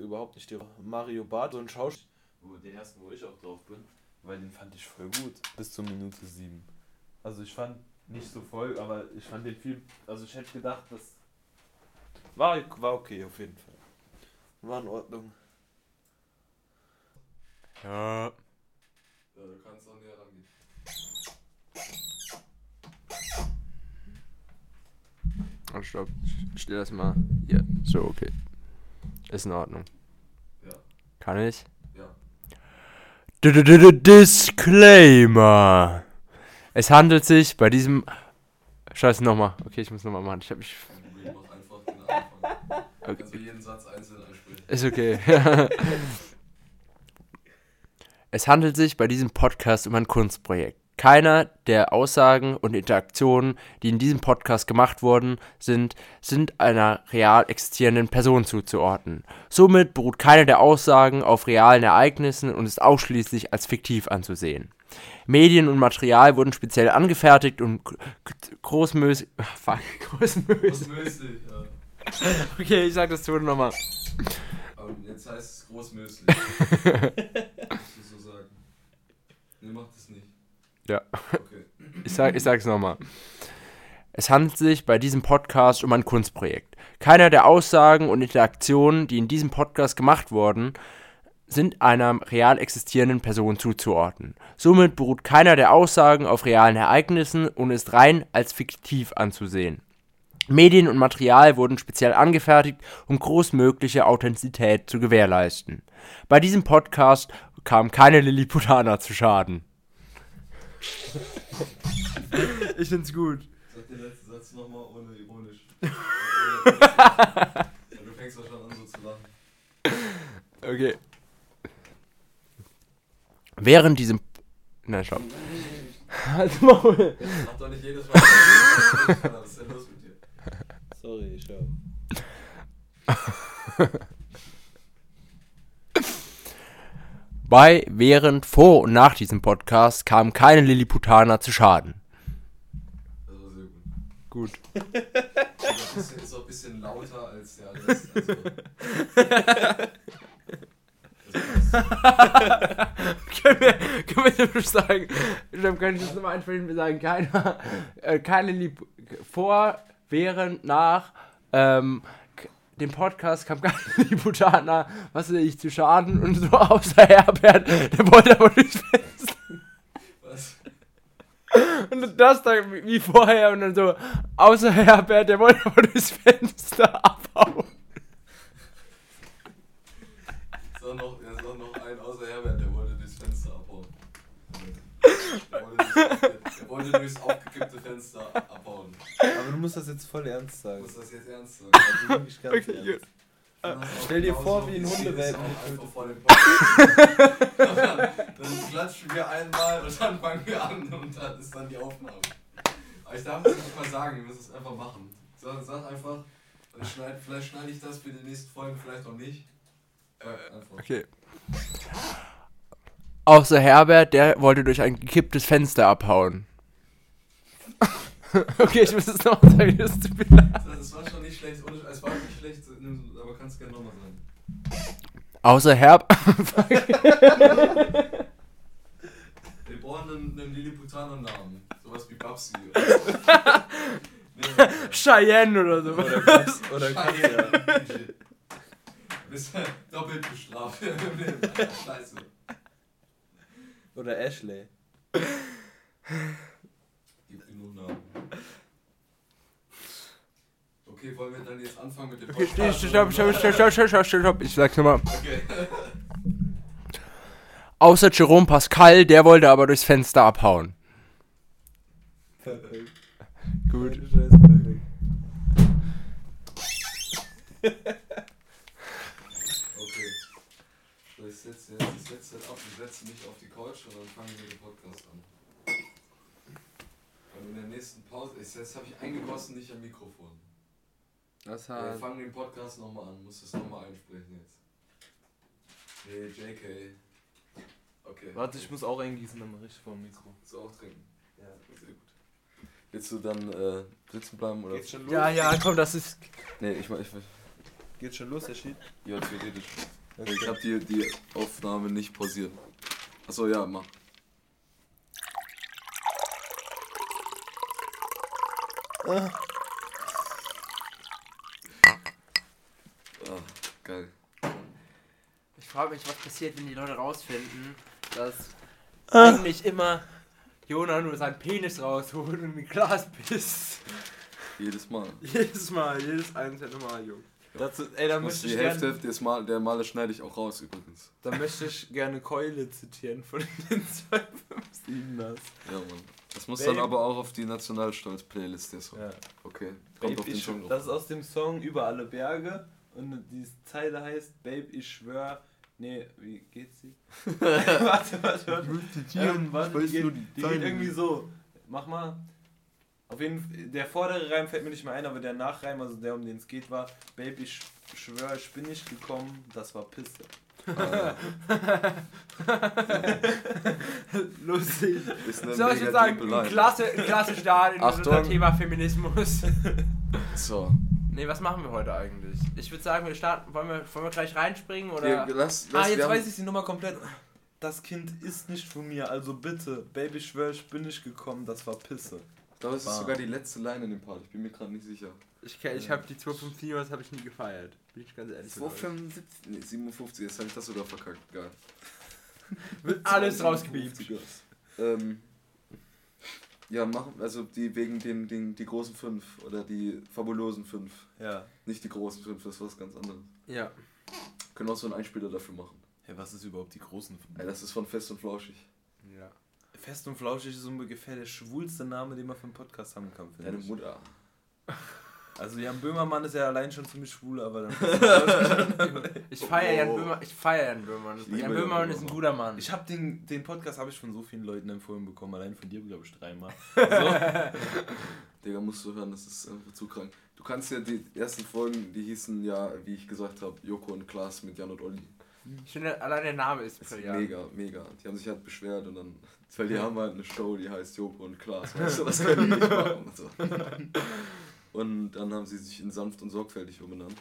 überhaupt nicht. Mario Barth, so ein Schauspieler. Den ersten, wo ich auch drauf bin, weil den fand ich voll gut. Bis zur Minute 7. Also ich fand nicht so voll, aber ich fand den viel. Also ich hätte gedacht, das war, war okay auf jeden Fall. War in Ordnung. Ja. Ja, du kannst auch näher rangehen. Oh, stopp. Ich stell das mal hier. So, okay. Ist in Ordnung. Ja. Kann ich? Ja. D -d -d Disclaimer. Es handelt sich bei diesem. Scheiße, nochmal. Okay, ich muss nochmal machen. Ich hab mich. Okay. Du jeden Satz einzeln einsprechen. Ist okay. es handelt sich bei diesem Podcast um ein Kunstprojekt. Keiner der Aussagen und Interaktionen, die in diesem Podcast gemacht wurden, sind, sind einer real existierenden Person zuzuordnen. Somit beruht keine der Aussagen auf realen Ereignissen und ist ausschließlich als fiktiv anzusehen. Medien und Material wurden speziell angefertigt und großmös... möglich, ja. Okay, ich sag das Ton nochmal. Jetzt heißt es großmöglich. Musst du so sagen. Ne, mach das nicht. Ja. Okay. Ich, sag, ich sag's nochmal. Es handelt sich bei diesem Podcast um ein Kunstprojekt. Keiner der Aussagen und Interaktionen, die in diesem Podcast gemacht wurden, sind einer real existierenden Person zuzuordnen. Somit beruht keiner der Aussagen auf realen Ereignissen und ist rein als fiktiv anzusehen. Medien und Material wurden speziell angefertigt, um großmögliche Authentizität zu gewährleisten. Bei diesem Podcast kam keine Lilliputaner zu Schaden. Ich find's gut. Sag den letzten Satz nochmal ohne ironisch. ja, du fängst doch schon an so zu lachen. Okay. Während diesem. Na, schau. Halt Maul. Mach doch nicht jedes Mal. Was ist denn los mit dir? Sorry, ich schau. Bei, während, vor und nach diesem Podcast kamen keine Lilliputaner zu Schaden. Das war sehr Gut. gut. Ist bisschen, ist auch ein bisschen lauter als der Rest. Also, können, wir, können wir das nicht sagen? Dann kann ich das nochmal ansprechen. Wir sagen keiner, äh, keine Lieb vor, während, nach ähm, dem Podcast kam keine Lilliputaner, was weiß ich, zu Schaden und so außer Herbert, der wollte aber durchs Fenster. was? Und das dann wie vorher und dann so, außer Herbert, der wollte aber durchs Fenster abhauen. Es war noch, es war noch ein außer Herbert, der wollte durchs Fenster abhauen. Der wollte, durchs, der wollte durchs aufgekippte Fenster abhauen. Aber du musst das jetzt voll ernst Ich sagen. muss das jetzt ernst sagen. Also wirklich ganz Okay, ernst. hast du auch Stell dir vor, wie ein auch. Und dann, klatschen wir einmal und dann fangen wir an und dann ist dann die Aufnahme. Aber ich darf es nicht mal sagen, wir müssen es einfach machen. Sag, sag einfach, schneid, vielleicht schneide ich das für die nächsten Folgen, vielleicht noch nicht. Äh, einfach. Okay. Außer Herbert, der wollte durch ein gekipptes Fenster abhauen. okay, ich muss es noch sagen, das tut mir leid. Das, war schon nicht schlecht, ohne- es war nicht schlecht, aber kannst gerne nochmal sagen. Außer Herb. Wir brauchen einen, einen Lilliputaner-Namen. Sowas wie Babsi. nee, Cheyenne oder so. Oder Katz, oder. Scheiße. Bist doppelt bestraft. Scheiße. Oder Ashley. Gibt genug Namen. Okay, wollen wir dann jetzt anfangen mit dem Okay, Podcast? stopp, stopp, stopp, stopp, stopp, stopp, stopp, stopp. Ich sag's nochmal. Okay. Außer Jerome Pascal, der wollte aber durchs Fenster abhauen. Perfekt. Gut. Okay. So, ich setze jetzt, jetzt ab, ich setze mich auf die Couch und dann fangen wir dem Podcast an. Und in der nächsten Pause, ich, jetzt habe ich eingegossen, nicht am Mikrofon. Das Wir hat. fangen den Podcast nochmal an, muss das nochmal einsprechen jetzt. Nee, JK. Okay. Warte, ich muss auch eingießen, dann mach ich vor dem Mikro. Willst du auch trinken? Ja. Sehr gut. Willst du dann äh, sitzen bleiben oder? Geht's schon los? Ja, ja, komm, das ist. Nee, ich mach. Ich, Geht schon los, der Schied? Ja, theoretisch. Okay. Ich habe die, die Aufnahme nicht pausiert. Achso, ja, mach. Ah. Ah geil. Ich frage mich, was passiert, wenn die Leute rausfinden, dass ah. eigentlich immer Jonah nur seinen Penis rausholt und ein Glas pisst. Jedes Mal. Jedes Mal, jedes einzelne Mal, Junge. Dazu, ey, da möchte die Hälfte des Mal, der Male schneide ich auch raus übrigens. Da möchte ich gerne Keule zitieren von den 257ers. Ja, Mann. Das muss Babe. dann aber auch auf die Nationalstolz-Playlist der Song. Ja. Okay, kommt Babe, auf den ich, Song Das ist aus dem Song Über alle Berge und die Zeile heißt Babe, ich schwör. Nee, wie geht's sie? warte, warte, warte. Ähm, warte die, geht, die geht irgendwie so. Mach mal. Auf jeden Fall, der vordere Reim fällt mir nicht mehr ein, aber der Nachreim, also der, um den es geht, war: Baby, ich schwör, ich bin nicht gekommen, das war Pisse. Lustig. Soll ich jetzt sagen, ein klasse, klasse Start in unser Thema Feminismus. so. Nee, was machen wir heute eigentlich? Ich würde sagen, wir starten. Wollen wir, wollen wir gleich reinspringen? Oder? Ja, lass, lass, ah, jetzt weiß ich die Nummer komplett. Das Kind ist nicht von mir, also bitte. Baby, ich schwör, ich bin nicht gekommen, das war Pisse. Ich glaube, es ist sogar die letzte Line in dem Part. Ich bin mir gerade nicht sicher. Ich, ich habe die 254 was habe ich nie gefeiert. Bin ich ganz ehrlich. 275, nee, 57, jetzt habe ich das sogar verkackt. Geil. Wird alles rausgebiebt. Ähm, ja, machen, also die wegen den, den die großen fünf oder die fabulosen fünf. Ja. Nicht die großen fünf, das ist was ganz anderes. Ja. Können auch so einen Einspieler dafür machen. Hey, was ist überhaupt die großen fünf? Ja, das ist von Fest und Flauschig. Ja. Fest und Flauschig ist ungefähr der schwulste Name, den man für einen Podcast haben kann, Deine ich. Mutter. Also Jan Böhmermann ist ja allein schon ziemlich schwul, aber dann. ich feiere Jan Böhmermann. Ich feiere Jan Böhmermann. Jan Böhmermann ist ein guter Mann. Ich habe den, den Podcast habe ich von so vielen Leuten empfohlen bekommen, allein von dir glaube ich dreimal. So. Digga, musst du hören, das ist einfach zu krank. Du kannst ja die ersten Folgen, die hießen ja, wie ich gesagt habe, Joko und Klaas mit Jan und Olli. Ich finde, allein der Name ist, ist mega, mega. Die haben sich halt beschwert und dann, weil die haben halt eine Show, die heißt Joko und Klaas. Weißt du, das können die nicht machen. Und, so. Und dann haben sie sich in sanft und sorgfältig umbenannt,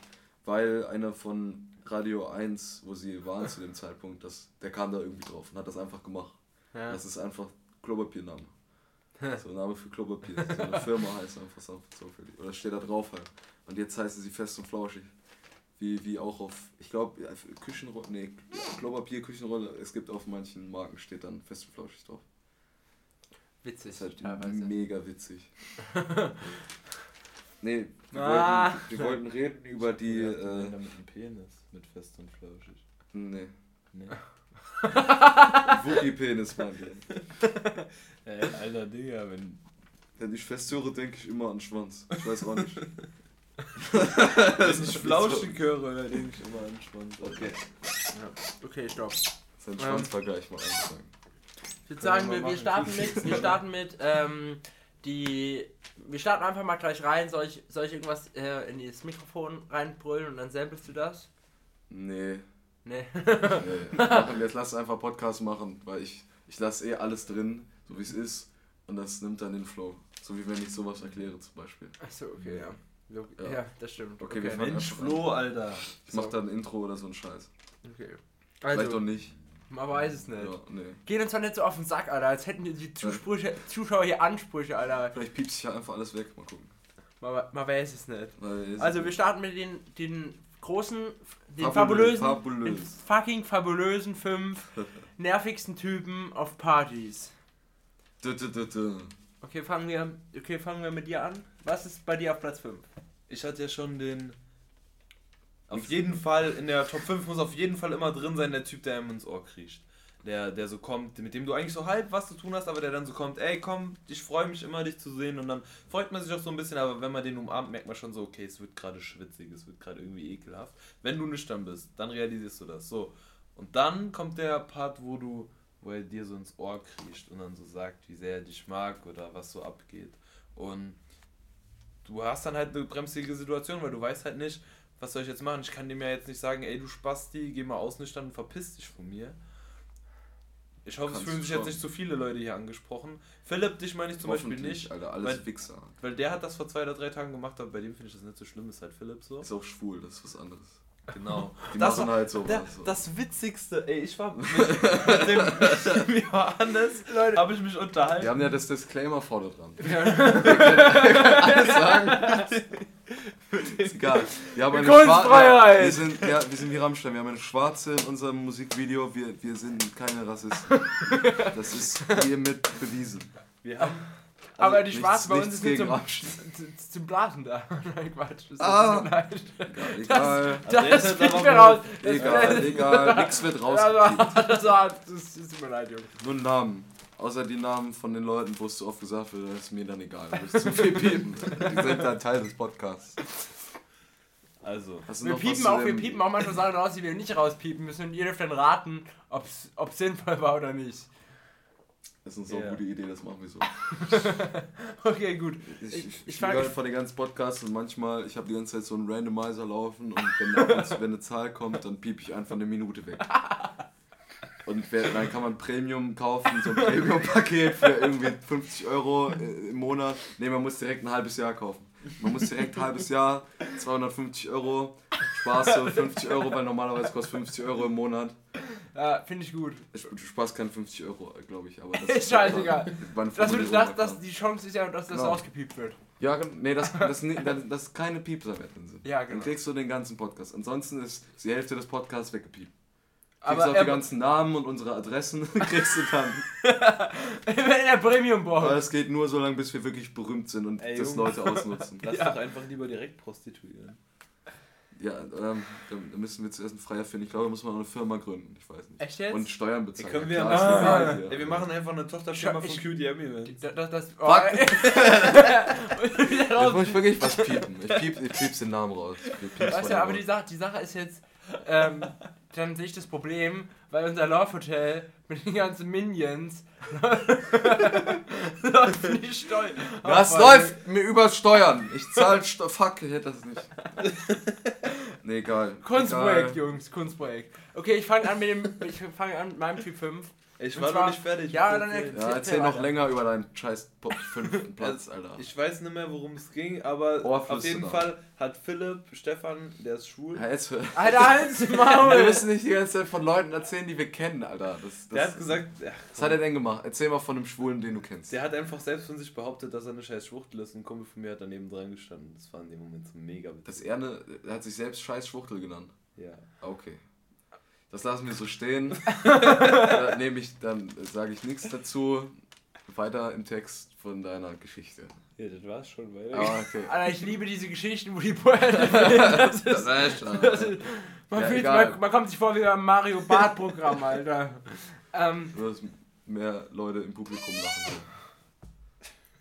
weil einer von Radio 1, wo sie waren zu dem Zeitpunkt, das, der kam da irgendwie drauf und hat das einfach gemacht. Ja. Das ist einfach Klopapiername. so ein Name für Klopapier. So eine Firma heißt einfach sanft und sorgfältig. Oder steht da drauf halt. Und jetzt heißt sie fest und flauschig. Wie, wie auch auf, ich glaube, Küchenrolle, nee, Klopapier, Küchenrolle, es gibt auf manchen Marken steht dann fest und flauschig drauf. Witzig. Das ist halt teilweise. mega witzig. nee, wir, ah. wollten, wir wollten reden über die. Ja, äh, mit einem Penis, mit fest und flauschig. Nee. Nee. Wookie-Penis, Mann. Ey, alter Digga, wenn. Wenn ich fest höre, denke ich immer an Schwanz. Ich weiß auch nicht. Wenn ich flauschig höre, denke ich immer an Schwanz. Okay. Ja. Okay, stopp. Sein ähm, Schwanzvergleich mal einsagen. Ich würde sagen, wir, wir, starten mit, wir starten mit, ähm, die, wir starten einfach mal gleich rein. Soll ich, soll ich irgendwas äh, in das Mikrofon reinbrüllen und dann samplest du das? Nee. Nee. nee. Machen, jetzt lass einfach Podcast machen, weil ich, ich lasse eh alles drin, so wie es ist. Und das nimmt dann den Flow. So wie wenn ich sowas erkläre zum Beispiel. Achso, okay, ja. Ja, ja das stimmt. Okay, okay. wir Mensch, Flo, Alter. Ich mach da ein Intro oder so ein Scheiß. Okay. Also, Vielleicht doch nicht. Man weiß es nicht. Ja, nee. Gehen uns doch nicht so auf den Sack, Alter. Als hätten die Zusprüche, Zuschauer hier Ansprüche, Alter. Vielleicht piepst sich ja einfach alles weg. Mal gucken. Man, man weiß es nicht. Weiß also, wir starten mit den, den großen, den fabulösen, fabulös. den fucking fabulösen fünf nervigsten Typen auf Partys. Du, du, du, okay, fangen wir, okay, fangen wir mit dir an. Was ist bei dir auf Platz 5? Ich hatte ja schon den. Auf jeden Fall, in der Top 5 muss auf jeden Fall immer drin sein, der Typ, der ihm ins Ohr kriecht. Der, der so kommt, mit dem du eigentlich so halb was zu tun hast, aber der dann so kommt, ey komm, ich freue mich immer, dich zu sehen. Und dann freut man sich auch so ein bisschen, aber wenn man den umarmt, merkt man schon so, okay, es wird gerade schwitzig, es wird gerade irgendwie ekelhaft. Wenn du nüchtern bist, dann realisierst du das. So. Und dann kommt der Part, wo du, wo er dir so ins Ohr kriecht und dann so sagt, wie sehr er dich mag oder was so abgeht. Und du hast dann halt eine bremsige Situation, weil du weißt halt nicht, was soll ich jetzt machen? Ich kann dem ja jetzt nicht sagen, ey du Spasti, geh mal ausnüchtern und verpiss dich von mir. Ich hoffe, es Kannst fühlen du sich jetzt nicht zu viele Leute hier angesprochen. Philipp, dich meine ich zum Beispiel nicht. Alter, alles weil- Wichser. Weil der hat das vor zwei oder drei Tagen gemacht, aber bei dem finde ich das nicht so schlimm, ist halt Philipp so. Ist auch schwul, das ist was anderes. Genau. Die Das machen war halt so. Der, so. das Witzigste, ey, ich war mit, mit dem Johannes, habe ich mich unterhalten. Wir haben ja das Disclaimer vorne dran. Ja. Alles sagen. ist egal. Wir haben eine Kunstfreiheit. Wir sind, ja, wir sind wie Rammstein. Wir haben eine Schwarze in unserem Musikvideo. Wir, wir sind keine Rassisten. Das ist hiermit bewiesen. Wir haben, Aber die Schwarzen bei uns ist gegen zum, zum, zum Blasen da. Nein, Quatsch. Das Ah. tut mir leid. Egal. Also ist Das fliegt aber mir wohl- raus. Das- Egal, egal. Nix wird. Also, das, war- das, das tut mir leid, Junge. Nur Namen. Außer die Namen von den Leuten, wo es so oft gesagt wird, das ist mir dann egal. Du musst zu viel piepen. Die sind dann Teil des Podcasts. also, Wir piepen zu auch, wir piepen auch manchmal Sachen raus, die wir nicht rauspiepen müssen und ihr dürft dann raten, ob es sinnvoll war oder nicht. Das ist eine so Ja. gute Idee, das machen wir so. Okay, gut. Ich, Ich- ich, gerade vor den ganzen Podcasts und manchmal, ich habe die ganze Zeit so einen Randomizer laufen und wenn, zu, wenn eine Zahl kommt, dann piep ich einfach eine Minute weg. Und wer, dann kann man Premium kaufen, so ein Premium-Paket für irgendwie 50 Euro äh, im Monat. Ne, man muss direkt ein halbes Jahr kaufen. Man muss direkt ein halbes Jahr, 250 Euro, sparst du 50 Euro, weil normalerweise kostet 50 Euro im Monat. Ja, finde ich gut. Du sparst keine 50 Euro, glaube ich, aber das Ist scheißegal. Das, wird- das, das, die Chance ist ja, dass das Genau. ausgepiept wird. Ja, nee, das, das, das, das keine Piepser mehr drin sind. Ja, Dann genau. kriegst du den ganzen Podcast. Ansonsten ist die Hälfte des Podcasts weggepiept. Kriegst Aber auch die ganzen Namen und unsere Adressen kriegst du dann. wenn er Premium Aber braucht. es geht nur so lange, bis wir wirklich berühmt sind und Ey, das Junge. Leute ausnutzen. lass Ja. doch einfach lieber direkt prostituieren. Ja, ähm, da müssen wir zuerst einen Freier finden. Ich glaube, da muss man auch eine Firma gründen. Ich weiß nicht. Echt jetzt? Und Steuern Ey, bezahlen. können wir, Klar, Ah. hier. ey, wir machen einfach eine Tochterfirma von QDM Event. das, das, das, oh, Jetzt muss ich wirklich was piepen. Ich piep, ich piep's den Namen raus. Weißt dem aber die. Sache, die Sache ist jetzt, ähm, dann sehe ich das Problem, weil unser Love Hotel mit den ganzen Minions läuft nicht steuern. Das läuft mir über Steuern. Ich zahle Steuern. Fuck, ich hätte das nicht. Nee, egal. Kunstprojekt, Egal. Jungs, Kunstprojekt. Okay, ich fange an mit dem, ich fange an mit meinem Typ 5. Ich Und war zwar- noch nicht fertig. Ja, dann erzähl. Ja, erzähl noch länger über deinen scheiß Pop 5. Platz, Alter. Ich weiß nicht mehr, worum es ging, aber auf jeden Fall hat Philipp, Stefan, der ist schwul, Ja, jetzt Alter, halt's Wir Maul! müssen nicht die ganze Zeit von Leuten erzählen, die wir kennen, Alter. Das, das, der hat gesagt, ja, Was hat er denn gemacht? Erzähl mal von einem Schwulen, den du kennst. der hat einfach selbst von sich behauptet, dass er eine scheiß Schwuchtel ist und ein Kumpel von mir hat daneben dran gestanden. Das war in dem Moment so mega witzig. Das Erne, er hat sich selbst scheiß Schwuchtel genannt. Ja. Okay. Das lassen wir so stehen. da nehme ich, dann sage ich nichts dazu. Weiter im Text von deiner Geschichte. Ja, das war's schon, weil. Ah, okay. Alter, ich liebe diese Geschichten, wo die Pointe das ist, Das ist schon. das ist, man, Ja, fühlt, man, man kommt sich vor wie beim Mario Bart Programm, Alter. Ähm, Nur, dass mehr Leute im Publikum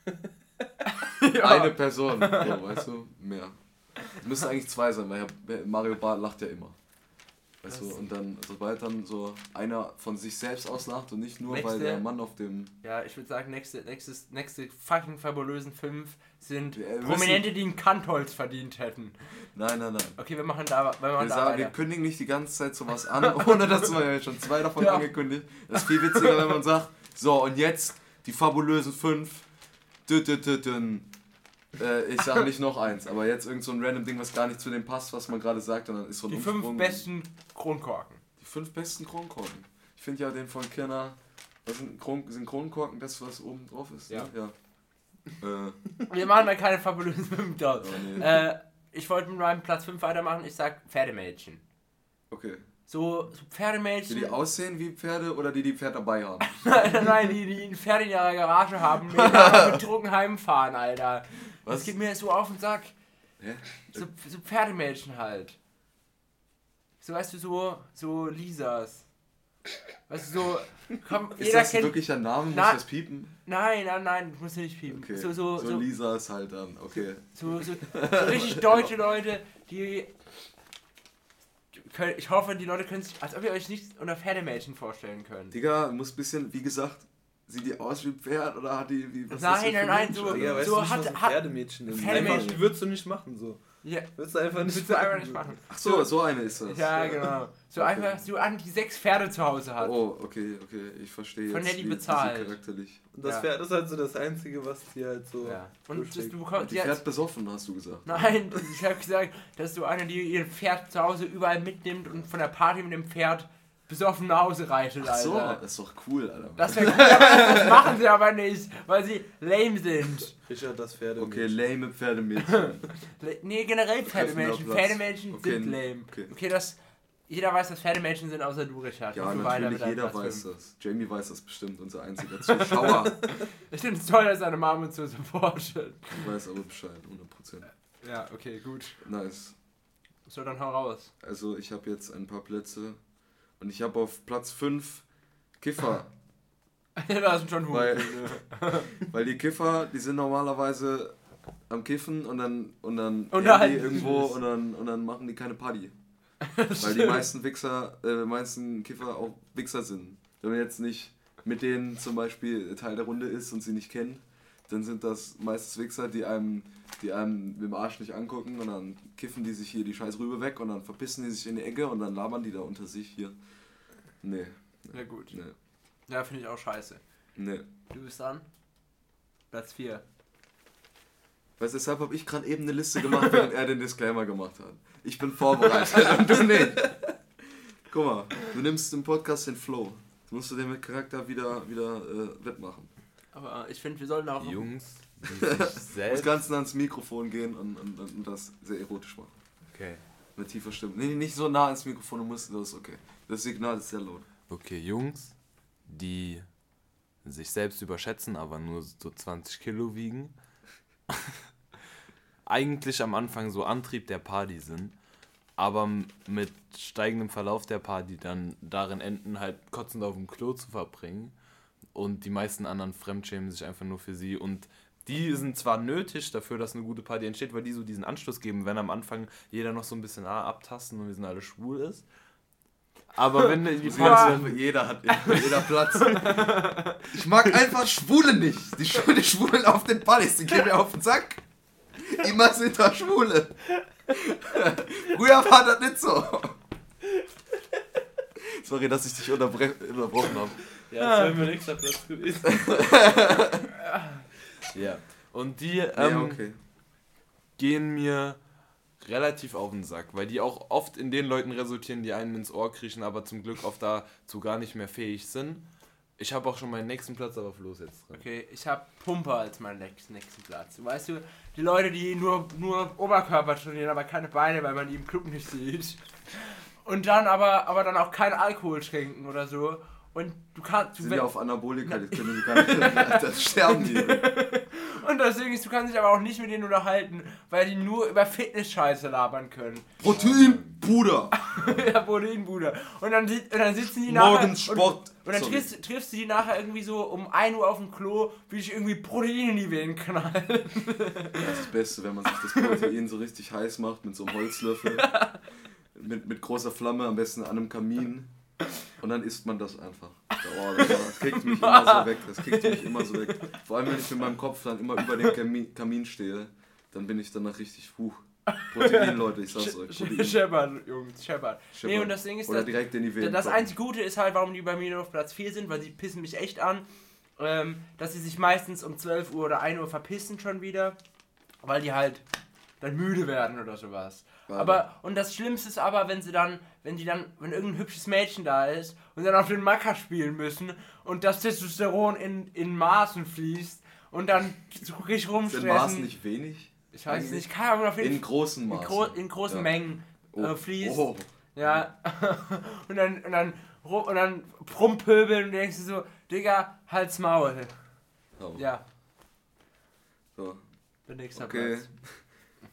lachen. ja. Eine Person, so, weißt du? Mehr. Es müssen eigentlich zwei sein, weil Mario Bart lacht ja immer. Weißt du, Das- und dann, sobald dann so einer von sich selbst aus lacht und nicht nur, weil Nächste. der Mann auf dem. Ja, ich würde sagen, nächste, nächstes, nächste fucking fabulösen fünf sind müssen- Prominente, die ein Kantholz verdient hätten. Nein, nein, nein. Okay, wir machen da, wir machen Wir, da sagen, wir kündigen nicht die ganze Zeit sowas an, ohne dass wir ja schon zwei davon Ja. angekündigt. Das ist viel witziger, wenn man sagt, so und jetzt die fabulösen fünf. Dü, dü, dü. Äh, ich sage nicht noch eins, aber jetzt irgend so ein random Ding, was gar nicht zu dem passt, was man gerade sagt, und dann ist so ein Die fünf Umsprung. besten Kronkorken. Die fünf besten Kronkorken. Ich finde ja den von Kirner. Was sind, Kron sind Kronkorken das, was oben drauf ist? Ja. Ne? ja. Äh, Wir machen da keine fabulösen fünf draus. oh nee. Äh, ich wollte mit meinem Platz 5 weitermachen. Ich sag Pferdemädchen. Okay. So, so Die, Pferdemädchen. die aussehen wie Pferde oder die, die Pferd dabei haben? nein, nein, die, die ein Pferd in ihrer Garage haben, mit nachher betrunken heimfahren, Alter. Was? Das geht mir so auf den Sack. Hä? So, so Pferdemädchen halt. So, weißt du, so, so Lisas. Weißt du, so, komm, Ist jeder das kennt. wirklich ein Name? Muss Na- das piepen? Nein, nein, nein, du musst nicht piepen. Okay. So, so, so, Lisa ist halt dann, okay. so, so, so richtig deutsche Leute, die. Können, ich hoffe, die Leute können sich, als ob ihr euch nichts unter Pferdemädchen vorstellen könnt. Digga, muss bisschen, wie gesagt, sieht die aus wie ein Pferd oder hat die wie was Nein, nein, ein nein, so- Alter? Digga, weißt so du nicht, hat- was ein Pferdemädchen ist? Pferdemädchen- würdest du nicht machen, so. Ja. Willst du einfach nicht, du einfach nicht machen. Ach so, so eine ist das. Ja, genau. So Okay. einfach, so an die sechs Pferde zu Hause hat. Oh, okay, okay, ich verstehe Von der die bezahlt. charakterlich. Und das Ja. Pferd ist halt so das Einzige, was dir halt so. Ja. Und das, du bekommst Die fährt besoffen, hast du gesagt. Nein, ich habe gesagt, dass du eine, die ihr Pferd zu Hause überall mitnimmt und von der Party mit dem Pferd besoffen nach Hause reitet, Ach so, Alter. das ist doch cool, Alter. Das wäre cool, aber das machen sie aber nicht, weil sie lame sind. Richard, das Pferde. okay, lame Pferdemädchen. Nee, generell Pferdemenschen. Platz. Pferdemenschen Okay, sind lame. okay. Okay, das. Jeder weiß, dass Pferdemenschen sind, außer du, Richard. Ja, du weiter natürlich, jeder Platz weiß das. Jamie weiß das bestimmt, unser einziger Zuschauer. Ich finde es toll, dass seine Mama uns so supportet. Ich weiß aber Bescheid, 100%. Ja, okay, gut. Nice. So, dann hau raus. Also, ich habe jetzt ein paar Plätze und ich habe auf Platz 5 Kiffer. da ist schon Hunger. Weil- Weil die Kiffer, die sind normalerweise am Kiffen und dann und dann Und dann- die irgendwo und dann, und dann machen die keine Party. Weil die meisten Wichser, äh, meisten Kiffer auch Wichser sind. Wenn man jetzt nicht mit denen zum Beispiel Teil der Runde ist und sie nicht kennt, dann sind das meistens Wichser, die einem, die einem mit dem Arsch nicht angucken und dann kiffen die sich hier die scheiß Rübe weg und dann verpissen die sich in die Ecke und dann labern die da unter sich hier. Nee, Ja, gut. nee, Ja, finde ich auch scheiße. nee. Du bist dran. Platz 4. Weißt du, deshalb habe ich gerade eben eine Liste gemacht, während er den Disclaimer gemacht hat. Ich bin vorbereitet und du nicht. Guck mal, du nimmst im Podcast den Flow. Du musst du den mit Charakter wieder, wieder äh, wettmachen. Aber ich finde, wir sollten auch. Jungs, selbst. ganz nah ans Mikrofon gehen und, und, und das sehr erotisch machen. Okay. Mit tiefer Stimme. Nee, nicht so nah ans Mikrofon, du musst, das ist okay. Das Signal ist sehr laut. Okay, Jungs, die sich selbst überschätzen, aber nur so 20 Kilo wiegen. Eigentlich am Anfang so Antrieb der Party sind, aber mit steigendem Verlauf der Party dann darin enden, halt kotzend auf dem Klo zu verbringen. Und die meisten anderen fremdschämen sich einfach nur für sie. Und die sind zwar nötig dafür, dass eine gute Party entsteht, weil die so diesen Anschluss geben, wenn am Anfang jeder noch so ein bisschen ah, abtasten und wir sind alle schwul ist. Aber wenn die Party Jeder hat jeder Platz. Ich mag einfach Schwule nicht. Die, die Schwulen auf den Partys, die gehen mir auf den Sack. Immer sind da Schwule. Früher war das nicht so. Sorry, dass ich dich unterbrochen habe. Ja, das wäre mir extra Platz gewesen. ja. Und die ähm, ja, okay. gehen mir relativ auf den Sack, weil die auch oft in den Leuten resultieren, die einem ins Ohr kriechen, aber zum Glück oft dazu gar nicht mehr fähig sind. Ich habe auch schon meinen nächsten Platz, aber Flo ist jetzt dran. Okay, ich habe Pumper als meinen nächsten, nächsten Platz. Weißt du, die Leute, die nur, nur Oberkörper trainieren, aber keine Beine, weil man die im Club nicht sieht. Und dann aber, aber dann auch keinen Alkohol trinken oder so. Und du kannst. Du, sind ja auf Anabolika, die können die gar nicht. Das sterben die. Und Ding ist, du kannst dich aber auch nicht mit denen unterhalten, weil die nur über Fitness-Scheiße labern können. Protein, Bruder. ja, Proteinbude. Und dann, und dann sitzen die nachher. Morgens Sport. Und, und dann triffst, triffst du die nachher irgendwie so um 1 Uhr auf dem Klo, wie ich irgendwie Protein in die Venen knallen. Das ist das Beste, wenn man sich das Protein so richtig heiß macht mit so einem Holzlöffel. mit, mit großer Flamme, am besten an einem Kamin. Und dann isst man das einfach. Oh, das, das kriegt mich immer so weg. Das kriegt mich immer so weg. Vor allem, wenn ich mit meinem Kopf dann immer über dem Kamin, Kamin stehe, dann bin ich danach richtig, puh. Protein, Leute, ich sag's euch. Protein. Scheppern, Jungs, scheppern. Nee, und das Ding ist, Oder direkt in die Venen. das einzig Gute ist halt, warum die bei mir nur auf Platz 4 sind, weil sie pissen mich echt an, ähm, dass sie sich meistens um 12 Uhr oder 1 Uhr verpissen schon wieder, weil die halt dann müde werden oder sowas. Warte. Aber, und das Schlimmste ist aber, wenn sie dann, wenn die dann, wenn irgendein hübsches Mädchen da ist und dann auf den Macker spielen müssen und das Testosteron in, in Maßen fließt und dann so richtig Ist denn Maß rumstressen. nicht wenig? ich weiß es nicht, keine Ahnung, auf jeden In großen in, Maßen. gro in großen Ja. Mengen Oh. äh, fließt. Oh. Ja. und dann, und dann, und dann rumpöbeln und denkst du so, Digga, halt's Maul. Oh. Ja, So. nächste Okay. Platz.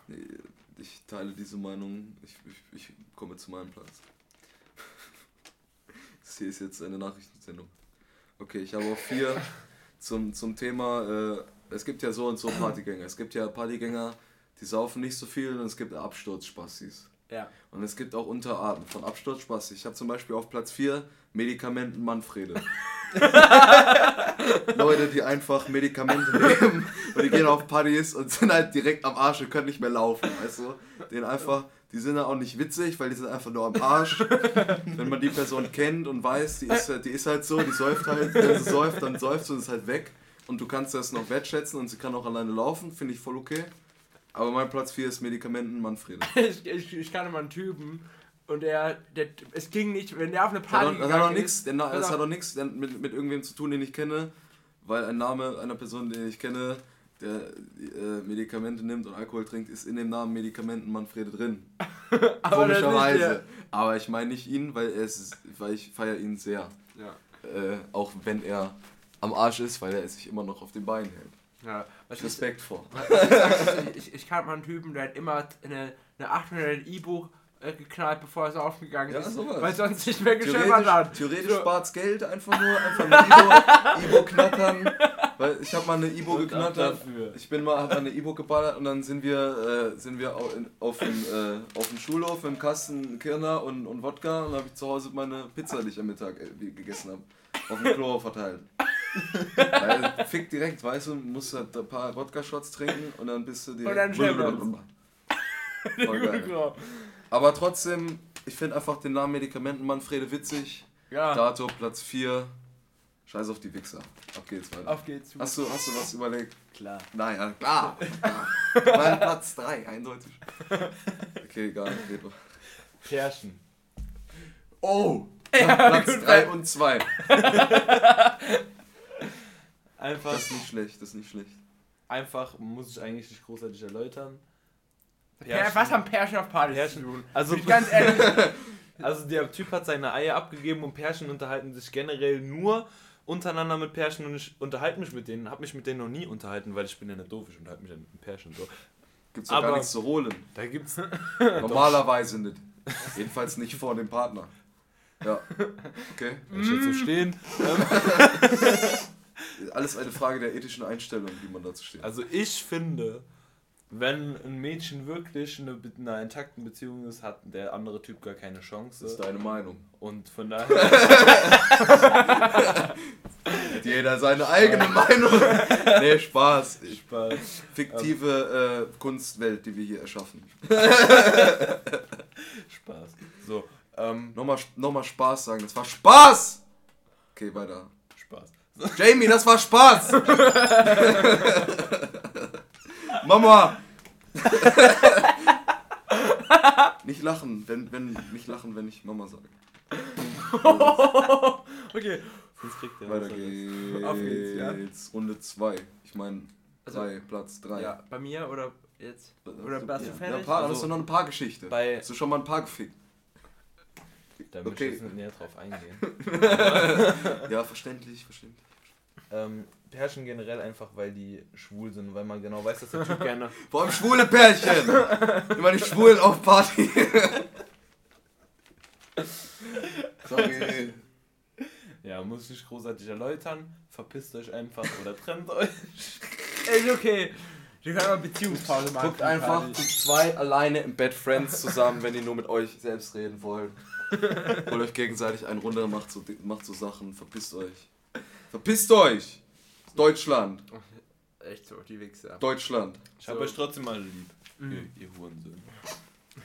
Ich teile diese Meinung. Ich, ich, ich komme zu meinem Platz. Das hier ist jetzt eine Nachrichtensendung. Okay, ich habe auch vier zum, zum Thema. Äh, es gibt ja so und so Partygänger. Es gibt ja Partygänger, die saufen nicht so viel und es gibt Absturzspastis. Ja. Und es gibt auch Unterarten von Absturzspaß. Ich habe zum Beispiel auf Platz 4 Medikamenten Manfrede. Leute, die einfach Medikamente nehmen und die gehen auf Partys und sind halt direkt am Arsch und können nicht mehr laufen, weißt du? Den einfach, die sind ja auch nicht witzig, weil die sind einfach nur am Arsch. Wenn man die Person kennt und weiß, die ist, die ist halt so, die säuft halt, wenn sie säuft, dann säuft sie und ist halt weg. Und du kannst das noch wertschätzen und sie kann auch alleine laufen, finde ich voll okay. Aber mein Platz 4 ist Medikamenten Manfrede. ich, ich, ich kannte mal einen Typen und der, der, es ging nicht, wenn der auf eine Party das hat doch ist, der das hat doch nichts mit, mit irgendwem zu tun, den ich kenne, weil ein Name einer Person, den ich kenne, der äh, Medikamente nimmt und Alkohol trinkt, ist in dem Namen Medikamenten Manfrede drin. Komischerweise. Aber ich meine nicht ihn, weil, er ist, weil ich feiere ihn sehr. Ja. Äh, auch wenn er am Arsch ist, weil er sich immer noch auf den Beinen hält. Ja, was ich, Respekt vor. ich, ich kannte mal einen Typen, der hat immer eine, eine 800 E-Buch geknallt, bevor er so aufgegangen Ja, ist, sowas. weil sonst nicht mehr Theoretisch, hat. theoretisch So. spart's Geld einfach nur, einfach ein Ibo, Ibo knattern. Weil ich habe mal eine Ibo Und geknattert. Ich bin mal, hab mal eine Ibo geballert und dann sind wir, äh, sind wir au- in, auf, dem, äh, auf dem Schulhof im Kasten Kirner und, und Wodka und habe ich zu Hause meine Pizza, die ich am Mittag äh, gegessen habe, auf dem Klo verteilt. Weil, fick direkt, weißt du, musst halt ein paar Wodka-Shots trinken und dann bist du direkt. Und dann schimmert's. Voll geil. Aber trotzdem, ich finde einfach den Namen Medikamenten Manfrede witzig. Ja, Dato Platz 4. Scheiß auf die Wichser. Ab geht's weiter. auf geht's. Hast du, hast du was überlegt? Klar. Naja, klar. klar. Mein Platz 3, eindeutig. Okay, egal. Pärchen. Oh! Ja, Platz gut, 3 und 2. Einfach, Das ist nicht schlecht, das ist nicht schlecht. einfach muss ich eigentlich nicht großartig erläutern. Per, was haben Pärchen auf Partys Pärchen. zu tun? Also, ganz ehrlich, also der Typ hat seine Eier abgegeben und Pärchen unterhalten sich generell nur untereinander mit Pärchen und ich unterhalte mich mit denen, habe mich mit denen noch nie unterhalten, weil ich bin ja nicht doof, ich unterhalte mich ja mit einem Pärchen so. Gibt's doch gar Aber- nichts zu holen. Da gibt's Normalerweise nicht. Jedenfalls nicht vor dem Partner. Ja. Okay. wenn ich jetzt so stehen. Alles eine Frage der ethischen Einstellung, wie man dazu steht. Also ich finde, wenn ein Mädchen wirklich eine, in einer intakten Beziehung ist, hat der andere Typ gar keine Das ist Chance. deine Meinung. Und von daher, Hat jeder seine eigene Meinung. Nee, Spaß. Spaß. Fiktive äh, Kunstwelt, die wir hier erschaffen. Spaß. So, ähm, Nochmal, nochmal Spaß sagen, das war Spaß! Okay, weiter. Spaß. Jamie, das war Spaß! Mama! nicht lachen, wenn, wenn, nicht lachen, wenn ich Mama sage. okay. Sonst kriegt der Weiter geht's. Auf geht's, ja. Runde 2. Ich meine, Also- 3, Platz 3. Ja, bei mir oder jetzt? Oder ja. warst du Ja, fertig? Paar, Also, hast du noch eine Paargeschichte? bei- Hast du schon mal ein Paar gefickt? Da möchte Okay. ich jetzt nicht näher drauf eingehen. Ja, verständlich, verständlich. Ähm, Pärchen generell einfach, weil die schwul sind, weil man genau weiß, dass der Typ gerne. Vor allem schwule Pärchen! Immer die Schwulen auf Party. Sorry. Ja, muss ich nicht großartig erläutern. Verpisst euch einfach oder trennt euch. Ist okay. Wir können mal Beziehungspause machen. Guckt einfach zu zwei alleine im Bett Friends zusammen, wenn ihr nur mit euch selbst reden wollt. Holt euch gegenseitig einen runter, macht so, macht so Sachen, verpisst euch. Verpisst euch! Deutschland! Echt so, die Wichser. Deutschland! Ich habe So. euch trotzdem mal lieb. Mhm. Ihr, ihr Hurensöhne.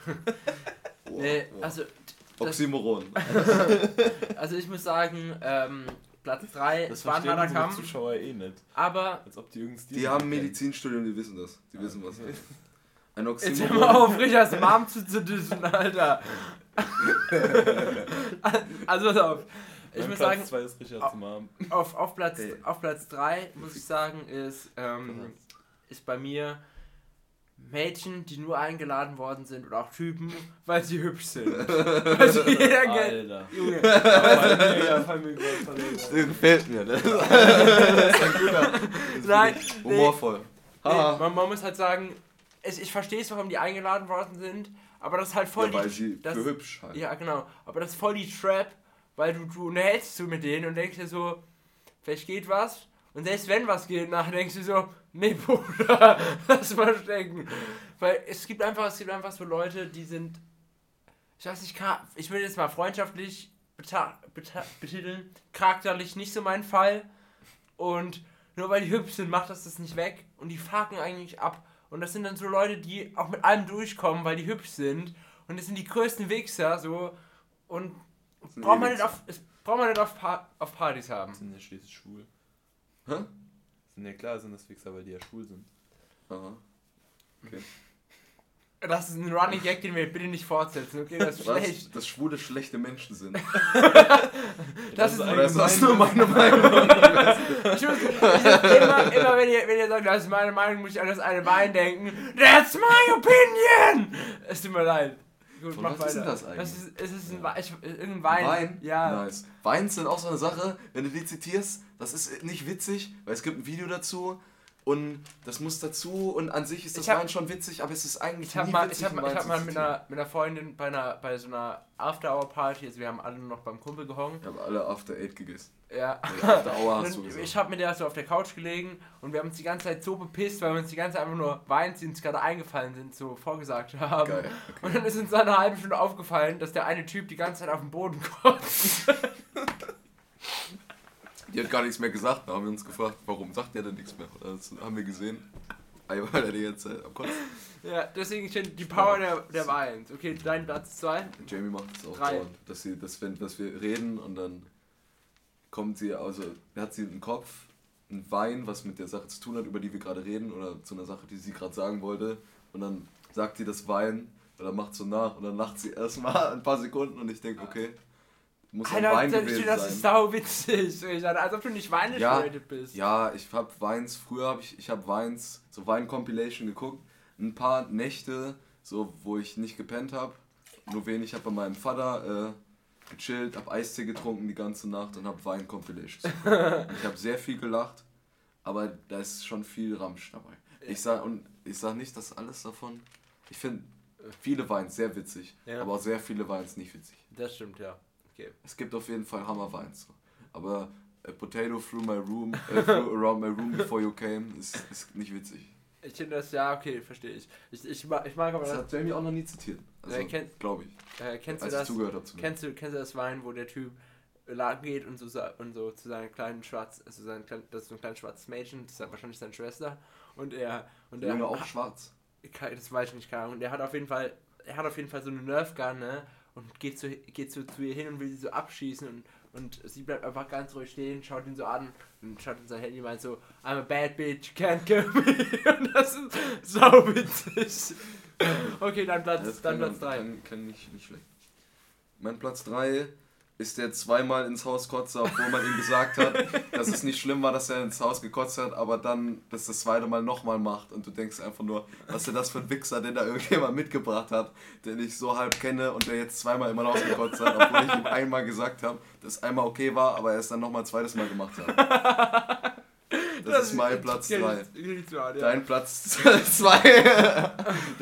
Nee, wow. also, Oxymoron. also ich muss sagen, ähm, Platz 3, Das es war ein verstehen harter Kampf, Zuschauer eh nicht. aber Als ob die irgendeinen Stil Die haben. Medizinstudium, die wissen das. Die wissen was. Ein jetzt hör Oxymoron. mal auf, Richards Mom zu zerdüsen, Alter. also pass auf. Ich muss Platz sagen, 2 ist Richard Au- Mom. auf, auf Platz Ey. auf Platz 3 muss ich sagen, ist, ähm, ist bei mir Mädchen, die nur eingeladen worden sind oder auch Typen, weil sie hübsch sind. also jeder kennt. Alter. Junge. Das gefällt mir, ne? Das ist ein guter. Nein, nee, Humorvoll. nee, man, man muss halt sagen, es, ich verstehe es, warum die eingeladen worden sind, aber das ist halt voll Ja, weil die. sie das, für hübsch halt. Ja, genau. Aber das ist voll die Trap, weil du, du unterhältst du mit denen und denkst dir so, vielleicht geht was. Und selbst wenn was geht, nachher denkst du so, nee, Bruder, lass mal stecken. Weil es gibt einfach, es gibt einfach so Leute, die sind ich weiß nicht, ich will jetzt mal freundschaftlich betiteln, charakterlich nicht so mein Fall. Und nur weil die hübsch sind, macht das das nicht weg. Und die fucken eigentlich ab. Und das sind dann so Leute, die auch mit allem durchkommen, weil die hübsch sind. Und das sind die größten Wichser, so. Und braucht man, nicht auf, braucht man nicht auf, pa auf Partys haben. Sind ja schließlich schwul. Hä? Sind ja klar, sind das Wichser, weil die ja schwul sind. Aha. Okay. Das ist ein Running Gag, den wir bitte nicht fortsetzen, okay? Das ist Was? schlecht. Dass Schwule schlechte Menschen sind. das, das, ist, oder ist das nur meine Meinung? ich muss, immer, immer wenn, ihr, wenn ihr sagt, das ist meine Meinung, muss ich an das eine Wein denken. That's my opinion! Es tut mir leid. Gut, Von mach was weiter. ist denn das eigentlich? Das ist, es ist ein, ich, irgendein Wein. Wein? Ja. Nice. Weins sind auch so eine Sache, wenn du die zitierst, das ist nicht witzig, weil es gibt ein Video dazu, und das muss dazu und an sich ist das hab, Wein schon witzig, aber es ist eigentlich ich hab nie mal, witzig. Ich habe hab mal mit einer, mit einer Freundin bei, einer, bei so einer After-Hour-Party, also wir haben alle noch beim Kumpel gehongen. Ich habe alle After Eight gegessen. Ja. Hour hast du gesagt. Ich habe mit der so auf der Couch gelegen und wir haben uns die ganze Zeit so bepisst, weil wir uns die ganze Zeit einfach nur Weins, die uns gerade eingefallen sind, so vorgesagt haben. Geil, okay. Und dann ist uns nach einer halben Stunde aufgefallen, dass der eine Typ die ganze Zeit auf dem Boden kotzt. Die hat gar nichts mehr gesagt. Da haben wir uns gefragt, warum sagt der denn nichts mehr? Das haben wir gesehen. Weil er die ganze Zeit am Kotzen. Ja, deswegen steht die Power der, der Weins. Okay, dein Platz 2. Jamie macht es auch dauernd, dass, sie, dass, wenn, dass wir reden und dann kommt sie, also hat sie einen Kopf, einen Wein, was mit der Sache zu tun hat, über die wir gerade reden, oder zu einer Sache, die sie gerade sagen wollte. Und dann sagt sie das Wein, dann macht so nach und dann lacht sie erstmal ein paar Sekunden und ich denke, okay, muss Alter, Wein gewesen steht, das ist sau witzig. Als ob du nicht Wein ja, bist. Ja, ich hab Weins, früher habe ich, ich hab Weins, so Wein-Compilation geguckt. Ein paar Nächte, so wo ich nicht gepennt habe. Nur wenig, ich habe bei meinem Vater äh, gechillt, hab Eistee getrunken die ganze Nacht und hab Wein-Compilations Ich habe sehr viel gelacht, aber da ist schon viel Ramsch dabei. Ich sag, und ich sag nicht, dass alles davon. Ich finde viele Weins sehr witzig, ja. aber auch sehr viele Weins nicht witzig. Das stimmt, ja. Okay. Es gibt auf jeden Fall Hammerweins. Aber a potato through my room, uh, through around my room before you came, ist, ist nicht witzig. Ich finde das, ja, okay, verstehe ich. Ich, ich, ich mag aber das. Das hat Jamie auch noch nie zitiert. Also, äh, glaube ich. Äh, kennst, du das, zugehört habe kennst, du, kennst du das Wein, wo der Typ lang geht und so, und so zu seinem kleinen schwarz, also sein, das ist so ein kleines schwarzes Mädchen, das ist wahrscheinlich seine Schwester. Und er. Und er auch schwarz. Das weiß ich nicht, keine Ahnung. Und er hat auf jeden Fall, er hat auf jeden Fall so eine Nerf Gun, ne? und geht, so, geht so zu ihr hin und will sie so abschießen und, und sie bleibt einfach ganz ruhig stehen, schaut ihn so an und schaut in sein Handy und meint so, I'm a bad bitch, can't kill me. Und das ist sau witzig. Okay, dann Platz, dann Platz 3. Kann, kann nicht, nicht schlecht. Mein Platz 3 ist der zweimal ins Haus kotze, obwohl man ihm gesagt hat, dass es nicht schlimm war, dass er ins Haus gekotzt hat, aber dann das das zweite Mal nochmal macht und du denkst einfach nur, was ist das für ein Wichser, den da irgendjemand mitgebracht hat, den ich so halb kenne und der jetzt zweimal immer Haus gekotzt hat, obwohl ich ihm einmal gesagt habe, dass einmal okay war, aber er es dann nochmal zweites Mal gemacht hat. Das, das ist mein Platz 3. Ja. Dein Platz 2.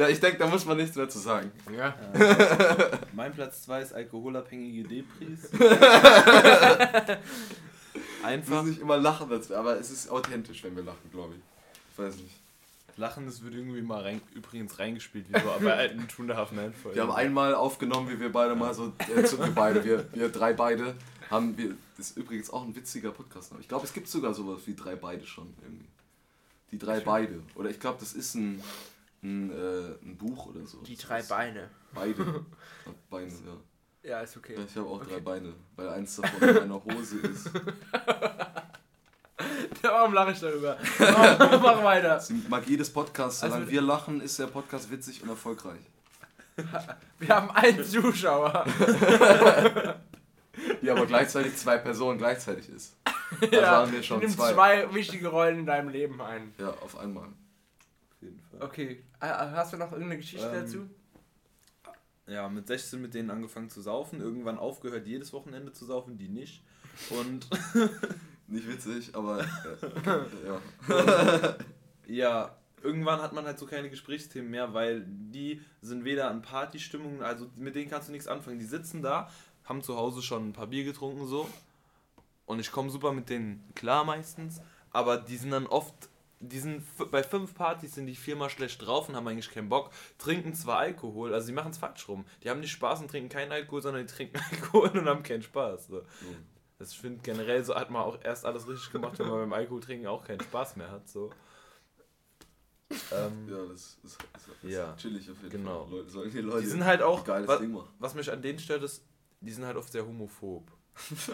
ich denke, da muss man nichts mehr zu sagen. Ja. Äh, mein Platz 2 ist alkoholabhängige Depris. Einfach. Wir müssen nicht immer lachen, aber es ist authentisch, wenn wir lachen, glaube ich. Ich weiß nicht. Lachen, das wird irgendwie mal rein, übrigens reingespielt, wie so bei alten Two and a Half Man Folgen. Wir haben einmal aufgenommen, wie wir beide mal so, äh, wir beide, wir, wir drei beide, haben wir, das ist übrigens auch ein witziger Podcast. Ich glaube, es gibt sogar sowas wie drei beide schon irgendwie. Die drei beide. Oder ich glaube, das ist ein, ein, äh, ein Buch oder so. Die drei Beine. Beide. Beine, ja. Ja, ist okay. Ich habe auch okay. drei Beine, weil eins davon in meiner Hose ist. Warum lache ich darüber? Mach, mach weiter. Die Magie des Podcasts. Solange also, wir lachen, ist der Podcast witzig und erfolgreich. Wir haben einen Zuschauer. ja, aber gleichzeitig zwei Personen gleichzeitig ist. Da ja, waren wir schon zwei. zwei wichtige Rollen in deinem Leben ein. Ja, auf einmal. Auf jeden Fall. Okay, äh, hast du noch irgendeine Geschichte ähm, dazu? Ja, mit 16 mit denen angefangen zu saufen, irgendwann aufgehört, jedes Wochenende zu saufen, die nicht. Und Nicht witzig, aber äh, ja. ja, irgendwann hat man halt so keine Gesprächsthemen mehr, weil die sind weder an Partystimmung, also mit denen kannst du nichts anfangen. Die sitzen da, haben zu Hause schon ein paar Bier getrunken so und ich komme super mit denen klar meistens, aber die sind dann oft die sind bei fünf Partys sind die viermal schlecht drauf und haben eigentlich keinen Bock, trinken zwar Alkohol, also sie machen es falsch rum. Die haben nicht Spaß und trinken keinen Alkohol, sondern die trinken Alkohol und haben keinen Spaß. So. Das ich finde generell so hat man auch erst alles richtig gemacht, wenn man beim Alkohol trinken auch keinen Spaß mehr hat. So. Ähm, Ja, das ist, das ist Ja, chillig auf jeden genau. Fall. Leute, sollen die Leute die sind halt auch, geiles wa- Ding machen. was mich an denen stört, ist, die sind halt oft sehr homophob.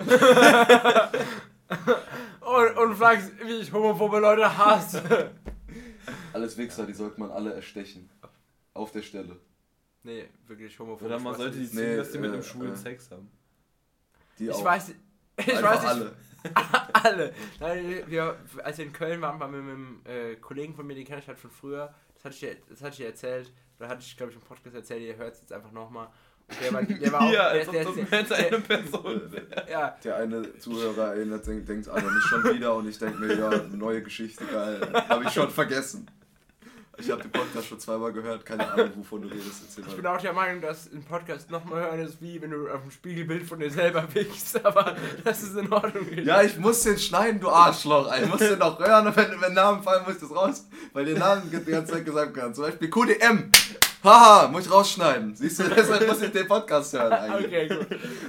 Und, und fragst, wie ich homophobe Leute hasse. Alles Wichser, die sollte man alle erstechen. Auf der Stelle. nee, wirklich homophob. Oder man ich sollte die zwingen, Nee, dass die mit äh, einem Schwulen äh. Sex haben. Die nicht. auch. Ich weiß, ich Einfach weiß nicht, alle. alle. Nein, wir, als wir in Köln waren, waren wir mit einem äh, Kollegen von mir, den kenne ich halt von früher. Das hatte ich dir, das hatte ich dir erzählt. Oder hatte ich, glaube ich, im Podcast erzählt. Ihr hört es jetzt einfach nochmal. Der war, der war auch. ja, der, als ob der, das der, als eine der, Person wäre. ja, Der eine Zuhörer erinnert, denkt, denkt Alter, nicht schon wieder und ich denke mir, ja, neue Geschichte, geil. Habe ich schon vergessen. Ich habe den Podcast schon zweimal gehört, keine Ahnung, wovon du redest. Erzähl ich bin auch der Meinung, dass ein Podcast nochmal hören ist, wie wenn du auf dem Spiegelbild von dir selber wickst. Aber das ist in Ordnung. Ja, ich muss den schneiden, du Arschloch. Ich muss den auch hören und wenn, wenn Namen fallen, muss ich das raus, weil den Namen die ganze Zeit gesagt werden. Zum Beispiel QDM. Haha, muss ich rausschneiden. Siehst du, deshalb muss ich den Podcast hören eigentlich. Okay, gut.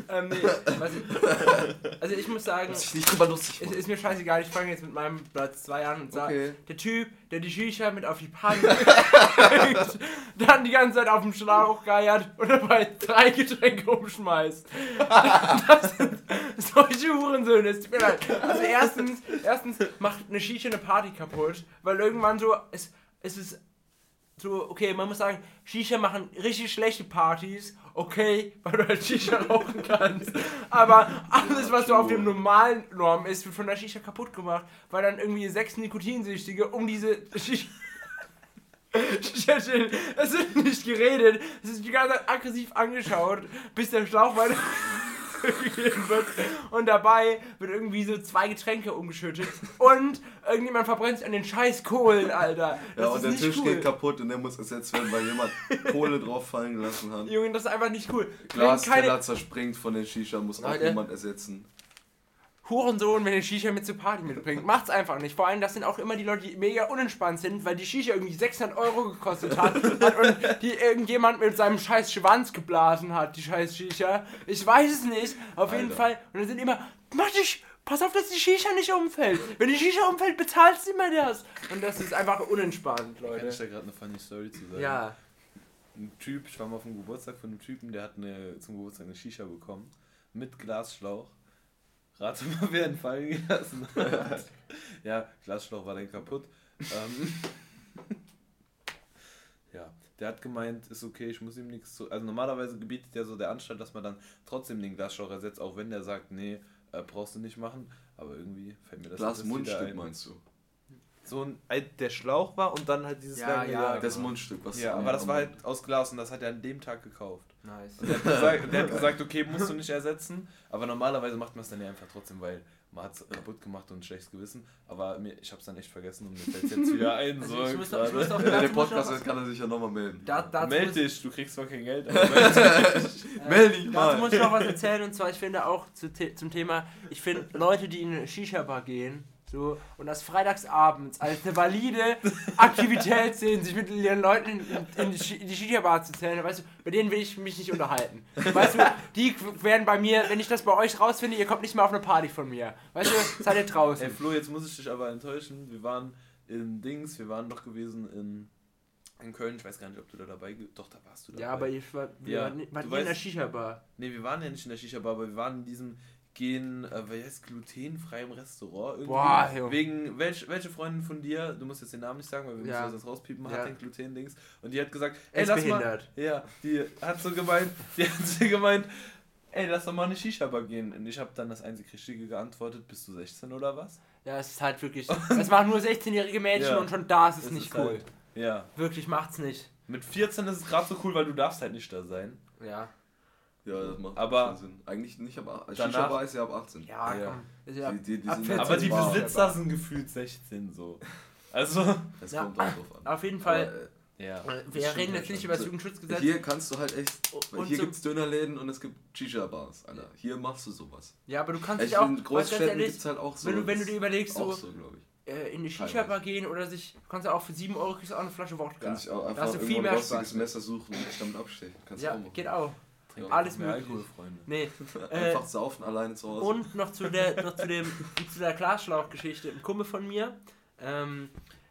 Ähm, nee, ich, also ich muss sagen, Muss ich nicht drüber lustig es machen. ist mir scheißegal, ich fange jetzt mit meinem Platz 2 an und sage, Okay. der Typ, der die Shisha mit auf die Party bringt, dann die ganze Zeit auf dem Schlauch geiert und dabei drei Getränke umschmeißt. Das sind solche Hurensöhne, es tut mir leid. Also erstens, erstens macht eine Shisha eine Party kaputt, weil irgendwann so, es, es ist so, okay, man muss sagen, Shisha machen richtig schlechte Partys, okay, weil du halt Shisha rauchen kannst. Aber alles, was so auf dem normalen Norm ist, wird von der Shisha kaputt gemacht, weil dann irgendwie sechs Nikotinsüchtige um diese Shisha. Es wird nicht geredet, es ist die ganze Zeit aggressiv angeschaut, bis der Schlauch weiter gegeben wird. Und dabei wird irgendwie so zwei Getränke umgeschüttet. Und irgendjemand verbrennt sich an den scheiß Kohlen, Alter. Das Ja, und ist der nicht Tisch cool. geht kaputt und der muss ersetzt werden, weil jemand Kohle drauf fallen gelassen hat. Junge, das ist einfach nicht cool. Glasteller keine zerspringt von den Shisha, muss auch Leute. jemand ersetzen. Hurensohn, wenn ihr Shisha mit zur Party mitbringt, macht's einfach nicht. Vor allem, das sind auch immer die Leute, die mega unentspannt sind, weil die Shisha irgendwie 600 Euro gekostet hat, hat und die irgendjemand mit seinem scheiß Schwanz geblasen hat, die scheiß Shisha. Ich weiß es nicht. Auf jeden Alter. Fall. Und dann sind immer, mach dich, pass auf, dass die Shisha nicht umfällt. Wenn die Shisha umfällt, bezahlst du immer das. Und das ist einfach unentspannt, Kann ich Leute. da gerade eine funny Story zu sagen? Ja. Ein Typ, ich war mal auf dem Geburtstag von einem Typen, der hat eine, zum Geburtstag eine Shisha bekommen. Mit Glasschlauch. Rate mal, wer einen fallen gelassen hat. ja, Glasschlauch war dann kaputt. Ähm, ja, der hat gemeint, ist okay, ich muss ihm nichts zu. Also normalerweise gebietet ja so der Anstalt, dass man dann trotzdem den Glasschlauch ersetzt, auch wenn der sagt, nee, äh, brauchst du nicht machen. Aber irgendwie fällt mir das Glas jetzt wieder Mundstück ein. meinst du? So ein, ein, der Schlauch war und dann halt dieses Ja, lange ja. Das genau. Mundstück, was Ja, aber das war halt aus Glas und das hat er an dem Tag gekauft. Nice. Und der, hat gesagt, der hat gesagt, okay, musst du nicht ersetzen, aber normalerweise macht man es dann ja einfach trotzdem, weil man hat es kaputt gemacht und ein schlechtes Gewissen. Aber mir, ich habe es dann echt vergessen und mir fällt jetzt wieder ein. Also so ich doch- ich er den Dazu muss Podcast noch kann er sich ja nochmal melden. Da, dazu Meld dich, du kriegst zwar kein Geld, aber meld dich. Meld dich Dazu mal. muss ich noch was erzählen und zwar, ich finde auch zu, zum Thema, ich finde Leute, die in eine Shisha-Bar gehen, so, und das freitagsabends als eine valide Aktivität sehen, sich mit ihren Leuten in, in die, Shisha-Bar zu zählen, weißt du, bei denen will ich mich nicht unterhalten. Weißt du, die werden bei mir, wenn ich das bei euch rausfinde, ihr kommt nicht mehr auf eine Party von mir. Weißt du, seid ihr Ey draußen. Flo, jetzt muss ich dich aber enttäuschen. Wir waren in Dings, wir waren doch gewesen in, in Köln. Ich weiß gar nicht, ob du da dabei Doch, da warst du dabei. Ja, aber ich war, wir Ja, waren, waren du hier in der Shisha-Bar. Nee, wir waren ja nicht in der Shisha-Bar, aber wir waren in diesem gehen, äh, wie heißt glutenfreiem Restaurant. Irgendwie. Boah, Junge. Wegen, welch, welche Freundin von dir, du musst jetzt den Namen nicht sagen, weil wir Ja. müssen das rauspiepen, Ja. hat den Gluten-Dings. Und die hat gesagt, ey, ist lass mal. behindert. Ja, die hat so gemeint, die hat so gemeint, ey, lass doch mal eine Shisha-Bar gehen. Und ich habe dann das einzig Richtige geantwortet, bist du 16 oder was? Ja, es ist halt wirklich, es machen nur 16-jährige Mädchen Ja. und schon da ist es Das nicht ist cool. Halt, ja. Wirklich macht's nicht. Mit 14 ist es gerade so cool, weil du darfst halt nicht da sein. Ja. Ja, das macht Aber- Sinn. Eigentlich nicht ab Danach- Shisha-Bar ist ja ab 18. Ja, Ja. ja Die- die- die ab sind- 14 Aber die Wow. Besitzer sind gefühlt 16 so. Also, Das Ja. kommt auch drauf an. Auf jeden Fall. Aber, äh, ja. äh, wir reden jetzt nicht über das Jugendschutzgesetz. Hier kannst du halt echt. Hier gibt es Dönerläden und es gibt Shisha-Bars, Alter. Hier machst du sowas. ja, aber du kannst Ich dich auch, in Großstädten gibt es halt auch so. wenn du, wenn du dir überlegst, so, so, glaube ich. äh, in eine Shisha-Bar gehen oder sich, du kannst ja auch für 7 Euro kriegst du auch eine Flasche Wodka. Kannst dich auch Da einfach hast du viel ein mehr Spaß. Messer suchen und dich damit abstechen. Kannst du Ja, auch machen. geht auch. Trinkt Alles mehr möglich. Alkohol, Freunde. Nee. Äh, Einfach saufen alleine zu Hause. Und noch zu der, noch zu dem, zu der Glasschlauchgeschichte. Ein Kumpel von mir, ähm,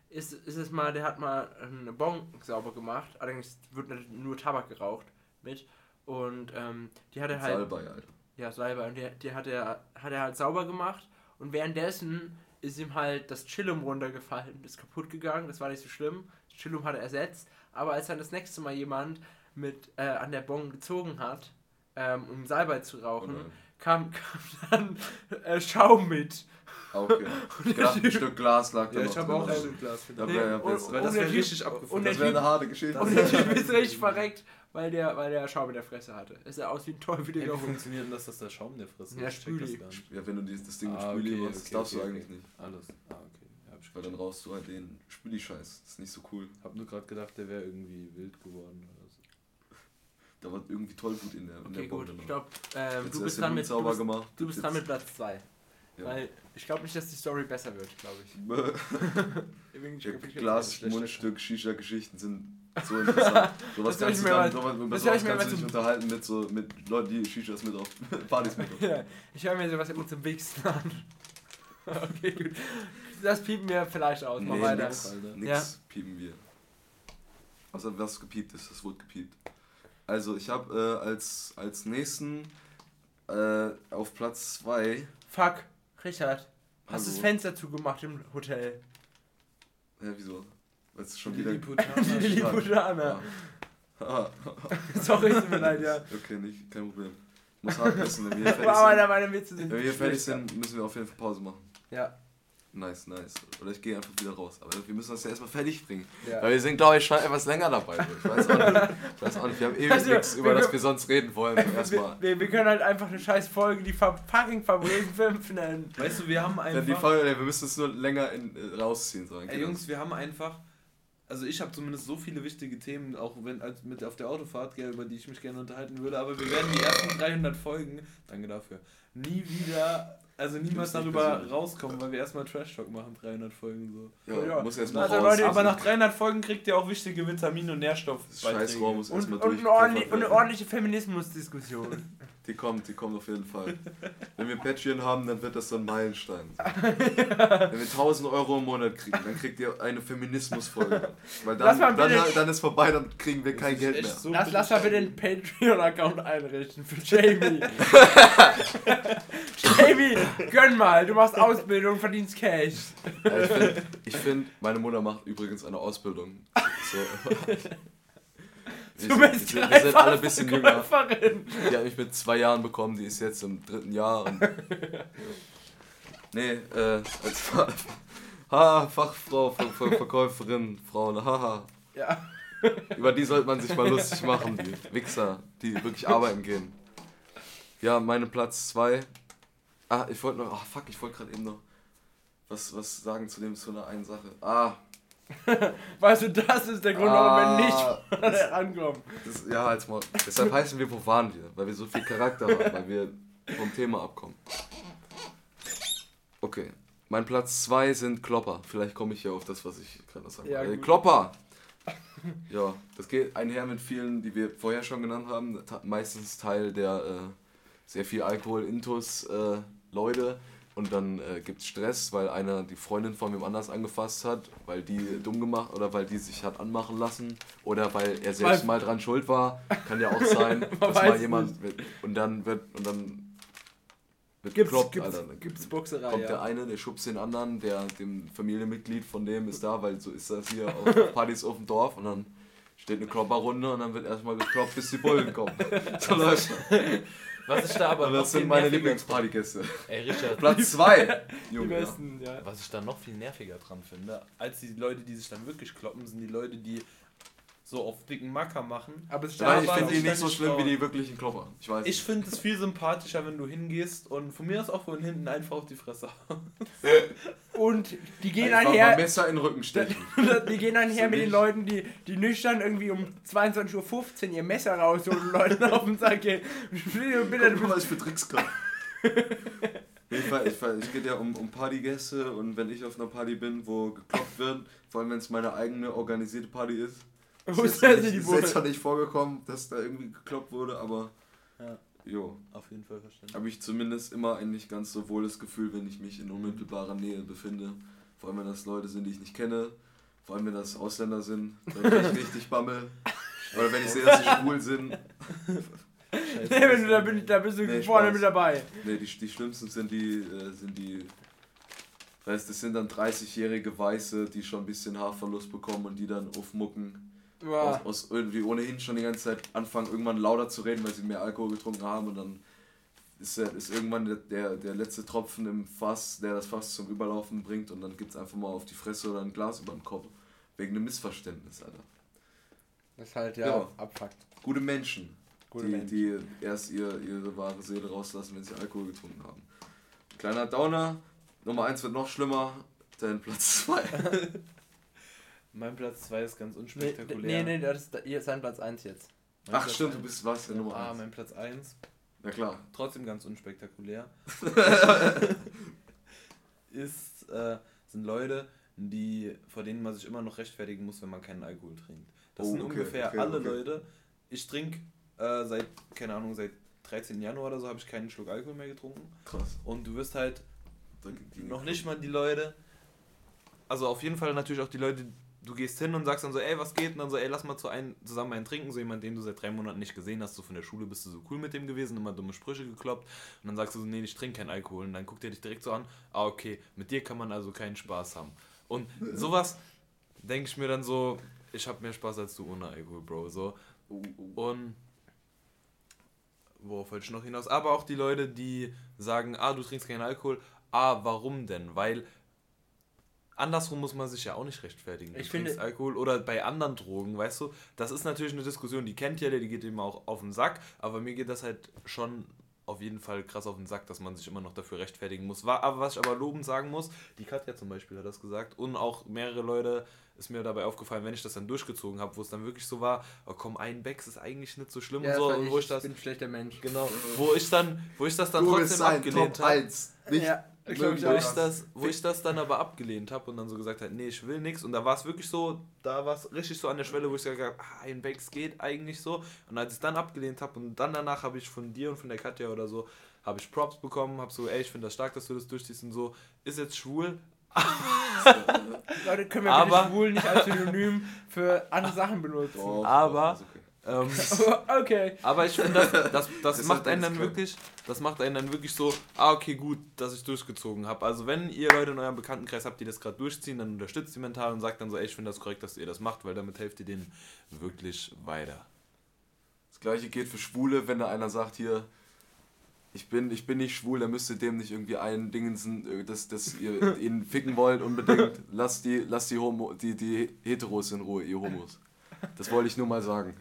ist, ist es mal, der hat mal eine Bon sauber gemacht. Allerdings wird nur Tabak geraucht mit. Und ähm, die hat er halt. Salbei, Alter. Ja, Salbei. Und die, die hat, er, hat er halt sauber gemacht. Und währenddessen ist ihm halt das Chillum runtergefallen. Ist kaputt gegangen. Das war nicht so schlimm. Das Chillum hat er ersetzt. Aber als dann das nächste Mal jemand mit äh, an der Bon gezogen hat, ähm, um Salbei zu Oh rauchen, nein. kam, kam dann äh, Schaum mit. Okay. Ich dachte, ein Stück Glas lag da Ja, noch ich habe auch ein Glas für Da dich. wäre ja und- besser. Weil das wäre richtig abgefuckt. und Das wäre eine harte Geschichte. Und der Typ ist richtig verreckt, weil der, weil der Schaum in der Fresse hatte. Es sah aus wie ein Teufel, Wie der Hund. funktioniert denn das, dass der Schaum in der Fresse Ja, Spüli. Ja, wenn du das Ding mit Ah, Spüli okay, machst, das okay, darfst du eigentlich okay. nicht. Alles. Ah, okay. Ich Weil dann rauchst du halt den Spüli-Scheiß. Das ist nicht so cool. hab nur gerade gedacht, der wäre irgendwie wild geworden. Da war irgendwie Tollwut in der, in Okay, der gut. Bombe. Ich glaube, ähm, du bist dran Mund mit, du bist, gemacht. du bist Jetzt- dran mit Platz 2. Ja. Weil ich glaube nicht, dass die Story besser wird, glaube ich. Nicht- Glas. Mundstück, Shisha-Geschichten sind so interessant. Hör ich kannst du dann, ich mir kannst du dich unterhalten mit so mit Leuten, die Shishas mit auf Partys mit. Ja, ich höre mir sowas immer zum Wichsen an. okay, gut. Das piepen wir vielleicht aus. Mal Nee, weiter. nix, nix Ja. piepen wir. Außer was gepiept ist, das wurde gepiept. Also ich habe äh, als, als nächsten äh, auf Platz 2. Fuck, Richard. Hast du Hallo? das Fenster zugemacht im Hotel? Ja, wieso? Weil es schon wieder. Lilliputaner Lilliputaner. Ah, Sorry, tut mir leid, ja. okay, nicht, kein Problem. Muss hart essen, wenn wir hier fertig Wow, sind. meine Witze sind Wenn wir hier fertig sind, müssen wir auf jeden Fall Pause machen. Ja, Nice, nice. Oder ich gehe einfach wieder raus. Aber wir müssen das ja erstmal fertig bringen. ja. Weil wir sind, glaube ich, schon etwas länger dabei. Ich weiß auch nicht. Ich weiß auch nicht. Wir haben ewig Also, nichts, über wir- das wir sonst reden wollen. Erstmal. Wir, wir, wir können halt einfach eine scheiß Folge, die fucking Favoriten 5 nennen. Weißt du, wir haben Ja, einfach... die Folge, wir müssen es nur länger in, äh, rausziehen. So. Ey, Jungs, wir haben einfach... Also ich habe zumindest so viele wichtige Themen, auch wenn als mit auf der Autofahrt, gell, über die ich mich gerne unterhalten würde, aber wir werden die ersten 300 Folgen, danke dafür, nie wieder, also niemals darüber persönlich. rauskommen, weil wir erstmal Trash Talk machen, 300 Folgen so. ja, Ja. muss erstmal Also, raus. Leute, Aber nach 300 Folgen kriegt ihr auch wichtige Vitamine und Nährstoffe. das Scheißrohr muss Und, erstmal und, eine ordentlich, und eine ordentliche Feminismusdiskussion. Die kommt, die kommt auf jeden Fall. Wenn wir Patreon haben, dann wird das so ein Meilenstein. Wenn wir 1000 Euro im Monat kriegen, dann kriegt ihr eine Feminismusfolge. Weil Lass dann, mal dann, bitte- dann ist vorbei, dann kriegen wir kein Geld mehr. lass, lass mal bitte einen Patreon-Account einrichten für Jamie. Jamie, gönn mal, du machst Ausbildung, verdienst Cash. Ja, ich finde, find, meine Mutter macht übrigens eine Ausbildung. So. Wir Du sind, bist wir sind, wir sind alle ein bisschen jünger. Die hat mich mit zwei Jahren bekommen, die ist jetzt im dritten Jahr. Und nee, äh, als Fa ha, Fachfrau, Ver Ver Verkäuferin, Frauen, haha. Ja. Über die sollte man sich mal lustig machen, die Wichser, die wirklich arbeiten gehen. Ja, meine Platz zwei. Ah, ich wollte noch, ah fuck, ich wollte gerade eben noch was, was sagen zu dem, zu einer einen Sache. Ah, Weißt du, das ist der Grund, warum wir nicht ah, rankommen. das, ja, als mal. Deshalb heißen wir, wo waren wir? Weil wir so viel Charakter haben, weil wir vom Thema abkommen. Okay. Mein Platz 2 sind Klopper. Vielleicht komme ich ja auf das, was ich gerade sagen Ja. Äh. Klopper! Ja, das geht einher mit vielen, die wir vorher schon genannt haben. Meistens Teil der äh, sehr viel Alkohol-Intus äh, Leute. Und dann äh, gibt es Stress, weil einer die Freundin von wem anders angefasst hat, weil die dumm gemacht oder weil die sich hat anmachen lassen oder weil er selbst Weil- mal dran schuld war. Kann ja auch sein, dass mal jemand wird, und dann wird und dann wird Gibt's, gekloppt, gibt's, Alter. Dann gibt's Boxerei, kommt der ja. eine, der schubst den anderen, der dem Familienmitglied von dem ist da, weil so ist das hier auf auf Partys auf dem Dorf und dann steht eine Klopperrunde und dann wird erstmal gekloppt, bis die Bullen kommen. So läuft Was ich da aber Und noch das sind meine nerviger- Lieblingspartygäste. Ey, Richard, Platz 2. Die Junge. Ja. besten, ja. was ich da noch viel nerviger dran finde, als die Leute, die sich dann wirklich kloppen, sind die Leute, die so auf dicken Macker machen. Aber es Nein, ich aber finde die ich nicht so schlimm wie die wirklichen Klopper. Ich weiß. Ich finde es viel sympathischer, wenn du hingehst und von mir aus auch von hinten einfach auf die Fresse. Und die gehen Einfach mal einher, Messer in den Rücken stechen. die gehen einher So mit den. Leuten, die, die nüchtern irgendwie um 22.15 Uhr ihr Messer rausholen und Leuten auf den Sack gehen. Bitte, bitte, Guck mal, was ich für Tricks kann. ich, es geht ja um, um Partygäste und wenn ich auf einer Party bin, wo geklopft wird, vor allem wenn es meine eigene organisierte Party ist, ist jetzt nicht, zwar nicht vorgekommen, dass da irgendwie gekloppt wurde, aber ja. jo. Auf jeden Fall verstanden. Habe ich zumindest immer ein nicht ganz so wohles Gefühl, wenn ich mich in unmittelbarer Nähe befinde. Vor allem wenn das Leute sind, die ich nicht kenne. Vor allem wenn das Ausländer sind, dann bin ich richtig Bammel. Oder wenn ich sehe, dass sie schwul sind. nee, wenn du, da, bin, da bist du nee, vorne Spaß. mit dabei. Nee, die, die schlimmsten sind die, äh, sind die. Weißt, das sind dann 30-jährige Weiße, die schon ein bisschen Haarverlust bekommen und die dann aufmucken. Aus, aus, irgendwie ohnehin schon die ganze Zeit anfangen, irgendwann lauter zu reden, weil sie mehr Alkohol getrunken haben und dann ist, ist irgendwann der, der, der letzte Tropfen im Fass, der das Fass zum Überlaufen bringt und dann gibt es einfach mal auf die Fresse oder ein Glas über den Kopf. Wegen einem Missverständnis, Alter. Das ist halt ja, ja. abfuckt. Gute Menschen die, Mensch. die erst ihr, ihre wahre Seele rauslassen, wenn sie Alkohol getrunken haben. Kleiner Downer, Nummer 1 wird noch schlimmer, dein Platz 2. mein Platz 2 ist ganz unspektakulär. Nee, nee, nee das ist, sein Platz 1 jetzt. Mein Ach Platz stimmt, 1. du bist was, der Nummer 1. Ah, mein Platz 1. Ja klar. Trotzdem ganz unspektakulär. ist, äh, sind Leute, die, vor denen man sich immer noch rechtfertigen muss, wenn man keinen Alkohol trinkt. Das oh, sind okay, ungefähr okay, alle okay. Leute. Ich trinke äh, seit, keine Ahnung, seit 13. Januar oder so habe ich keinen Schluck Alkohol mehr getrunken. Krass. Und du wirst halt noch nicht mal die Leute, also auf jeden Fall natürlich auch die Leute, du gehst hin und sagst dann so, ey, was geht? Und dann so, ey, lass mal zu ein, zusammen einen trinken. So jemand, den du seit drei Monaten nicht gesehen hast, so von der Schule bist du so cool mit dem gewesen, immer dumme Sprüche gekloppt. Und dann sagst du so, nee, ich trinke keinen Alkohol. Und dann guckt er dich direkt so an, ah, okay, mit dir kann man also keinen Spaß haben. Und sowas denke ich mir dann so, ich habe mehr Spaß als du ohne Alkohol, Bro. So. Und worauf wollte ich noch hinaus? Aber auch die Leute, die sagen, ah, du trinkst keinen Alkohol. Ah, warum denn? Weil andersrum muss man sich ja auch nicht rechtfertigen. Du ich finde Alkohol oder bei anderen Drogen, weißt du? Das ist natürlich eine Diskussion, die kennt ja der, die geht ihm auch auf den Sack. Aber mir geht das halt schon auf jeden Fall krass auf den Sack, dass man sich immer noch dafür rechtfertigen muss. Aber was ich aber lobend sagen muss, die Katja zum Beispiel hat das gesagt und auch mehrere Leute ist mir dabei aufgefallen, wenn ich das dann durchgezogen habe, wo es dann wirklich so war, oh komm, ein Becks ist eigentlich nicht so schlimm ja, und so. Und wo ich, das, bin ein schlechter Mensch. Genau, wo ich dann, wo ich das dann du trotzdem abgelehnt habe. Ja, ich glaub, wo, ich das, wo ich das dann aber abgelehnt habe und dann so gesagt habe, nee, ich will nichts. Und da war es wirklich so, da war es richtig so an der Schwelle, wo ich gesagt habe, ah, ein Becks geht eigentlich so. Und als ich dann abgelehnt habe und dann danach habe ich von dir und von der Katja oder so, habe ich Props bekommen, habe so, ey, ich finde das stark, dass du das durchziehst und so, ist jetzt schwul. Leute, können wir aber schwul nicht als Synonym für andere Sachen benutzen. Oh, aber ähm, okay. Aber ich finde, das, das, das, das macht einen dann wirklich, das macht einen dann wirklich so, ah, okay, gut, dass ich durchgezogen habe. Also wenn ihr Leute in eurem Bekanntenkreis habt, die das gerade durchziehen, dann unterstützt die mental und sagt dann so, ey, ich finde das korrekt, dass ihr das macht, weil damit helft ihr denen wirklich weiter. Das gleiche geht für Schwule, wenn da einer sagt hier, ich bin, ich bin nicht schwul, dann müsst ihr dem nicht irgendwie ein Dingensen, äh, dass, dass ihr ihn ficken wollt unbedingt. Lasst die, lasst die, Homo, die, die Heteros in Ruhe, ihr Homos. Das wollte ich nur mal sagen.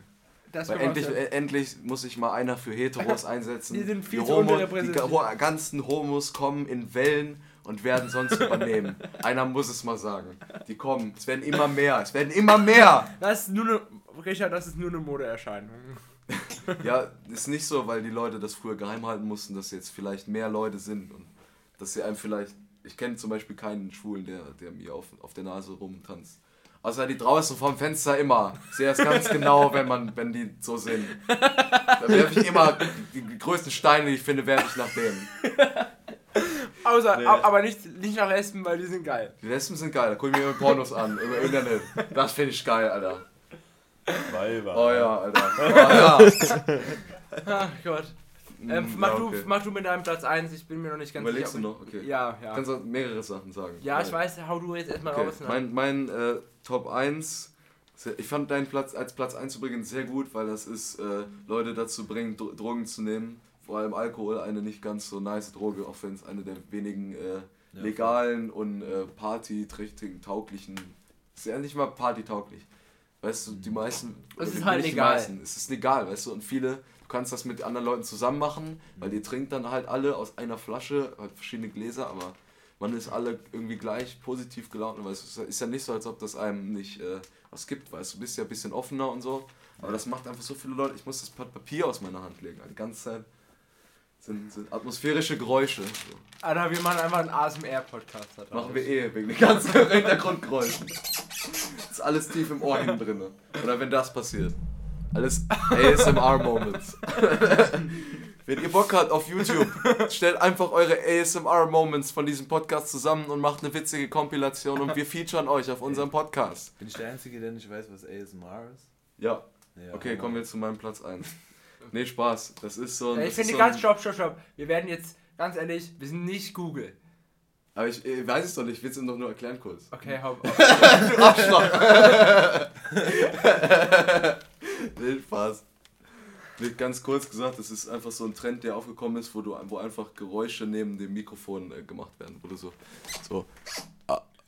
Das endlich, äh, endlich muss sich mal einer für Heteros einsetzen. Die sind viel die zu Homo, Die ganzen Homos kommen in Wellen und werden sonst übernehmen. Einer muss es mal sagen. Die kommen. Es werden immer mehr. Es werden immer mehr. Das ist nur eine, Richard, das ist nur eine Modeerscheinung. ja, ist nicht so, weil die Leute das früher geheim halten mussten, dass jetzt vielleicht mehr Leute sind und dass sie einem vielleicht. Ich kenne zum Beispiel keinen Schwulen, der, der mir auf, auf der Nase rumtanzt. Außer die draußen vom Fenster immer. Ich sehe es ganz genau, wenn, man, wenn die so sind. Da werfe ich immer die, größten Steine, die ich finde, werfe ich nach denen. Außer, nee. aber nicht, nicht nach Lesben, weil die sind geil. Die Lesben sind geil, da gucke ich mir immer Pornos an, über Internet. Das finde ich geil, Alter. Weiber. Oh ja, Alter. Oh ja. Ach Gott. Ähm, hm, mach, ja, okay. du, mach du mit deinem Platz 1, ich bin mir noch nicht ganz Überlegst sicher. Überlegst du noch? Okay. Ja, ja. Kannst du mehrere Sachen sagen? Ja, ich weiß, hau du jetzt erstmal okay. raus. Ne? Mein, mein äh, Top 1, ich fand deinen Platz als Platz 1 übrigens sehr gut, weil das ist, äh, Leute dazu bringen, Drogen zu nehmen. Vor allem Alkohol, eine nicht ganz so nice Droge, auch wenn es eine der wenigen äh, legalen ja, und äh, partyträchtigen, tauglichen, ist ja nicht mal partytauglich Weißt du, die meisten. Es ist halt egal. Meisten, es ist egal, weißt du, und viele, kannst das mit anderen Leuten zusammen machen, weil die trinken dann halt alle aus einer Flasche, halt verschiedene Gläser, aber man ist alle irgendwie gleich positiv gelaunt, weil es ist ja nicht so, als ob das einem nicht äh, was gibt, weißt du, bist ja ein bisschen offener und so, aber das macht einfach so viele Leute, ich muss das Papier aus meiner Hand legen, die ganze Zeit. Sind, sind atmosphärische Geräusche. So. Alter, wir machen einfach einen ASMR-Podcast. Machen wir eh, wegen den ganzen Hintergrundgeräuschen. Ist alles tief im Ohr hinten drin. Oder wenn das passiert. Alles ASMR-Moments. wenn ihr Bock habt auf YouTube, stellt einfach eure ASMR-Moments von diesem Podcast zusammen und macht eine witzige Kompilation und wir featuren euch auf unserem Podcast. Bin ich der Einzige, der nicht weiß, was ASMR ist? Ja. Ja, Okay, kommen wir zu meinem Platz 1. Nee, Spaß. Das ist so ein. Das ich finde ganz, stopp, stopp, stopp. Wir werden jetzt, ganz ehrlich, wir sind nicht Google. Aber ich, ich weiß es doch nicht, ich will es ihm doch nur erklären kurz. Okay, hau auf. Du Arschloch! nee, Spaß. Nee, ganz kurz gesagt, das ist einfach so ein Trend, der aufgekommen ist, wo, du, wo einfach Geräusche neben dem Mikrofon äh, gemacht werden. Wo du so. so,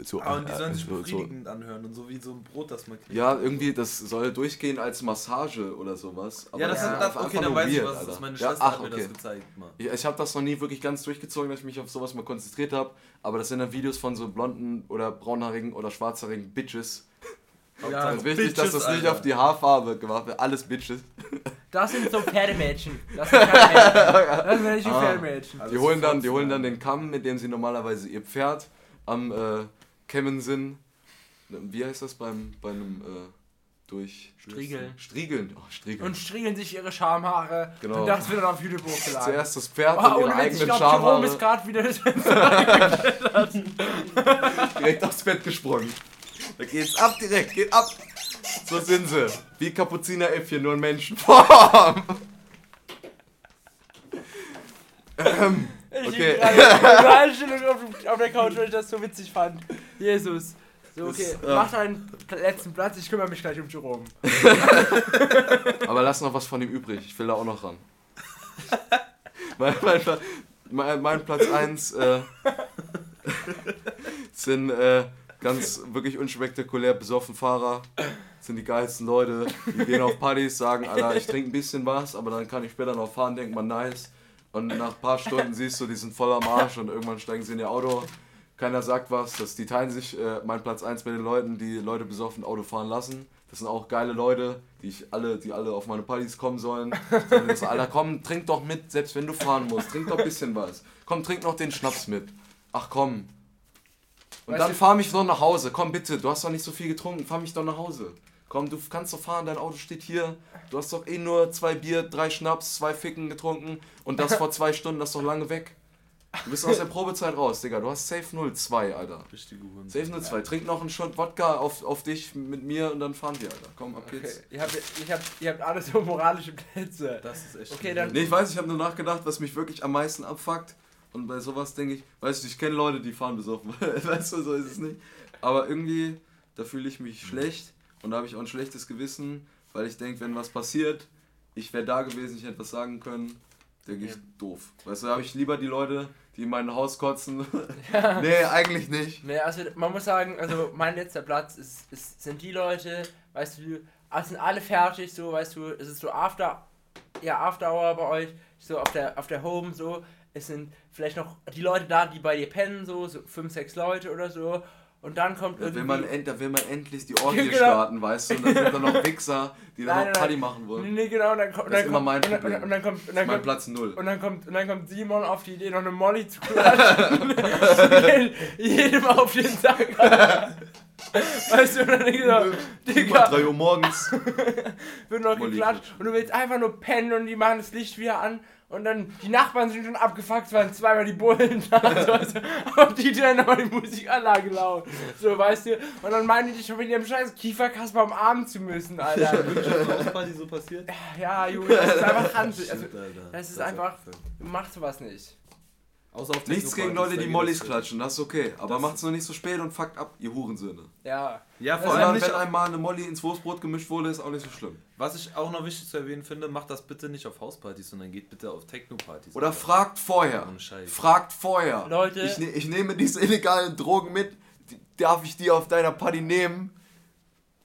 so Ah, und die sollen sich so, so. befriedigend anhören und so wie so ein Brot, das man kriegt. Ja, irgendwie, das soll durchgehen als Massage oder sowas. Aber ja, das Ja, ist das, einfach okay, dann weiß ich, was es ist. Meine Ja, Schwester ach, hat mir okay. das gezeigt, Mann. Ja, ich habe das noch nie wirklich ganz durchgezogen, dass ich mich auf sowas mal konzentriert habe. Aber das sind dann Videos von so blonden oder braunhaarigen oder schwarzhaarigen Bitches. Ja, Ganz wichtig, dass das nicht Alter. auf die Haarfarbe gemacht wird. Alles Bitches. Das sind so Pferdemädchen. Das sind keine Mädchen. Das sind die Ah. Pferdemädchen. Also Die das holen, dann, die holen dann den Kamm, mit dem sie normalerweise ihr Pferd am äh, Kämmen sind. Wie heißt das beim, bei einem äh, durch... Striegeln. Striegeln. Oh, Striegeln. Und striegeln sich ihre Schamhaare. Genau. Und das wird dann auf YouTube hochgeladen. Zuerst das Pferd Oh, und ihre Witz, ich eigenen glaube, Jerome Schamhaare ist gerade wieder das direkt aufs Bett gesprungen. Da geht's ab direkt, geht ab. So sind sie. Wie Kapuzineräffchen, nur in Menschenform. Ähm, Ich Okay. Einstellung auf, auf der Couch, weil ich das so witzig fand. Jesus. So, okay, Das, mach deinen letzten Platz, ich kümmere mich gleich um Jerome. aber lass noch was von ihm übrig. Ich will da auch noch ran. mein, mein, mein Platz 1 äh, sind äh, ganz wirklich unspektakulär besoffen Fahrer. Sind die geilsten Leute. Die gehen auf Partys, sagen, Alter, ich trinke ein bisschen was, aber dann kann ich später noch fahren, denkt man nice. Und nach ein paar Stunden siehst du, die sind voll am Arsch und irgendwann steigen sie in ihr Auto. Keiner sagt was, das, die teilen sich äh, mein Platz 1 mit den Leuten, die Leute besoffen Auto fahren lassen. Das sind auch geile Leute, die ich alle, die alle auf meine Partys kommen sollen. Sagen das, Alter, komm, trink doch mit, selbst wenn du fahren musst, trink doch ein bisschen was. Komm, trink noch den Schnaps mit. Ach komm. Und Weißt dann du- fahr mich doch nach Hause. Komm bitte, du hast doch nicht so viel getrunken, fahr mich doch nach Hause. Komm, du kannst doch fahren, dein Auto steht hier. Du hast doch eh nur zwei Bier, drei Schnaps, zwei Ficken getrunken und das vor zwei Stunden, das ist doch lange weg. Du bist aus der Probezeit raus, Digga. Du hast Safe 02, Alter. Richtige Hund. Safe 02. Trink noch einen Shot Wodka auf, auf dich mit mir und dann fahren wir, Alter. Komm, ab Okay, geht's. ihr habt, ihr, habt, ihr habt alle so moralische Plätze. Das ist echt Okay, dann-. Nee, ich weiß, ich habe nur nachgedacht, was mich wirklich am meisten abfuckt. Und bei sowas denke ich, weißt du, ich kenne Leute, die fahren besoffen. weißt du, so ist es nicht. Aber irgendwie, da fühle ich mich schlecht und da habe ich auch ein schlechtes Gewissen, weil ich denke, wenn was passiert, ich wäre da gewesen, ich hätte was sagen können, denke ich, Ja. doof. Weißt du, da habe ich lieber die Leute, die in mein Haus kotzen. nee, eigentlich nicht. Nee, also man muss sagen, also mein letzter Platz ist, ist, sind die Leute, weißt du, also sind alle fertig, so, weißt du, es ist so After, ja, After Hour bei euch, so auf der, auf der Home, so, es sind vielleicht noch die Leute da, die bei dir pennen, so, so fünf, sechs Leute oder so, und dann kommt Da will, man, end- da will man endlich die Orgie Genau. starten, weißt du? Und dann sind da noch Wichser, die dann Nein, noch Party nein. machen wollen. nee, genau, und dann kommt, Das ist immer mein und dann, Problem. und dann kommt, und dann mein kommt, Platz null. und dann kommt, und dann kommt Simon auf die Idee, noch eine Molly zu klatschen. Jedem auf den Sack. weißt du, und dann denke ich so, Digga, 3 Uhr morgens. wird noch Molly geklatscht und du willst einfach nur pennen und die machen das Licht wieder an und dann die Nachbarn sind schon abgefuckt, waren zweimal die Bullen da, so, also, aber die drehen aber die Musikanlage laut, so weißt du, und dann meinen die dich schon mit ihrem scheiß Kieferkasper umarmen zu müssen, Alter. Wirklich auf einer Hausparty so passiert? Ja, Junge, das ist einfach ranzig, also, das ist Das einfach- mach sowas nicht. Außer auf Nichts gegen Techno-Partys, Leute, die Mollys klatschen, das ist okay. Aber Das- macht's nur nicht so spät und fuckt ab, ihr Hurensöhne. Ja. Ja, Das vor Und allem wenn einmal eine Molly ins Wurstbrot gemischt wurde, ist auch nicht so schlimm. was ich auch noch wichtig zu erwähnen finde, macht das bitte nicht auf Hauspartys, sondern geht bitte auf Techno-Partys. Oder Alter. fragt vorher. Scheiß. Fragt vorher. Leute. Ich, ne ich nehme diese illegalen Drogen mit. Darf ich die auf deiner Party nehmen?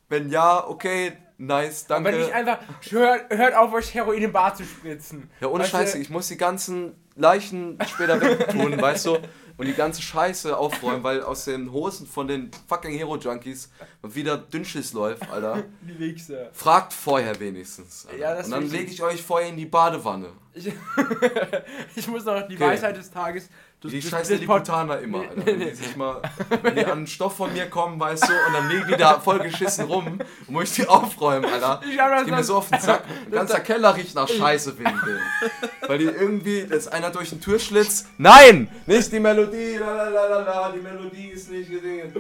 Wenn ja, okay, nice, danke. Aber nicht einfach, hört, hört auf, euch Heroin im Bar zu spritzen. Ja, ohne Weißt Scheiße, ich muss die ganzen Leichen später wegtun, weißt du? Und die ganze Scheiße aufräumen, weil aus den Hosen von den fucking Hero-Junkies wieder Dünnschiss läuft, Alter. Die Wichser. Fragt vorher wenigstens. Alter. Ja, das Und dann lege ich euch vorher in die Badewanne. Ich, ich muss noch die okay. Weisheit des Tages. Das, die scheiße Liputaner immer, nee, Alter. Nee, die sich mal wenn die an Stoff von mir kommen, weißt du, und dann liegen die da voll geschissen rum und muss ich die aufräumen, Alter. Ich hab das Geh mir so auf den Sack. Ein ganzer Keller riecht nach Scheiße wegen denen. Weil die irgendwie, da ist einer durch den Türschlitz. Nein! Nicht die Melodie, la die Melodie ist nicht gesehen.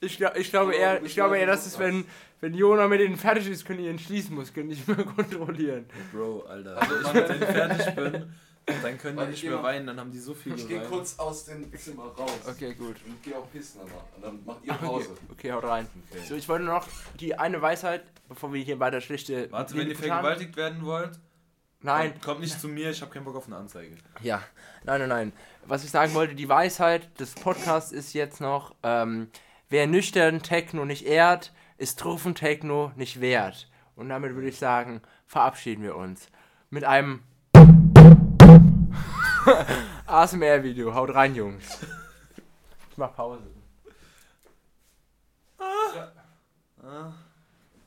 Ich, ich, glaube eher, ich glaube eher, dass es, wenn, wenn Jona mit denen fertig ist, können die ihn schließen muss, können nicht mehr kontrollieren. Bro, Alter. Also ich mit denen fertig bin, dann können die nicht mehr weinen, dann haben die so viel Ich gehe kurz aus dem Zimmer raus. Okay, gut. Und gehe auch pissen, aber. Und dann macht ihr Pause. Okay, okay haut rein. Okay. So, ich wollte noch die eine Weisheit, bevor wir hier weiter schlechte. Warte, wenn ihr vergewaltigt werden wollt. Nein. Kommt, kommt nicht zu mir, ich habe keinen Bock auf eine Anzeige. Ja, nein, nein, nein. Was ich sagen wollte, die Weisheit des Podcasts ist jetzt noch, ähm, wer nüchtern Techno nicht ehrt, ist Truffen Techno nicht wert. Und damit würde ich sagen, verabschieden wir uns mit einem ASMR-Video. Haut rein, Jungs. Ich mach Pause. Ah. Ah.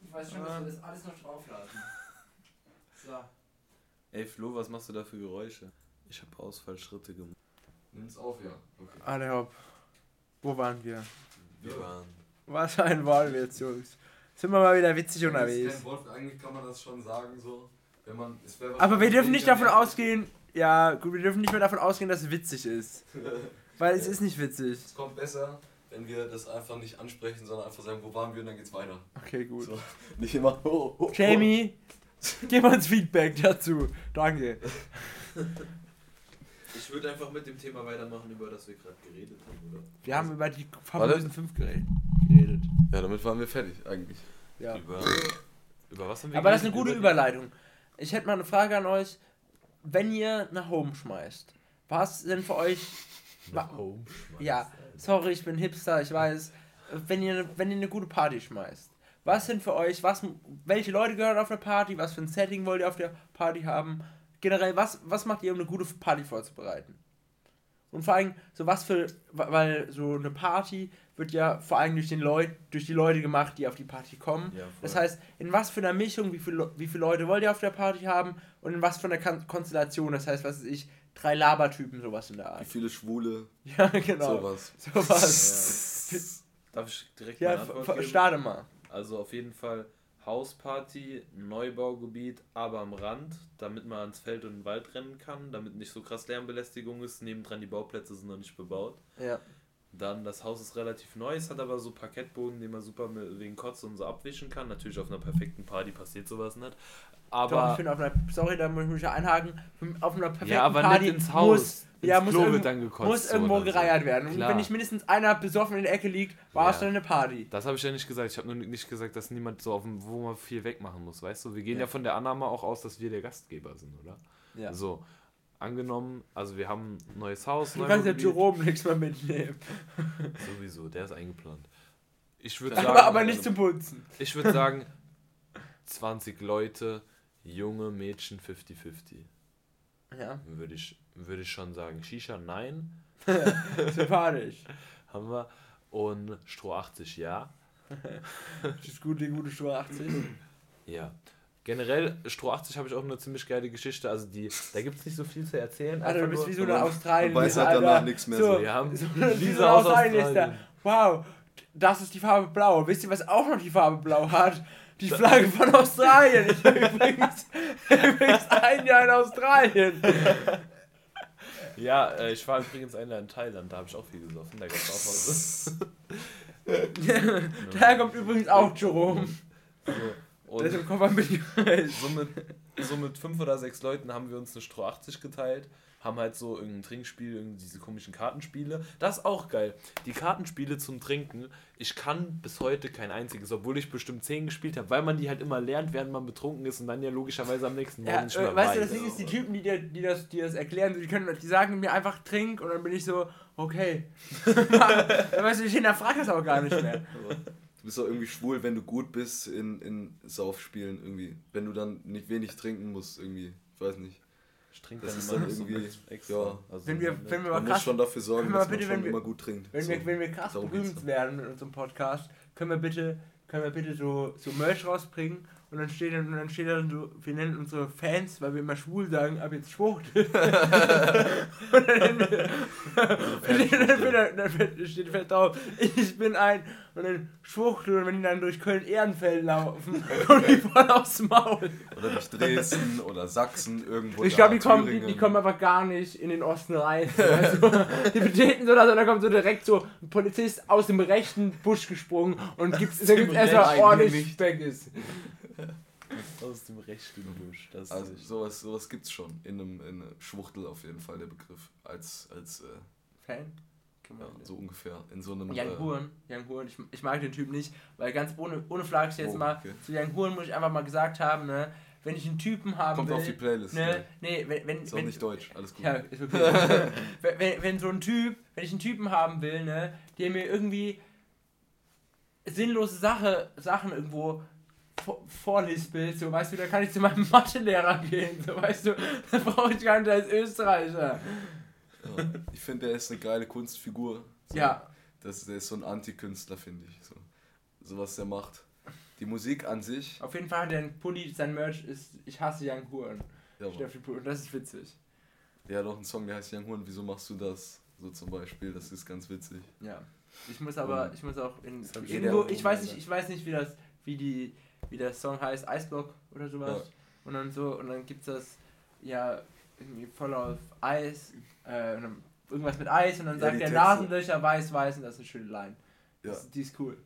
Ich weiß schon, dass wir das alles noch draufladen. So. Ey Flo, was machst du da für Geräusche? Ich habe Ausfallschritte gemacht. Nimm's auf, ja. Okay. Alle hopp. Wo waren wir? Wir waren was ein Wortwitz, Jungs. Sind wir mal wieder witzig unterwegs. Ist kein Wort, eigentlich kann man das schon sagen, so. Wenn man, es Aber wir dürfen nicht davon ausgehen, ja, gut, wir dürfen nicht mehr davon ausgehen, dass es witzig ist. Weil es ist nicht witzig. Es kommt besser, wenn wir das einfach nicht ansprechen, sondern einfach sagen, wo waren wir und dann geht's weiter. Okay, gut. So, nicht immer. Oh, oh, oh. Jamie, gib uns Feedback dazu. Danke. Ich würde einfach mit dem Thema weitermachen, über das wir gerade geredet haben, oder? Wir haben über die famösen 5 geredet. Ja, damit waren wir fertig, eigentlich. Ja. Über, über was haben wir Aber das ist eine gute Überleitung. Ich hätte mal eine Frage an euch. Wenn ihr nach Home schmeißt, was sind für euch. Nach Home schmeißt? Ja, sorry, ich bin Hipster, ich weiß. Wenn ihr, wenn ihr eine gute Party schmeißt, was sind für euch, was, welche Leute gehören auf der Party, was für ein Setting wollt ihr auf der Party haben? generell, was, was macht ihr, um eine gute Party vorzubereiten? Und vor allem, so was für, weil so eine Party wird ja vor allem durch, den Leut, durch die Leute gemacht, die auf die Party kommen. Ja, das heißt, in was für einer Mischung, wie, viel, wie viele Leute wollt ihr auf der Party haben und in was für einer Konstellation, das heißt, was weiß ich, drei Labertypen, sowas in der Art. Wie viele Schwule. Ja, genau. Sowas. Sowas. Ja. Darf ich direkt ja, mal starte mal. Also auf jeden Fall Hausparty, Neubaugebiet, aber am Rand, damit man ans Feld und den Wald rennen kann, damit nicht so krass Lärmbelästigung ist. Nebendran die Bauplätze sind noch nicht bebaut. Ja. Dann, das Haus ist relativ neu, es hat aber so Parkettboden, den man super wegen Kotze und so abwischen kann. Natürlich auf einer perfekten Party passiert sowas nicht. Aber Doch, ich finde auf einer, sorry, da muss ich mich ja einhaken, auf einer perfekten ja, aber Party nicht ins Haus. Muss, ja, muss, Klo wird dann gekotzt, muss irgendwo gereiert werden. Und wenn nicht mindestens einer besoffen in der Ecke liegt, war es dann eine Party. Das habe ich ja nicht gesagt. Ich habe nur nicht gesagt, dass niemand so auf dem, wo man viel wegmachen muss, weißt du? Wir gehen ja. ja von der Annahme auch aus, dass wir der Gastgeber sind, oder? Ja. So, angenommen, also wir haben ein neues Haus. Du kannst ja Jerome nichts mehr mitnehmen. Sowieso, der ist eingeplant. Ich würde sagen. Aber, aber nicht zum Putzen. Ich würde sagen, 20 Leute, junge Mädchen 50-50. Ja. Würde ich, würde ich schon sagen. Shisha, nein. Sympathisch. Haben wir. Und Stroh 80, ja. das ist gut, die gute Stroh 80. Ja. Generell, Stroh 80 habe ich auch eine ziemlich geile Geschichte. Also die, da gibt es nicht so viel zu erzählen. Alter, du bist wie so eine Australien. Man weiß halt danach nichts mehr so. so. Wir haben so Lisa aus Australien. Ist da. Wow, das ist die Farbe Blau. Wisst ihr, was auch noch die Farbe Blau hat? Die Flagge von Australien. Ich war übrigens, übrigens ein Jahr in Australien. Ja, äh, ich war übrigens ein Jahr in Thailand, da habe ich auch viel gesoffen. Da gab es auch was. Daher kommt übrigens auch Jerome. So. Und so mit, so mit fünf oder sechs Leuten haben wir uns eine Stroh 80 geteilt, haben halt so irgendein Trinkspiel, irgendwie diese komischen Kartenspiele. Das ist auch geil. Die Kartenspiele zum Trinken, ich kann bis heute kein einziges, obwohl ich bestimmt zehn gespielt habe, weil man die halt immer lernt, während man betrunken ist und dann ja logischerweise am nächsten Morgen ja, nicht mehr Weißt weiß. du, das Ding ist, die Typen, die, dir, die, das, die das erklären, die, können, die sagen mir einfach trink und dann bin ich so, okay. weißt du, ich hinterfrage das auch gar nicht mehr. Bist auch irgendwie schwul, wenn du gut bist in, in Saufspielen irgendwie. Wenn du dann nicht wenig trinken musst irgendwie. Ich weiß nicht. Ich trinke das ist dann irgendwie extra. Ja, also wenn wir, wenn wir man krass, muss schon dafür sorgen, dass bitte, man schon wir, immer gut trinkt. Wenn, so. wir, wenn wir krass berühmt werden mit unserem Podcast, können wir bitte, können wir bitte so, so Merch rausbringen und dann steht dann, und dann steht dann so, wir nennen unsere Fans, weil wir immer schwul sagen, ab jetzt Schwuchtel. und dann, dann, dann steht fest drauf, ich bin ein und dann Schwuchtel und wenn die dann durch Köln-Ehrenfeld laufen, kommen die voll aufs Maul. Oder durch Dresden oder Sachsen irgendwo. Ich glaube, die, kommen, die, die, kommen einfach gar nicht in den Osten rein. Also, die betreten so das und dann kommt so direkt so ein Polizist aus dem rechten Busch gesprungen und gibt erstmal ordentlich. Aus dem rechten Busch. Das also sowas, sowas gibt's schon. In einem, in einem Schwuchtel auf jeden Fall der Begriff. Als, als äh, Fan? Ja, so ungefähr. In so einem. Young äh, Huren. Young Huren. Ich, ich mag den Typ nicht, weil ganz ohne, ohne Flagge jetzt oh, mal okay. zu Young Huren muss ich einfach mal gesagt haben, ne? Wenn ich einen Typen haben Kommt will. auf die Playlist. Ne, ne. nee, wenn, wenn, ist wenn, auch nicht deutsch, alles gut. Ja, ist okay. wenn, wenn, wenn so ein Typ, wenn ich einen Typen haben will, ne, der mir irgendwie sinnlose Sache, Sachen irgendwo vorlispelt, so weißt du, da kann ich zu meinem Mathelehrer gehen, so weißt du, da brauche ich gar nicht als Österreicher. Ja, ich finde, der ist eine geile Kunstfigur. So. Ja. Das, der ist so ein Antikünstler, finde ich. So. so was der macht. Die Musik an sich. Auf jeden Fall hat er ein Pulli, sein Merch ist Ich hasse Young Huren. Ja, und das ist witzig. Der hat auch einen Song, der heißt Young Huren, wieso machst du das? So zum Beispiel, das ist ganz witzig. Ja. Ich muss aber, ich muss auch in, irgendwo, ich weiß nicht, ich weiß nicht, wie das, wie die, wie der Song heißt, Eisblock oder sowas. Ja. Und dann so, und dann gibt's das, ja, irgendwie voll auf Eis, äh, irgendwas mit Eis und dann ja, sagt der Nasenlöcher weiß, weiß und das ist eine schöne Line. Ja. Das, die ist cool.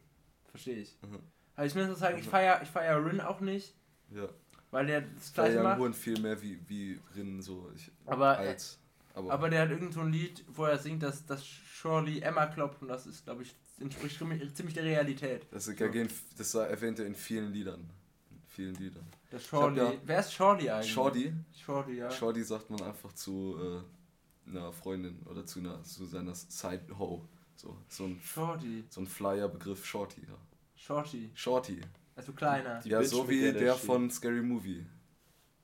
Verstehe ich. Mhm. Aber ich muss auch sagen, ich feiere ich feier Rin auch nicht. Ja. Weil der das gleiche ja, macht. viel mehr wie, wie Rin so. Ich, aber, als, aber, aber der hat irgend so ein Lied, wo er singt, dass, dass Shirley Emma klopft und das ist, glaube ich, entspricht ziemlich der Realität. Das, so. das erwähnt er in vielen Liedern. In vielen Liedern. Der Shorty. Ja, Wer ist Shorty eigentlich? Shorty? Shorty, ja. Shorty sagt man einfach zu äh, einer Freundin oder zu, einer, zu seiner Side-Ho. So, so ein, Shorty. So ein Flyer-Begriff Shorty, ja. Shorty. Shorty. Also kleiner. Die ja, Bitch, so wie der, der, der von Scary Movie.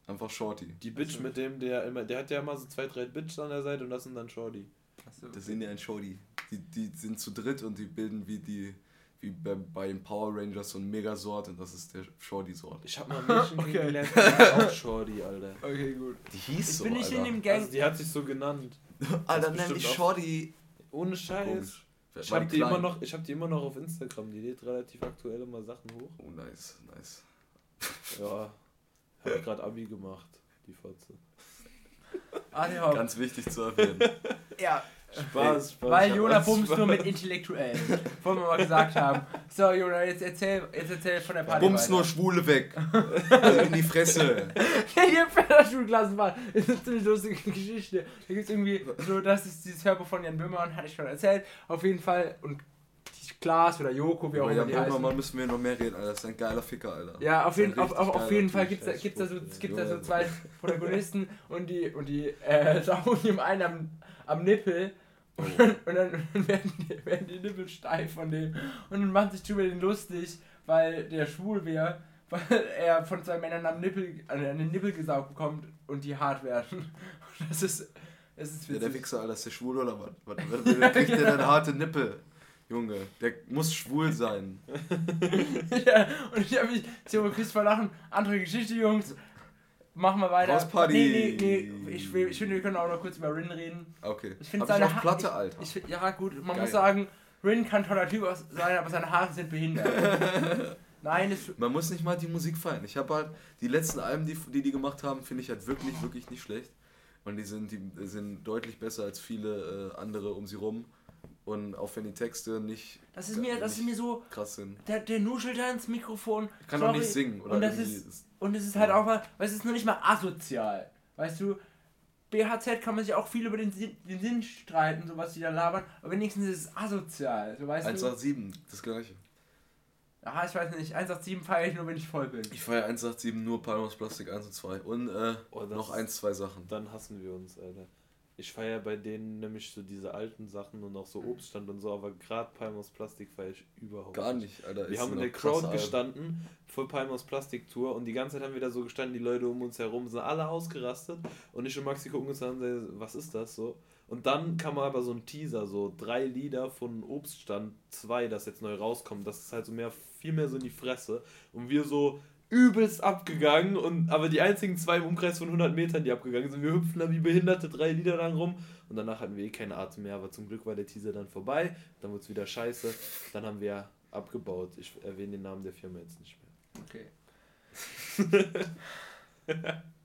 Einfach Shorty. Die Bitch also. mit dem, der immer, der hat ja immer so zwei, drei Bitches an der Seite und das sind dann Shorty. So. Das sind ja ein Shorty. Die, die sind zu dritt und die bilden wie die wie bei, bei den Power Rangers so ein Megasort und das ist der Shorty-Sort. Ich hab mal ein Mädchen okay. kennengelernt, die auch Shorty, Alter. Okay, gut. Die hieß ich so, bin nicht Alter. in dem Gang. Also die hat sich so genannt. Alter, nenn dich Shorty. Ohne Scheiß. Ich hab, die immer noch, ich hab die immer noch auf Instagram, die lädt relativ aktuell immer Sachen hoch. Oh, nice, nice. Ja, hab grad Abi gemacht, die Fotze. Ah, Ganz wichtig zu erwähnen. ja, Spaß, Spaß. Weil Jona bumst nur mit Intellektuellen. Wollen wir mal gesagt haben. So, Jona, jetzt erzähl, jetzt erzähl von der Party. Bums nur Schwule weg. also in die Fresse. Hier im Förderschulklassen war. Das ist eine ziemlich lustige Geschichte. Da gibt es irgendwie so, das ist dieses Hörbuch von Jan Böhmermann, hatte ich schon erzählt. Auf jeden Fall. Und Klaas oder Joko, wie auch immer die heißen. Böhmermann müssen wir noch mehr reden, Alter. Das ist ein geiler Ficker, Alter. Ja, auf jeden, auf, auf, auf jeden Fall gibt es da, gibt's da, so, gibt's da so zwei Protagonisten und die, und die äh, saugen ihm einen am, am Nippel und dann, und dann werden, die, werden die Nippel steif von dem. Und dann macht sich drüber den lustig, weil der schwul wäre, weil er von zwei Männern am Nippel, an den Nippel gesaugt bekommt und die hart werden. Und das ist, das ist witzig. Ja, der Wichser, Alter, ist der schwul oder was? was, was, was kriegt der denn harte Nippel? Junge, der muss schwul sein. ja, und ich habe mich so Chris vor Lachen. Andere Geschichte, Jungs. Machen wir weiter. Hausparty. Nee, nee, nee. Ich, ich finde, wir können auch noch kurz über Rin reden. Okay. Ich finde seine Haare. Platte, Alter. Ich, ich, ja, gut, man Geil. muss sagen, Rin kann toller Typ sein, aber seine Haare sind behindert. Nein, es Man muss nicht mal die Musik feiern. Ich habe halt die letzten Alben, die, die die gemacht haben, finde ich halt wirklich, wirklich nicht schlecht. Und die sind, die sind deutlich besser als viele äh, andere um sie rum. Und auch wenn die Texte nicht. Das ist mir, das ist mir so. Krass sind. Der, der nuschelt da ins Mikrofon. Kann doch nicht singen, oder? Und das ist, und es ist halt auch mal, weil es ist nur nicht mal asozial. Weißt du, BHZ kann man sich auch viel über den Sinn, den Sinn streiten, so was die da labern, aber wenigstens ist es asozial. So, weißt 187, das gleiche. Aha, ich weiß nicht, 187 feiere ich nur, wenn ich voll bin. Ich feiere 187 nur Palmos Plastik 1 und 2. Und äh, oh, noch ein, zwei Sachen. Dann hassen wir uns, Alter. Ich feiere bei denen nämlich so diese alten Sachen und auch so Obststand und so, aber gerade Palm aus Plastik feiere ich überhaupt Gar nicht, Alter. Wir haben in der Crowd gestanden, voll Palm aus Plastik Tour und die ganze Zeit haben wir da so gestanden, die Leute um uns herum sind alle ausgerastet und ich und Maxi gucken uns an und was ist das so? Und dann kam aber so ein Teaser, so drei Lieder von Obststand 2, das jetzt neu rauskommt, das ist halt so mehr, viel mehr so in die Fresse und wir so übelst abgegangen. Und, aber die einzigen zwei im Umkreis von 100 Metern, die abgegangen sind, wir hüpfen da wie Behinderte drei Lieder lang rum. Und danach hatten wir eh keinen Atem mehr. Aber zum Glück war der Teaser dann vorbei. Dann wurde es wieder scheiße. Dann haben wir abgebaut. Ich erwähne den Namen der Firma jetzt nicht mehr. Okay.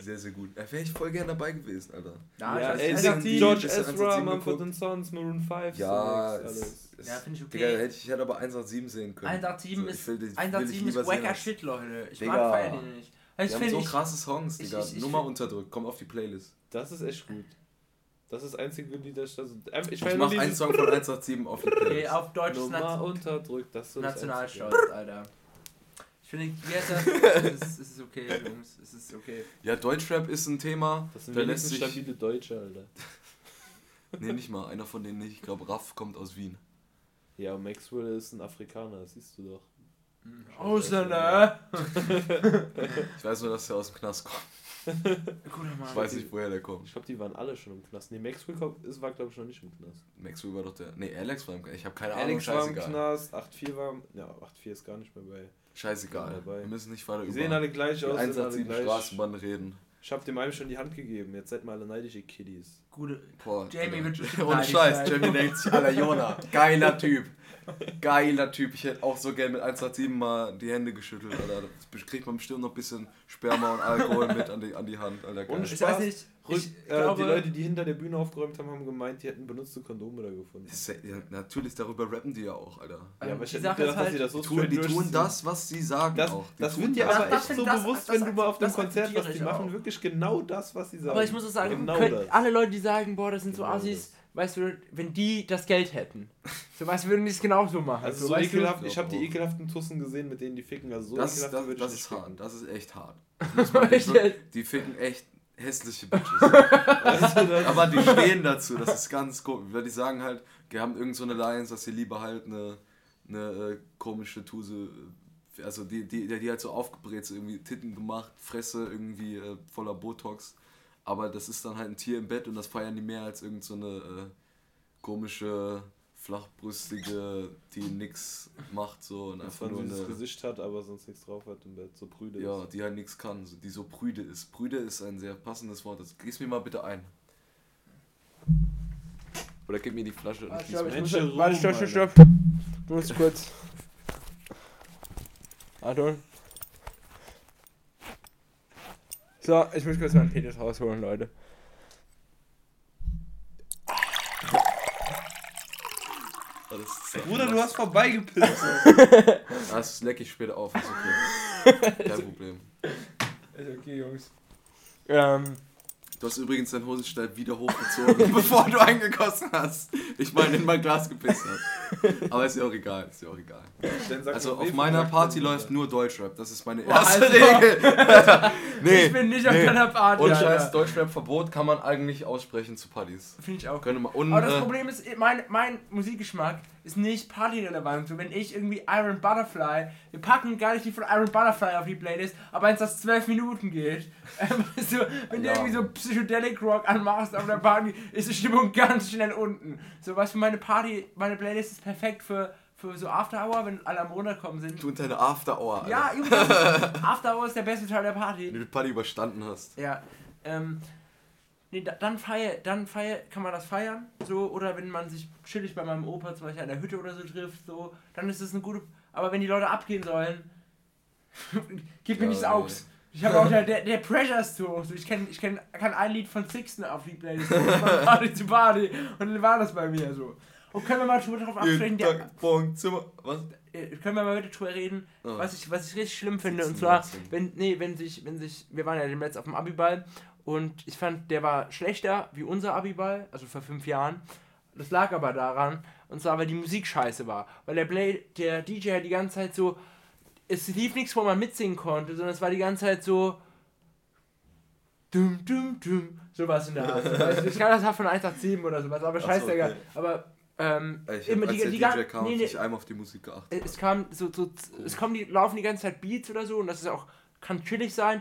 Sehr, sehr gut. Da wäre ich voll gern dabei gewesen, Alter. Ja, ja ey, George, George Ezra, Mumford Sons, Maroon 5, ja, Songs, alles. ja, finde ich okay. Digga, hätte ich, ich hätte aber 187 sehen können. 187 so, ist, will, will 187 ist wacker Shit, Leute. Ich Digga. mag feiern den nicht. Die haben so ich, krasse Songs, Digga. Ich, ich, Nur mal unterdrückt, komm auf die Playlist. Das ist echt gut. Das ist das einzige Lied, das also, ich, ich mach einen Song von 187 auf die Playlist. Okay, auf Deutsch ist Nummer unterdrückt, das ist so Nationalstolz, Alter. Ich finde, yes, es ist okay, Jungs. Es ist okay. Ja, Deutschrap ist ein Thema. Das sind da lässt sich stabile Deutsche, Alter. nee, nicht mal. Einer von denen nicht. Ich glaube, Raff kommt aus Wien. Ja, Maxwell ist ein Afrikaner, das siehst du doch. Hm, Ausländer! ich weiß nur, dass er aus dem Knast kommt. Guter Mann. Ich weiß nicht, woher der kommt. Ich glaube, die waren alle schon im Knast. Nee, Maxwell war, glaube ich, noch nicht im Knast. Maxwell war doch der. Nee, Alex war im Knast. Ich habe keine Alex Ahnung, Alex war im Knast, 8-4 war. Ja, 8-4 ist gar nicht mehr bei. Scheißegal. Wir müssen nicht weiter über sehen alle gleich aus. 187 Straßenbahn reden. Ich hab dem einen schon die Hand gegeben. Jetzt seid mal alle neidische Kiddies. Gute. Boah, Jamie wird schon Ohne Scheiß, Jamie denkt sich, aller Jona. Geiler Typ. Geiler Typ. Ich hätte auch so gerne mit 187 mal die Hände geschüttelt, Alter. Das kriegt man bestimmt noch ein bisschen Sperma und Alkohol mit an die, an die Hand, Alter. Geil. Und Spaß. Ich weiß nicht, ich äh, glaube, die Leute, die hinter der Bühne aufgeräumt haben, haben gemeint, die hätten benutzte Kondome da gefunden. Ja, natürlich, darüber rappen die ja auch, Alter. Ja, aber ich hätte gedacht, halt, dass sie das so Die tun, die tun das, was sie sagen das, auch. Die das wird dir aber echt so das, bewusst, wenn du mal auf dem Konzert warst. Die machen auch. wirklich genau das, was sie sagen. Aber ich muss auch sagen, genau alle Leute, die sagen, boah, das sind so genau Assis, weißt du, wenn die das Geld hätten, so weißt würden die es genauso machen. Also so, so ekelhaft, ich habe die ekelhaften Tussen gesehen, mit denen die ficken, also so das, ekelhaft das, würde ich das ist hart, das ist echt hart. die ficken echt hässliche Bitches. aber die stehen dazu, das ist ganz komisch. Weil die sagen halt, die haben irgend so eine dass sie lieber halt eine, eine äh, komische Tuse, äh, also die, die, die halt so aufgebrät, so irgendwie Titten gemacht, Fresse irgendwie äh, voller Botox. Aber das ist dann halt ein Tier im Bett und das feiern die mehr als irgend so äh, komische flachbrüstige, die nix macht so und einfach nur ein Gesicht hat, aber sonst nichts drauf hat im Bett, so prüde ja, ist. Ja, die halt nichts kann, so, die so prüde ist. Prüde ist ein sehr passendes Wort. Das gieß mir mal bitte ein. Oder gib mir die Flasche und gieß mir ein. Warte, stopp, stopp, stopp. Du musst kurz. Achtung. So, ich muss kurz meinen Penis rausholen, Leute. Bruder, du hast vorbeigepisst. das leck ich später auf, ist okay. Kein Problem. Ist okay, Jungs. Ähm. Du hast übrigens deinen Hosenstall wieder hochgezogen, bevor du eingegossen hast. Ich meine, in mein Glas gepisst hast. Aber ist ja auch egal, ist ja auch egal. Also auf meiner Party läuft nur Deutschrap, das ist meine erste Boah, Regel. nee, ich bin nicht auf deiner Party. Und scheiß Deutschrap-Verbot kann man eigentlich aussprechen zu Partys. Finde ich auch. Könnte man, und, Aber das äh, Problem ist, mein, mein Musikgeschmack ist nicht partyrelevant. So, wenn ich irgendwie Iron Butterfly, wir packen gar nicht die von Iron Butterfly auf die Playlist, aber wenn es das zwölf Minuten geht, ähm, so, wenn ja. du irgendwie so Psychedelic Rock anmachst auf der Party, ist die Stimmung ganz schnell unten. So, was für meine Party, meine Playlist ist perfekt für für so After Hour, wenn alle am runterkommen sind. Du und deine After Hour. Alter. Ja, Junge, After Hour ist der beste Teil der Party. Wenn du die Party überstanden hast. Ja. Ähm, Nee, dann feier, dann feier, kann man das feiern, so, oder wenn man sich chillig bei meinem Opa zum Beispiel an der Hütte oder so trifft, so, dann ist es eine gute, aber wenn die Leute abgehen sollen, gib mir ja, nichts Augs. Ich habe auch, der, der, der Pressure ist zu hoch, so, ich, kenn, ich kenn, kann ein Lied von Sixten auf die Playlist, von Party zu Party, und dann war das bei mir so. Und können wir mal drüber drauf absprechen, der, was? Äh, können wir mal drüber reden, oh. was, ich, was ich richtig schlimm finde, und zwar, wenn, nee, wenn sich, wenn sich, wir waren ja demnächst auf dem Abiball, und ich fand, der war schlechter wie unser Abiball, also vor fünf Jahren. Das lag aber daran, und zwar, weil die Musik scheiße war. Weil der, Play, der DJ hat die ganze Zeit so. Es lief nichts, wo man mitsingen konnte, sondern es war die ganze Zeit so. Dum, dum, dum. Sowas in der Art. Also ich kann das haben von 187 oder sowas, aber scheißegal. So, okay. Aber. Ähm, ich immer die, der die, DJ kam, nee, nee, nicht einmal auf die Musik geachtet. Es kam so, so cool. es kommen die, laufen die ganze Zeit Beats oder so und das ist auch, kann chillig sein,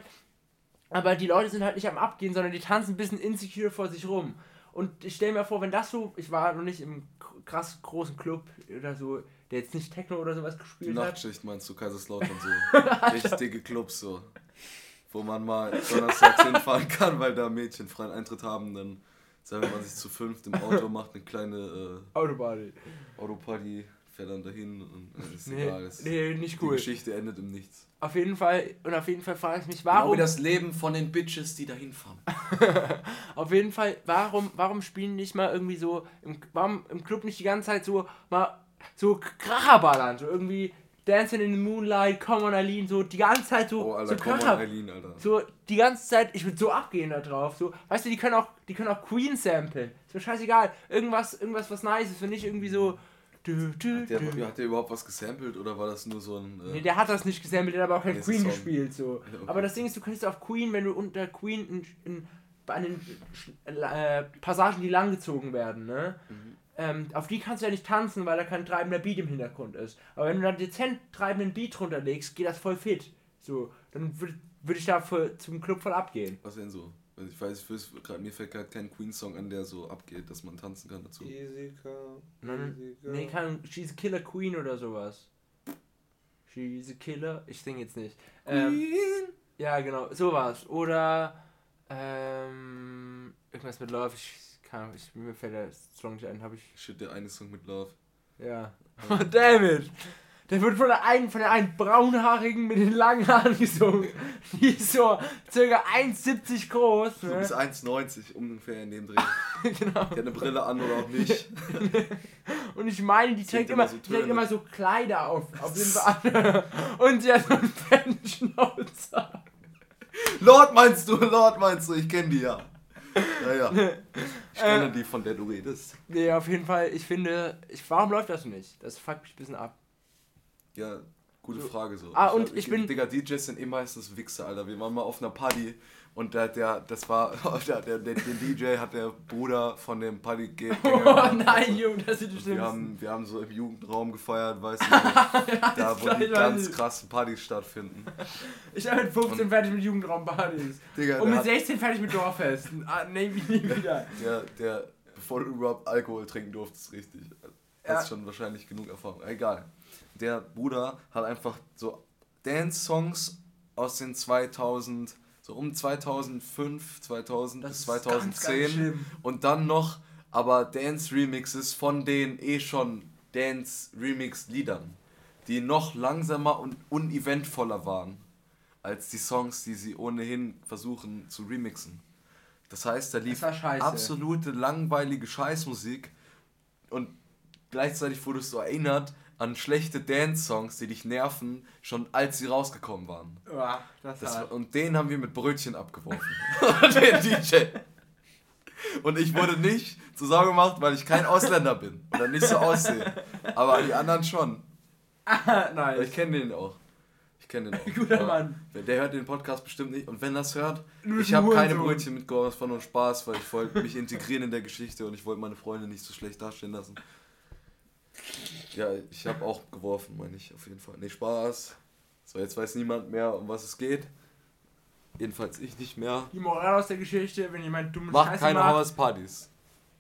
aber die Leute sind halt nicht am Abgehen, sondern die tanzen ein bisschen insecure vor sich rum. Und ich stelle mir vor, wenn das so, ich war noch nicht im krass großen Club oder so der jetzt nicht Techno oder sowas Die gespielt hat. Nachtschicht meinst du, Kaiserslautern so. Richtige Clubs so. Wo man mal donnerstags hinfahren kann, weil da Mädchen freien Eintritt haben. Dann sagen wir, man sich zu fünft im Auto macht eine kleine äh, Autobahn. Autoparty, fährt dann dahin und äh, ist Nee, egal. Es, nee, nicht Die cool. Geschichte endet im Nichts. Auf jeden Fall, und auf jeden Fall frage ich mich, Genau warum. wie das Leben von den Bitches, die da hinfahren. Auf jeden Fall, warum, warum spielen nicht mal irgendwie so, im, warum im Club nicht die ganze Zeit so mal so Kracher ballern, so irgendwie Dancing in the Moonlight, Come on Eileen, so die ganze Zeit so, Oh, Alter, so Kracher, on, Eileen, Alter. so die ganze Zeit, ich würde so abgehen da drauf, so, weißt du, die können auch, die können auch Queen samplen, ist mir scheißegal, irgendwas, irgendwas was nice ist, wenn nicht irgendwie so, dü, dü, Der, dü. hat der überhaupt was gesampelt oder war das nur so ein. Äh, Nee, der hat das nicht gesampelt, der hat aber auch kein Nee, Queen gespielt, so. Okay. Aber das Ding ist, du kannst auf Queen, wenn du unter Queen in, in, bei den äh, Passagen, die langgezogen werden, ne? Mhm. Ähm, auf die kannst du ja nicht tanzen, weil da kein treibender Beat im Hintergrund ist. Aber wenn du da dezent treibenden Beat runterlegst, geht das voll fit. So, dann würde würd ich da voll zum Club voll abgehen. was denn so? Also ich weiß, ich weiß grad, mir fällt gerade kein Queen-Song an, der so abgeht, dass man tanzen kann dazu. Easy come, Nein, easy. Nee, kann She's a Killer Queen oder sowas. She's a Killer. Ich sing jetzt nicht. Ähm, Ja, genau, sowas. Oder ähm, irgendwas mit Love. Ich kann, ich, mir fällt der Song nicht ein, habe ich. Shit, der eine Song mit Love. Ja. Oh, damn it! Der wird von der einen, von der einen braunhaarigen mit den langen Haaren gesungen. Die ist so circa 1,70 groß. Ne? bist 1,90 ungefähr in dem Dreh. genau. Die hat eine Brille an oder auch nicht. Und ich meine, die trägt immer, immer so die trägt immer so Kleider auf, auf jeden Fall. Und sie hat so einen fetten Schnauzer. Lord meinst du, Lord meinst du, ich kenne die ja. Ja, ja. Ich kenne Äh. die, von der du redest. Nee, auf jeden Fall, ich finde, ich, warum läuft das nicht? Das fuckt mich ein bisschen ab. Ja, gute So. Frage so. Ah, und ich bin- Digga, DJs sind eh meistens Wichser, Alter. Wir waren mal auf einer Party und der, der das war, der, der, der, DJ hat der Bruder von dem Partygänger. Oh nein, Junge, das sind die Wir schlimmsten. haben, wir haben so im Jugendraum gefeiert, weißt du, da wo die ganz krassen Partys stattfinden. Ich war mit 15 Und- fertig mit Jugendraumpartys. Digga, Und mit hat, 16 fertig mit Dorffesten. Ah, nee, wie nie wieder. der, der, bevor du überhaupt Alkohol trinken durftest, richtig. Ja. Hast schon wahrscheinlich genug Erfahrung. Egal. Der Bruder hat einfach so Dance-Songs aus den 2000, so um 2005, 2000 bis ist ganz, 2010 ganz schlimm. und dann noch aber Dance-Remixes von den eh schon Dance-Remix-Liedern, die noch langsamer und uneventvoller waren als die Songs, die sie ohnehin versuchen zu remixen. Das heißt, da lief absolute langweilige Scheißmusik und gleichzeitig wurdest du erinnert an schlechte Dance-Songs, die dich nerven, schon als sie rausgekommen waren. Uah, das Das, war, und den haben wir mit Brötchen abgeworfen. den DJ. Und ich wurde nicht zur Sau gemacht, weil ich kein Ausländer bin oder nicht so aussehe. Aber die anderen schon. Weil nice. Ich kenne den auch. Ich kenne den auch. Guter Mann. Der hört den Podcast bestimmt nicht. Und wenn das hört, ich habe ein keine. Brötchen mitgebracht, es war nur Spaß, weil ich wollte mich integrieren in der Geschichte und ich wollte meine Freunde nicht so schlecht dastehen lassen. Ja, ich habe auch geworfen, meine ich, auf jeden Fall. Nee, Spaß. So, jetzt weiß niemand mehr, um was es geht. Jedenfalls ich nicht mehr. Die Moral aus der Geschichte, wenn jemand dumme Macht Scheiße keine macht, Hauspartys.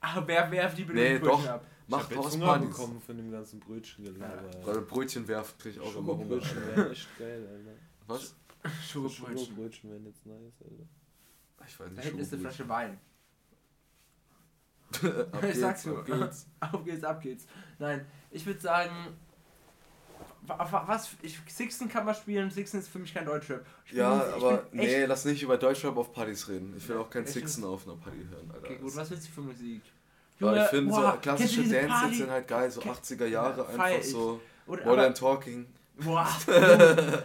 ah, wer werft die bitte Nee, Brötchen doch. ab? Macht Hauspartys. bekommen von dem ganzen Brötchengelaber. Gerade Brötchen werfen krieg ich auch immer Hunger. Alter. wären echt geil, Alter. Was? Schokobrötchen. Schokobrötchen wären jetzt nice, Alter. Ich weiß Da nicht. hinten ist eine. Flasche Wein. ab Ich sag's geht's, nur. geht's. Auf geht's, ab geht's. Nein, ich würde sagen, wa- wa- was, ich, Sixten kann man spielen, Sixten ist für mich kein Deutschrap. Ich Ja, aber bin echt- nee, lass nicht über Deutschrap auf Partys reden. Ich will auch kein? Sixen auf einer Party hören, Alter. Okay, gut, was willst du für Musik? Ja, Junge, ich finde so klassische Dance sind halt geil, so Kenn- 80er Jahre, einfach so Oder, Modern aber, Talking. boah, besser,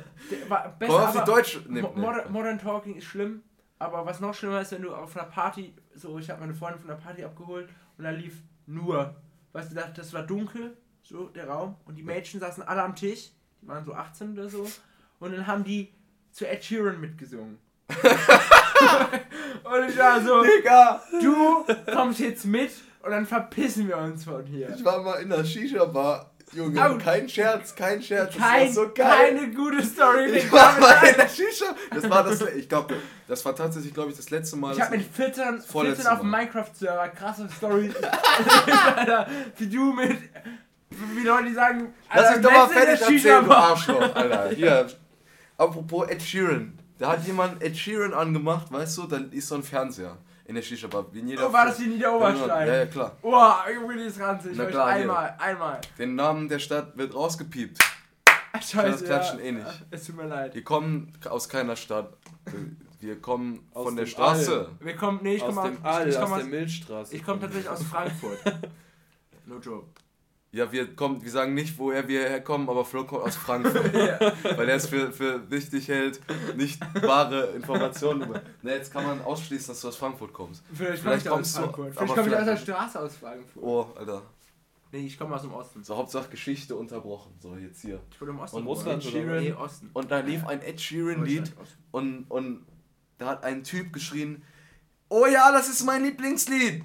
auf die aber Deutsche. Nee, nee. Modern, Modern Talking ist schlimm, aber was noch schlimmer ist, wenn du auf einer Party, so ich habe meine Freundin von der Party abgeholt und da lief nur, weißt du, das war dunkel, so der Raum und die Mädchen saßen alle am Tisch, die waren so 18 oder so und dann haben die zu Ed Sheeran mitgesungen. und ich war so, Digga! du kommst jetzt mit und dann verpissen wir uns von hier. Ich war mal in der Shisha-Bar. Junge, Au. kein Scherz, kein Scherz. Kein, das war so geil. keine gute Story. ich war mal in der Shisha. Das war das, ich glaube, das war tatsächlich, glaube ich, das letzte Mal. Ich dass hab mit 14, vorletzte 14 auf dem. Minecraft-Server krasse Story. Alter, wie du mit Wie Leute, die sagen, Lass Alter, mich doch mal in fertig erzählen, du. Arschloch, Alter. Hier. Apropos Ed Sheeran. Da hat jemand Ed Sheeran angemacht, weißt du, dann ist so ein Fernseher in der. Wie in jeder Oh, war das die Ja, Niederoberstein? ja, klar. Oh, Junge, die ist ranzig. Na klar, möchte hier. einmal, einmal. Den Namen der Stadt wird rausgepiept. Scheiße, das klatschen ja. eh nicht. Es tut mir leid. Wir kommen aus keiner Stadt. Wir kommen Aus von der Straße. Wir kommen, nee, ich aus komme dem All, ich, ich aus komm der aus, Milchstraße. ich komme tatsächlich aus Frankfurt. No joke. Ja, wir kommen, wir sagen nicht, woher wir herkommen, aber Flo kommt aus Frankfurt. Weil er es für, für wichtig hält, nicht wahre Informationen über. Na, jetzt kann man ausschließen, dass du aus Frankfurt kommst. Vielleicht, Vielleicht komme ich kommst aus du- Frankfurt. aber Vielleicht komme ich aus der Straße aus Frankfurt. Oh, Alter. Nee, ich komme aus dem Osten. So, Hauptsache Geschichte unterbrochen. So, jetzt hier. Ich wurde im Osten. Und. Russland Sheeran. Nee, Osten. Und da lief ein Ed Sheeran-Lied und, und da hat ein Typ geschrien, oh ja, das ist mein Lieblingslied.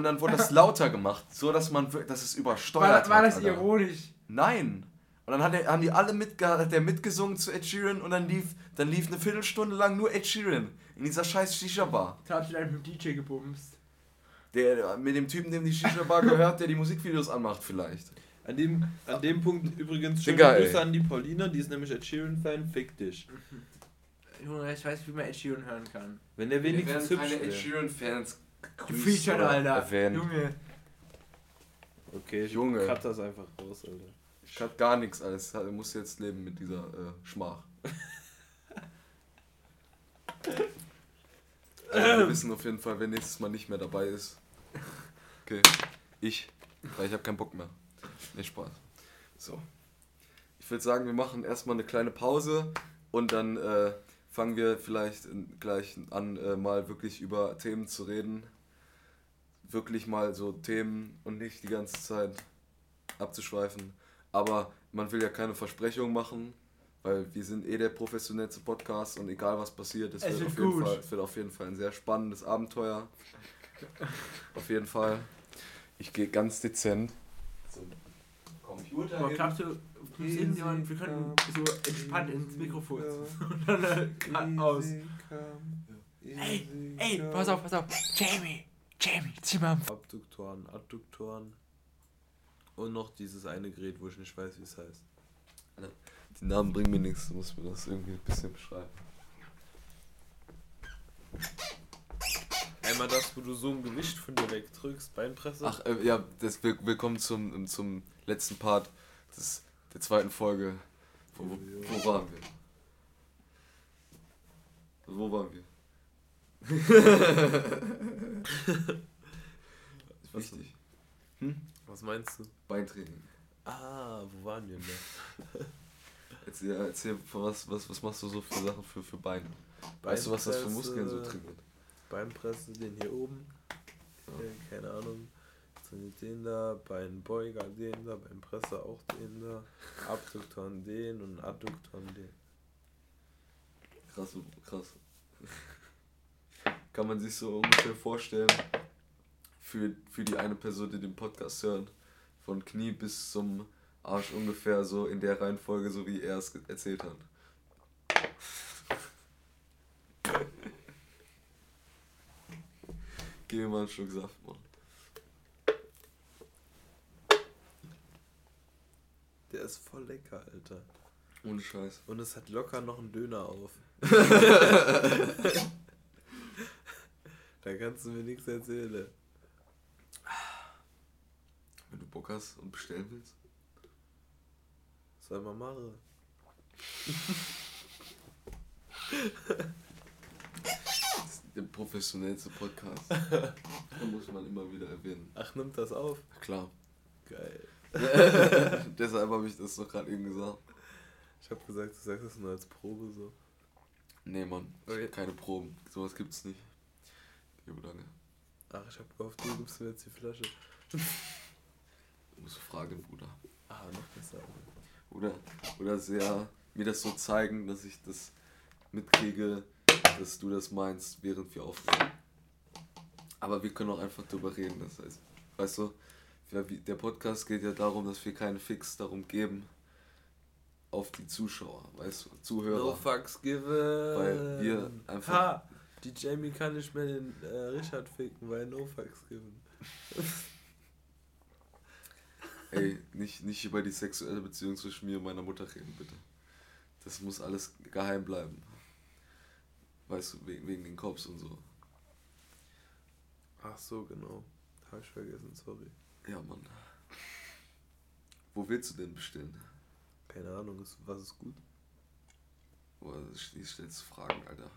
Und dann wurde das lauter gemacht, so dass man dass es übersteuert War, war hat, das Alter. ironisch? Nein. Und dann hat er, haben die alle mitge hat der mitgesungen zu Ed Sheeran und dann lief, dann lief eine Viertelstunde lang nur Ed Sheeran in dieser scheiß Shisha-Bar. Da hab ich dann mit dem DJ gebumst. Der, mit dem Typen, dem die Shisha-Bar gehört, der die Musikvideos anmacht vielleicht. An dem, an dem Punkt übrigens schöne Digga, ey. Grüße an die Paulina, die ist nämlich Ed Sheeran-Fan, fick dich. Junge, ich weiß, wie man Ed Sheeran hören kann. Wenn der wenigstens hübsch wäre. Sheeran-Fans Gefeatured, Alter. erwähnen. Junge. Okay, ich Junge. cut das einfach raus, Alter. Ich hab gar nichts alles. Er muss jetzt leben mit dieser äh, Schmach. Aber wir wissen auf jeden Fall, wer nächstes Mal nicht mehr dabei ist. Okay. Ich. Weil ich habe keinen Bock mehr. Nee, Spaß. So. Ich würde sagen, wir machen erstmal eine kleine Pause und dann äh, fangen wir vielleicht gleich an, äh, mal wirklich über Themen zu reden. Wirklich mal so Themen und nicht die ganze Zeit abzuschweifen. Aber man will ja keine Versprechungen machen, weil wir sind eh der professionellste Podcast und egal was passiert, es Es wird auf, jeden gut. Fall, es wird auf jeden Fall ein sehr spannendes Abenteuer. auf jeden Fall. Ich gehe ganz dezent zum Computer. Aber klappst du kommst in und wir können so entspannt ins Mikrofon. Und dann cut aus. Ey, ey, pass auf, pass auf. Jamie, Jamie, zieh mal Abduktoren, Adduktoren und noch dieses eine Gerät, wo ich nicht weiß, wie es heißt. Die Namen bringen mir nichts, du musst mir das irgendwie ein bisschen beschreiben. Einmal das, wo du so ein Gewicht von dir wegdrückst, Beinpresse. Ach, äh, ja, das, wir, willkommen zum, zum letzten Part des, der zweiten Folge. Wo, wo, wo waren wir? Wo waren wir? ist wichtig. Was meinst du? Beintraining. Ah, wo waren wir denn Erzähl, erzähl was, was, was machst du so für Sachen für, für Beine? Weißt du, was das für Muskeln so trainiert? Beinpresse, den hier oben. Hier, keine Ahnung. Trainiert den da, Beinbeuger den da, Beinpresse auch den da, Abduktoren den und Adduktoren den. Krass, krass. Kann man sich so ungefähr vorstellen, für, für die eine Person, die den Podcast hört, von Knie bis zum Arsch ungefähr so in der Reihenfolge, so wie er es erzählt hat. Gib mir mal einen Schluck Saft, Mann. Der ist voll lecker, Alter. Ohne Scheiß. Und es hat locker noch einen Döner auf. da kannst du mir nichts erzählen. Wenn du Bock hast und bestellen willst. Soll mal machen. Der professionellste Podcast. Da muss man immer wieder erwähnen. Ach, nimmt das auf? Klar. Geil. Deshalb habe ich das doch gerade eben gesagt. Ich hab gesagt, du sagst das nur als Probe so. Nee, Mann. Okay. Keine Proben. Sowas gibt's nicht. Wie lange? Ach, ich hab gehofft, du gibst mir jetzt die Flasche. Du musst fragen, Bruder. Ah, noch besser. Oder, oder sehr mir das so zeigen, dass ich das mitkriege, dass du das meinst, während wir aufnehmen. Aber wir können auch einfach drüber reden. Das heißt, weißt du, der Podcast geht ja darum, dass wir keinen Fix darum geben auf die Zuschauer, weißt du, Zuhörer. No fucks given. Weil wir einfach- Ha! Die Jamie kann nicht mehr den äh, Richard ficken, weil no fucks given. Ey, nicht, nicht über die sexuelle Beziehung zwischen mir und meiner Mutter reden, bitte. Das muss alles geheim bleiben. Weißt du, wegen, wegen den Cops und so. Ach so, genau. Hab ich vergessen, sorry. Ja, Mann. Wo willst du denn bestellen? Keine Ahnung, ist, was ist gut? Boah, ich stellst Fragen, Alter.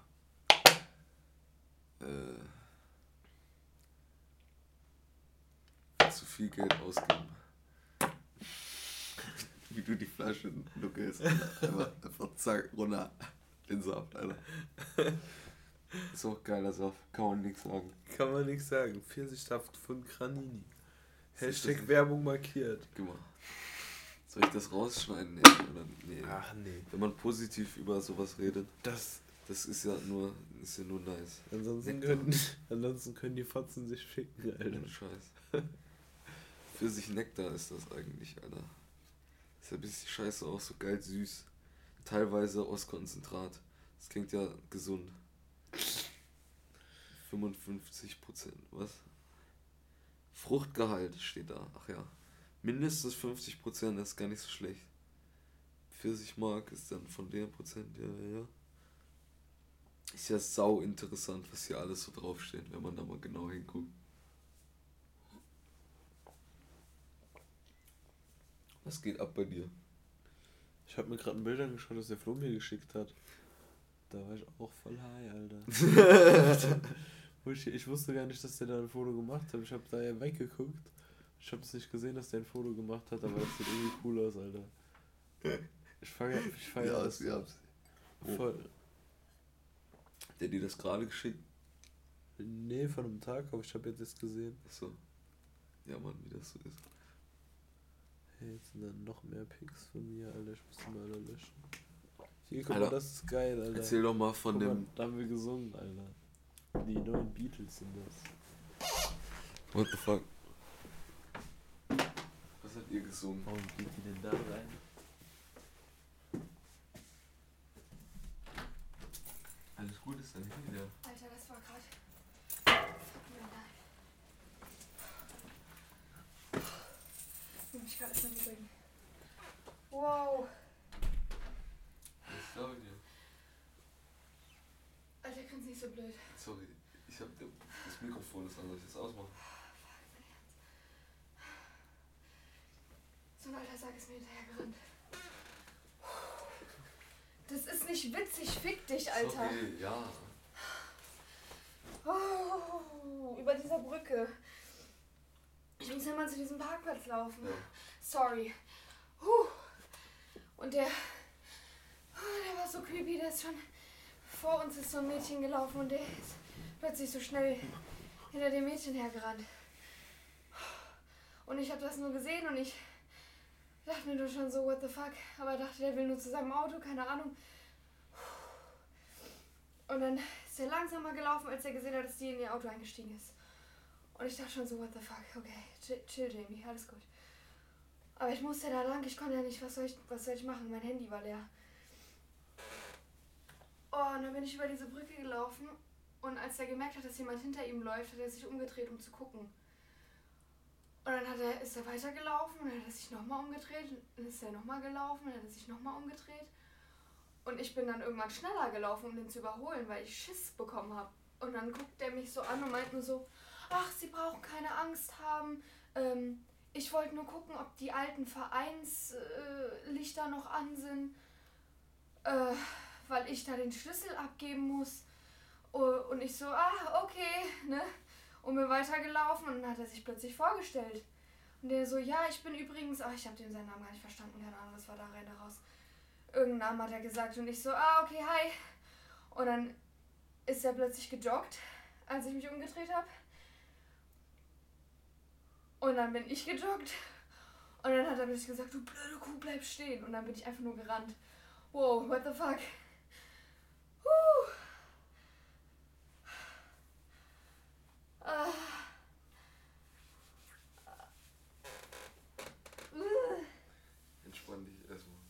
Äh. Zu viel Geld ausgeben. Wie du die Flasche nuckelst. Einfach, einfach zack, runter. Den Saft, Alter. Ist auch geiler Saft, kann man nichts sagen. Kann man nichts sagen. Pfirsichsaft von Granini. Hashtag Werbung markiert. Guck mal. Soll ich das rausschneiden? Nee, oder? nee. Ach nee. Wenn man positiv über sowas redet, Das. das ist ja nur, ist ja nur nice. Ansonsten Nektar. können, ansonsten können die Fotzen sich ficken, Alter. Ohne Scheiß. Für sich Nektar ist das eigentlich, Alter. Deshalb ist die Scheiße auch so geil süß. Teilweise aus Konzentrat. Das klingt ja gesund. 55 Prozent, was? Fruchtgehalt steht da, ach ja. Mindestens 50 Prozent, das ist gar nicht so schlecht. 40 Mark ist dann von der Prozent, ja, ja, ja. Ist ja sau interessant, was hier alles so draufsteht, wenn man da mal genau hinguckt. Was geht ab bei dir? Ich habe mir gerade ein Bild angeschaut, das der Flo mir geschickt hat. Da war ich auch voll high, Alter. Ich, ich wusste gar nicht, dass der da ein Foto gemacht hat. Ich habe da ja weggeguckt. Ich habe es nicht gesehen, dass der ein Foto gemacht hat, aber das sieht irgendwie cool aus, Alter. Ich feier, ich feier Ja, das ja. voll. Der dir das gerade geschickt? Nee, von einem Tag, aber ich habe jetzt das gesehen. Achso. Ja, Mann, wie das so ist. Hey, jetzt sind dann noch mehr Pics von mir, Alter. Ich muss die mal alle löschen. Hier, guck Alter, mal, das ist geil, Alter. Erzähl doch mal von Guck dem. Mal, da haben wir gesungen, Alter. Die neuen Beatles sind das. What the fuck? Was habt ihr gesungen? Warum geht die denn da rein? Alles gut ist dann wieder. Alter, das war gerade. Mich gerade erstmal übrigen. Wow. Ich glaube dir. Alter, kannst nicht so blöd. Sorry, ich hab das Mikrofon ist an, soll ich das ausmachen? So ein alter Sack ist mir hinterhergerannt. Das ist nicht witzig, fick dich, Alter. Sorry, ja. Oh, über dieser Brücke. Ich muss ja mal zu diesem Parkplatz laufen. ja. Sorry. Huh. Und der. oh, Der war so creepy, der ist schon. Vor uns ist so ein Mädchen gelaufen und der ist plötzlich so schnell hinter dem Mädchen hergerannt. Und ich habe das nur gesehen und ich dachte mir nur schon so, what the fuck. Aber dachte, der will nur zu seinem Auto, keine Ahnung. Und dann ist er langsamer gelaufen, als er gesehen hat, dass die in ihr Auto eingestiegen ist. Und ich dachte schon so, what the fuck, okay, chill, chill Jamie, alles gut. Aber ich musste da lang, ich konnte ja nicht, was soll ich, was soll ich machen? Mein Handy war leer. Oh, und dann bin ich über diese Brücke gelaufen und als er gemerkt hat, dass jemand hinter ihm läuft, hat er sich umgedreht, um zu gucken. Und dann hat er, ist er weitergelaufen und dann hat er sich nochmal umgedreht, und dann ist er nochmal gelaufen, dann hat er sich nochmal umgedreht. Und ich bin dann irgendwann schneller gelaufen, um den zu überholen, weil ich Schiss bekommen habe. Und dann guckt er mich so an und meint nur so, ach, Sie brauchen keine Angst haben. Ähm, ich wollte nur gucken, ob die alten Vereinslichter äh, noch an sind, äh, weil ich da den Schlüssel abgeben muss. Und ich so, ah, okay, ne? Und bin weitergelaufen und dann hat er sich plötzlich vorgestellt. Und der so, ja, ich bin übrigens, ach, ich habe den seinen Namen gar nicht verstanden, keine Ahnung, was war da rein daraus. Irgendeinen Namen hat er gesagt und ich so, ah, okay, hi. Und dann ist er plötzlich gejoggt, als ich mich umgedreht habe. Und dann bin ich gejoggt. Und dann hat er plötzlich gesagt, du blöde Kuh, bleib stehen. Und dann bin ich einfach nur gerannt. Wow, what the fuck? Huh. Ah. Uh. Entspann dich erstmal.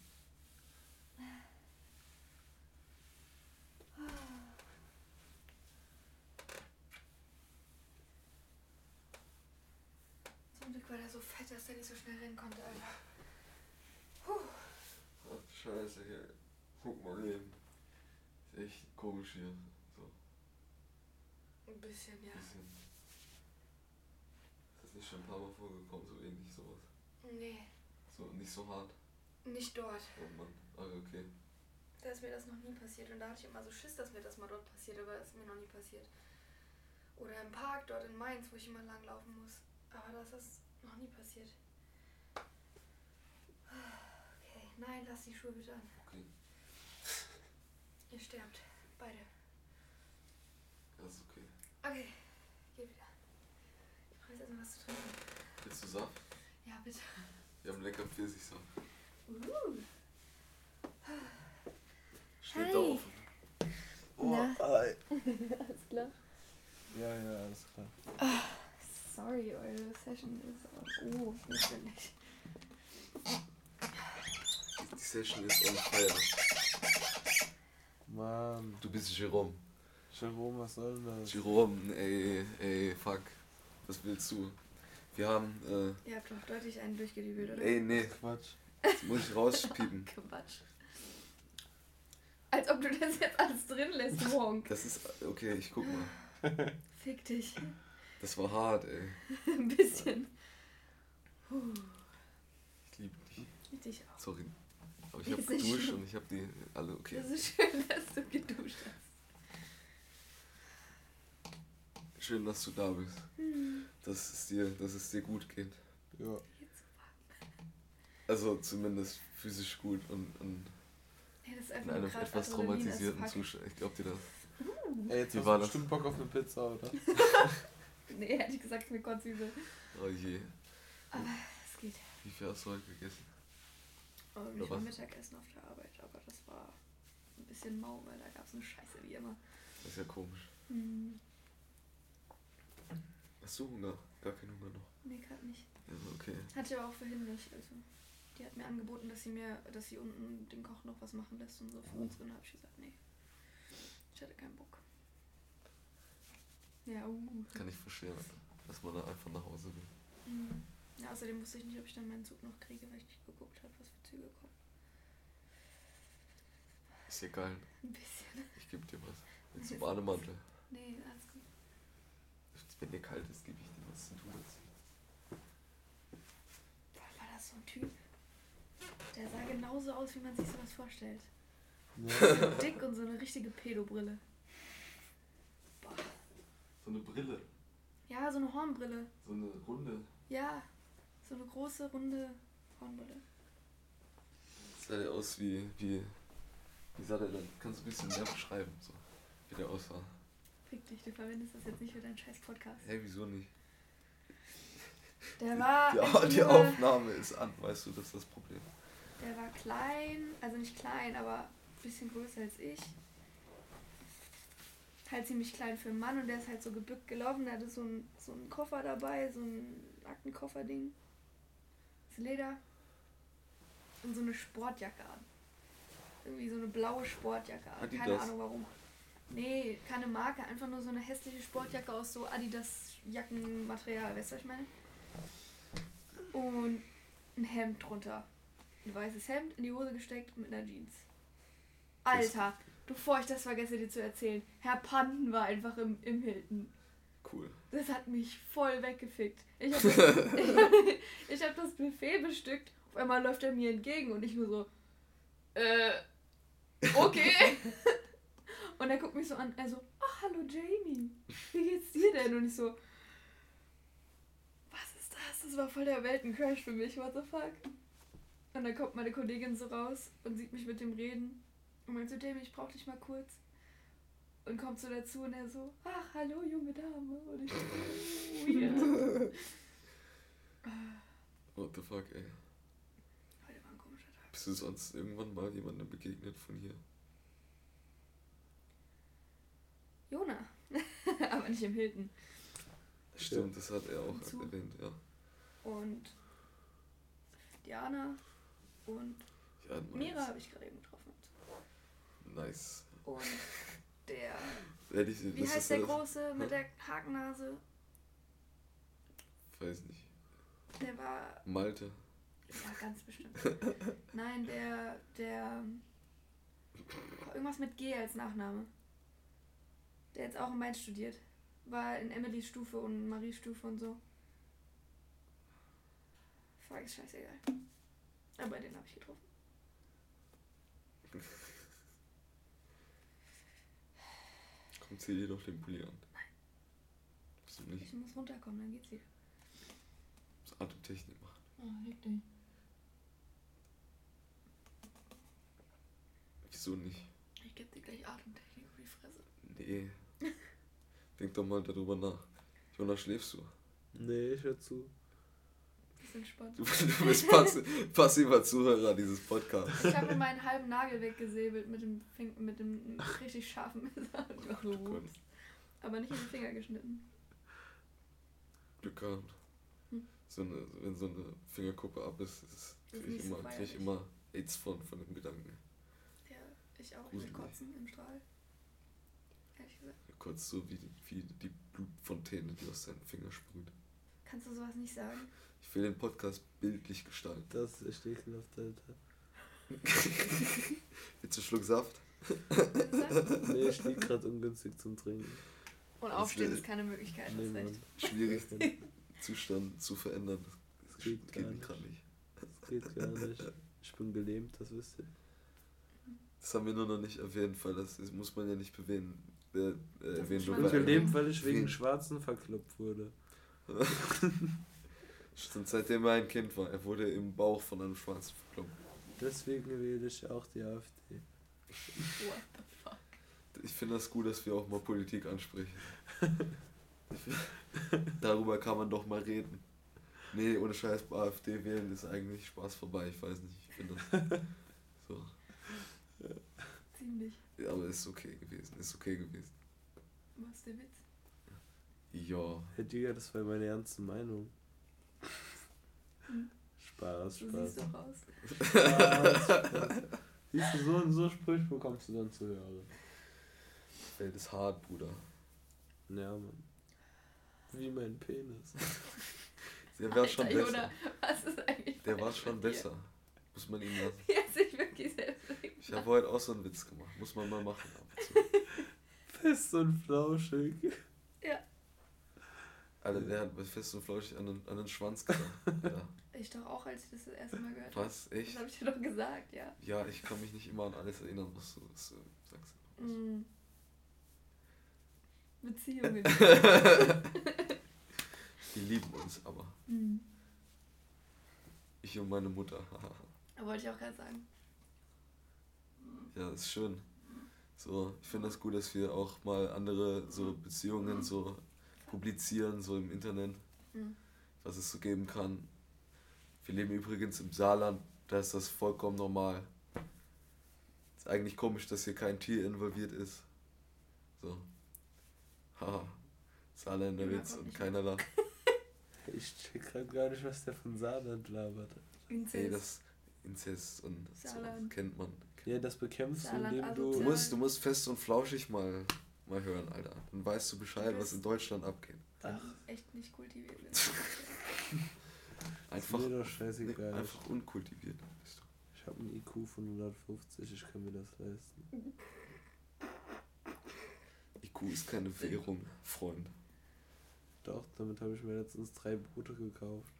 Zum Glück weil er so fett ist, dass er nicht so schnell rennen konnte, Alter. Ach, scheiße, hier. Guck mal eben. Ist echt komisch hier. So, Ein bisschen, ja. bisschen. Ist das nicht schon ein paar Mal vorgekommen, so ähnlich sowas? Nee, So, nicht so hart. nicht dort. Oh Mann. Ah, okay. Da ist mir das noch nie passiert und da hatte ich immer so Schiss, dass mir das mal dort passiert, aber das ist mir noch nie passiert. Oder im Park dort in Mainz, wo ich immer langlaufen muss. Aber das ist noch nie passiert. Okay, nein, lass die Schuhe bitte an. Okay. Ihr sterbt. Beide. Das ist okay. Okay, geh wieder. Ich brauche jetzt erstmal was zu trinken. Willst du Saft? Ja, bitte. Wir haben lecker Pfirsichsaft. Uh. Steht Hi. da offen. Na? ei. Alles klar. Ja, ja, alles klar. Sorry, eure Session ist auch. Oh, nicht. Die Session ist on fire. Mann. Du bist Jerome. Jerome, was soll denn das? Jerome, ey, ey, fuck. Was willst du? Wir haben, äh, Ihr habt doch deutlich einen durchgedübelt, oder? ey, nee, Quatsch. das muss ich rauspiepen. Quatsch. Als ob du das jetzt alles drin lässt, Monk. Das ist, okay, ich guck mal. Fick dich. Das war hart, ey. Ein bisschen. Puh, Ich liebe dich. ich dich auch. Sorry. Aber ich Ist hab nicht geduscht schlimm. und ich hab die alle, okay. Das ist schön, dass du geduscht hast. Schön, dass du da bist. Dass es dir, dass es dir gut geht. Ja. Also zumindest physisch gut und, und ist in einfach einem etwas traumatisierten. Zustand. Ich glaub dir das. Ey, jetzt Wie hast war du bestimmt Bock auf eine Pizza, oder? Nee, hätte ich gesagt, mir kotzt übel. Oh je. Aber es geht. Wie viel hast du heute gegessen? Oh, Oder ich war? Mittagessen auf der Arbeit, aber das war ein bisschen mau, weil da gab es eine Scheiße wie immer. Das ist ja komisch. Hm, Hast du Hunger? Gar kein Hunger noch. nee, gerade nicht. Ja, okay. Hatte aber auch vorhin nicht. Also, die hat mir angeboten, dass sie mir, dass sie unten den Koch noch was machen lässt und so für uns. Und da habe ich gesagt, nee. Ich hatte keinen Bock. Ja, uh. Kann ich verstehen, dass man da einfach nach Hause will. Mhm. Ja, außerdem wusste ich nicht, ob ich dann meinen Zug noch kriege, weil ich nicht geguckt habe, was für Züge kommen. Ist ja geil. Ein bisschen. Ich geb dir was. Willst du Bademantel? Nee, alles gut. Wenn dir kalt ist, gebe ich dir was zu tun. Boah, war das so ein Typ? Der sah genauso aus, wie man sich sowas vorstellt. Ja. So dick und so eine richtige Pedobrille. Boah. So eine Brille. Ja, so eine Hornbrille. So eine runde. Ja, so eine große, runde Hornbrille. Sah der aus wie, wie. Wie sah der denn? Kannst du ein bisschen mehr beschreiben, so, wie der aussah? Fick dich, du verwendest das jetzt nicht für deinen scheiß Podcast. Hä, wieso nicht? Der war. Die, einfach die Aufnahme ist an, weißt du, das ist das Problem. Der war klein, also nicht klein, aber ein bisschen größer als ich. Halt ziemlich klein für einen Mann und der ist halt so gebückt gelaufen. Der hatte so einen, so einen Koffer dabei, so ein Aktenkoffer-Ding. Leder. Und so eine Sportjacke an. Irgendwie so eine blaue Sportjacke an. Keine Adidas. Ahnung warum. Nee, keine Marke, einfach nur so eine hässliche Sportjacke aus so Adidas-Jackenmaterial, weißt du, was ich meine? Und ein Hemd drunter. Ein weißes Hemd in die Hose gesteckt mit einer Jeans. Alter, bevor ich das vergesse dir zu erzählen, Herr Panten war einfach im, im Hilton. Cool. Das hat mich voll weggefickt. Ich habe das, hab das Buffet bestückt. Auf einmal läuft er mir entgegen und ich nur so, äh, okay. und er guckt mich so an, er so, ach, hallo Jamie, wie geht's dir denn? Und ich so, was ist das? Das war voll der Weltencrash für mich, what the fuck? Und dann kommt meine Kollegin so raus und sieht mich mit dem reden und meint so, Jamie, ich brauch dich mal kurz. Und kommt so dazu und er so, ach, hallo, junge Dame. Und ich so, weird. What the fuck, ey. Heute war ein komischer Tag. Bist du sonst irgendwann mal jemandem begegnet von hier? Jona. Aber nicht im Hilton. Stimmt, das hat er auch erwähnt, ja. Und Diana und Ja, Mira habe ich gerade eben getroffen. Nice. Und der, Ehrlich, wie das heißt der das- Große mit Ja. der Hakennase? Weiß nicht. Der war. Malte. Ja, ganz bestimmt. Nein, der. der. Irgendwas mit G als Nachname. Der jetzt auch in Mainz studiert. War in Emilys Stufe und Maries Stufe und so. Fuck, ist scheißegal. Aber den habe ich getroffen. Komm, zieh dir doch den Pulli an. Bist du nicht? Ich muss runterkommen, dann geht's wieder. Das Atemtechnik machen. Oh, richtig. Wieso nicht? Ich geb dir gleich Atemtechnik auf die Fresse. Nee. Denk doch mal darüber nach. Jonas, schläfst du? Nee, ich hör zu. Entspannt. Du, du bist passi passiver Zuhörer dieses Podcasts. Ich habe mir meinen halben Nagel weggesäbelt mit dem, Fing mit dem richtig scharfen Messer. Ich ups. Aber nicht in den Finger geschnitten. Glück gehabt. Hm. So eine, wenn so eine Fingerkuppe ab ist, ist Das ist krieg ich, so immer, krieg ich immer AIDS von, von dem Gedanken. Ja, ich auch. Ich Gruselig. kotzen im Strahl. Ehrlich gesagt. Kurz so wie, wie die Blutfontäne, die aus deinen Fingern sprüht. Kannst du sowas nicht sagen? Ich will den Podcast bildlich gestalten. Das ist echt ekelhaft, Alter. Willst du einen Schluck Saft? Nee, ich lieg grad ungünstig zum Trinken. Und Das aufstehen will- ist keine Möglichkeit, Nee, Mann. recht. Schwierig, den Zustand zu verändern. Das Das geht geht gar nicht. gerade nicht. Das geht gar nicht. Ich bin gelähmt, das wisst ihr. Das haben wir nur noch nicht erwähnt, weil das, das muss man ja nicht bewegen. Äh, äh, erwähnen, ist Ich bin gelähmt, weil ich wegen Schwarzen verkloppt wurde. Schon seitdem er ein Kind war. Er wurde im Bauch von einem Schwarzen verkloppt. Deswegen wähle ich auch die AfD. What the fuck? Ich finde das gut, dass wir auch mal Politik ansprechen. Darüber kann man doch mal reden. Nee, ohne Scheiß AfD wählen ist eigentlich Spaß vorbei. Ich weiß nicht. Ich finde das. So. Ziemlich. Ja, aber ist okay gewesen. Ist okay gewesen. Was ist der Witz? Ja. Herr Digga, das war meine ernste Meinung. Spaß, Du Spaß. siehst doch aus. Spaß, Spaß. Siehst du, so, so Sprüche bekommst du dann zu hören. Welt ist hart, Bruder. Ja, Mann. Wie mein Penis. Der war schon besser. Jona, was ist eigentlich Der war schon mit dir? besser. Muss man ihm lassen. Er sich wirklich selbst Ich habe heute auch so einen Witz gemacht. Muss man mal machen. Ab und zu. Fest und flauschig. Ja, Alter, der hat bei Fest und Flauschig an den, an den Schwanz gedacht. Ja. ich doch auch, als ich das das erste Mal gehört habe. Was? Das Echt? habe ich dir doch gesagt, ja. Ja, ich kann mich nicht immer an alles erinnern, was du, was du sagst. Mm. Beziehungen. Die lieben uns aber. mm. Ich und meine Mutter. Da wollte ich auch gerade sagen. ja, ist schön. So, ich finde das gut, dass wir auch mal andere so Beziehungen so publizieren, so im Internet, Mhm. was es so geben kann. Wir leben übrigens im Saarland, da ist das vollkommen normal. Ist eigentlich komisch, dass hier kein Tier involviert ist. So. Haha. Saarländer Witz und keiner lacht. Ich check grad gar nicht, was der von Saarland labert. Inzest. Ey, das Inzest und so Saarland. kennt man. Ja, das bekämpfst du, indem Du du. musst, du musst fest und flauschig mal, mal hören, Alter. Dann weißt du Bescheid, was in Deutschland abgeht. Ach. echt nicht kultiviert bin. Einfach, mir doch nee, einfach unkultiviert bist du. Ich habe einen IQ von 150, ich kann mir das leisten. IQ ist keine Währung, Freund. Doch, damit habe ich mir letztens drei Brote gekauft.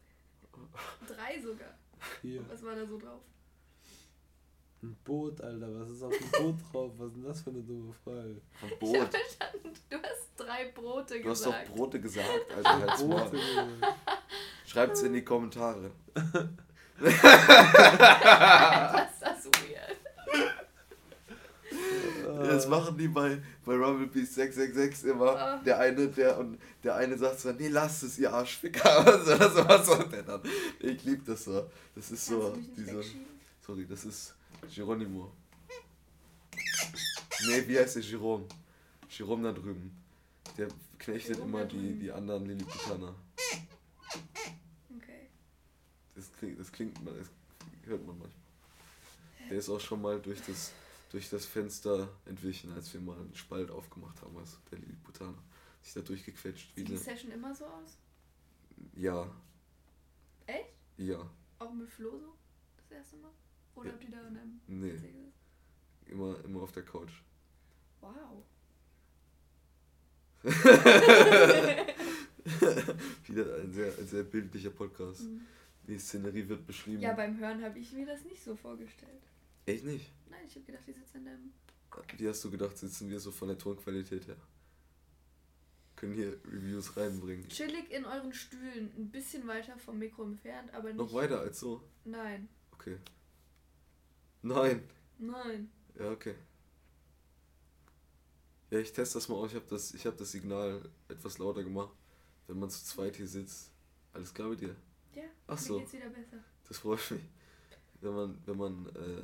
Drei sogar. Hier. Was war da so drauf? Ein Boot, Alter. Was ist auf dem Boot drauf? Was ist denn das für eine dumme Frage? Ein Ich Brot. hab verstanden, du hast drei Brote Du hast doch gesagt. Brote gesagt, Alter. Halt's Brote. Junge. Schreibt's in die Kommentare. das ist so weird. Das machen die bei, bei Rumblebeast 666 immer. Ah. Der eine, der und der eine sagt so, nee, lasst es, ihr Arschficker. Und so, so, was sagt der dann? Ich lieb das so. Das ist so, diese. Sorry, das ist Geronimo. Nee, wie heißt der Jerome? Jerome da drüben. Der knechtet Jerome immer die, die anderen Lilliputaner. Okay. Das klingt, das klingt mal, das hört man manchmal. Der ist auch schon mal durch das, durch das Fenster entwichen, als wir mal einen Spalt aufgemacht haben, also der Lilliputaner. Sich da durchgequetscht. Wie Sieht die Session immer so aus? ja, Echt? Ja. Auch mit Flo so? Das erste Mal? Oder Ja. habt ihr da in einem Nee, immer, immer auf der Couch. Wow. Wieder ein sehr, ein sehr bildlicher Podcast. Mhm. Die Szenerie wird beschrieben. Ja, beim Hören habe ich mir das nicht so vorgestellt. Echt nicht? Nein, ich habe gedacht, die sitzen in deinem. Wie hast du gedacht, sitzen wir so von der Tonqualität her? Können hier Reviews reinbringen. Chillig in euren Stühlen, ein bisschen weiter vom Mikro entfernt, aber nicht. Noch weiter als so? Nein, Okay. Nein. nein. Ja, okay. Ja, ich teste das mal aus. Ich habe das, ich hab das Signal etwas lauter gemacht, wenn man zu zweit hier sitzt. Alles klar mit dir? Ja, Ach mir so. geht's wieder besser. Das freut mich. Wenn man, wenn man, äh,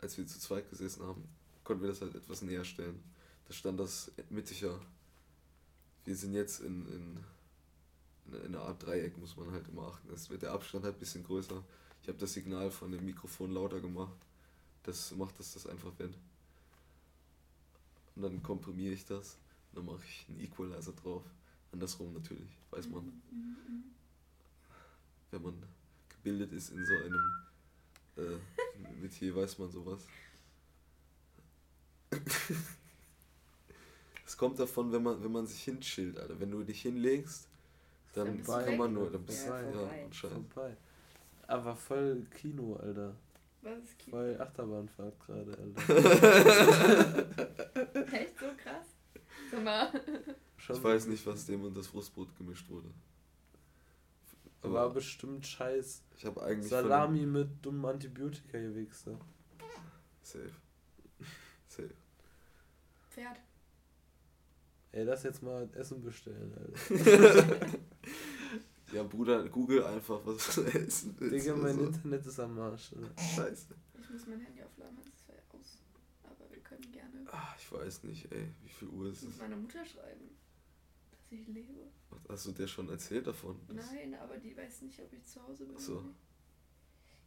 als wir zu zweit gesessen haben, konnten wir das halt etwas näher stellen. Da stand das mittiger. Wir sind jetzt in, in, in, in einer Art Dreieck, muss man halt immer achten. Es wird der Abstand halt ein bisschen größer. Ich habe das Signal von dem Mikrofon lauter gemacht. Das macht, dass das einfach wird. Und dann komprimiere ich das. Dann mache ich einen Equalizer drauf. Andersrum natürlich, weiß man Mhm, mhm, mhm. wenn man gebildet ist in so einem äh, Metier, weiß man sowas. Es kommt davon, wenn man, wenn man sich hinchillt, Alter. Wenn du dich hinlegst, Dann dann bist du kann man nur, dann bist Ja, du ja. Vorbei. Aber voll Kino, Alter. Was ist Kino? Voll Achterbahnfahrt gerade, Alter. Echt so krass? Sag mal. Ich weiß nicht, was dem und das Wurstbrot gemischt wurde. War Aber bestimmt scheiß ich habe eigentlich Salami mit dummem Antibiotika gewichst. Safe. Safe. Pferd. Ey, lass jetzt mal Essen bestellen, Alter. Ja, Bruder, google einfach, was du essen willst. Digga, mein so. Internet ist am Arsch. Alter. Scheiße. Ich muss mein Handy aufladen, sonst ist es aus. Aber wir können gerne Ah, ich weiß nicht, ey. Wie viel Uhr ist mit es? meiner Mutter schreiben, dass ich lebe. Hast du dir schon erzählt davon? Nein, aber die weiß nicht, ob ich zu Hause bin. Ach so.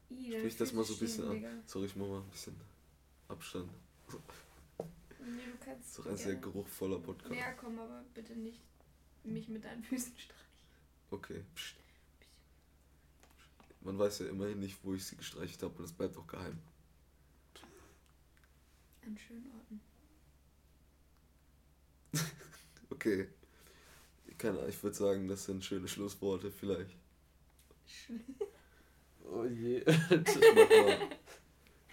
Ih, Sprich das mal so ein bisschen an. Digga. Sorry, ich mach mal ein bisschen Abstand. Nee, du kannst Das ist doch ein sehr geruchvoller Podcast. näher kommen, aber bitte nicht mich mit deinen Füßen streichen. Okay. Psst. Man weiß ja immerhin nicht, wo ich sie gestreichelt habe und es bleibt auch geheim. An schönen Orten. Okay. Keine Ahnung, ich würde sagen, das sind schöne Schlussworte vielleicht. Oh je.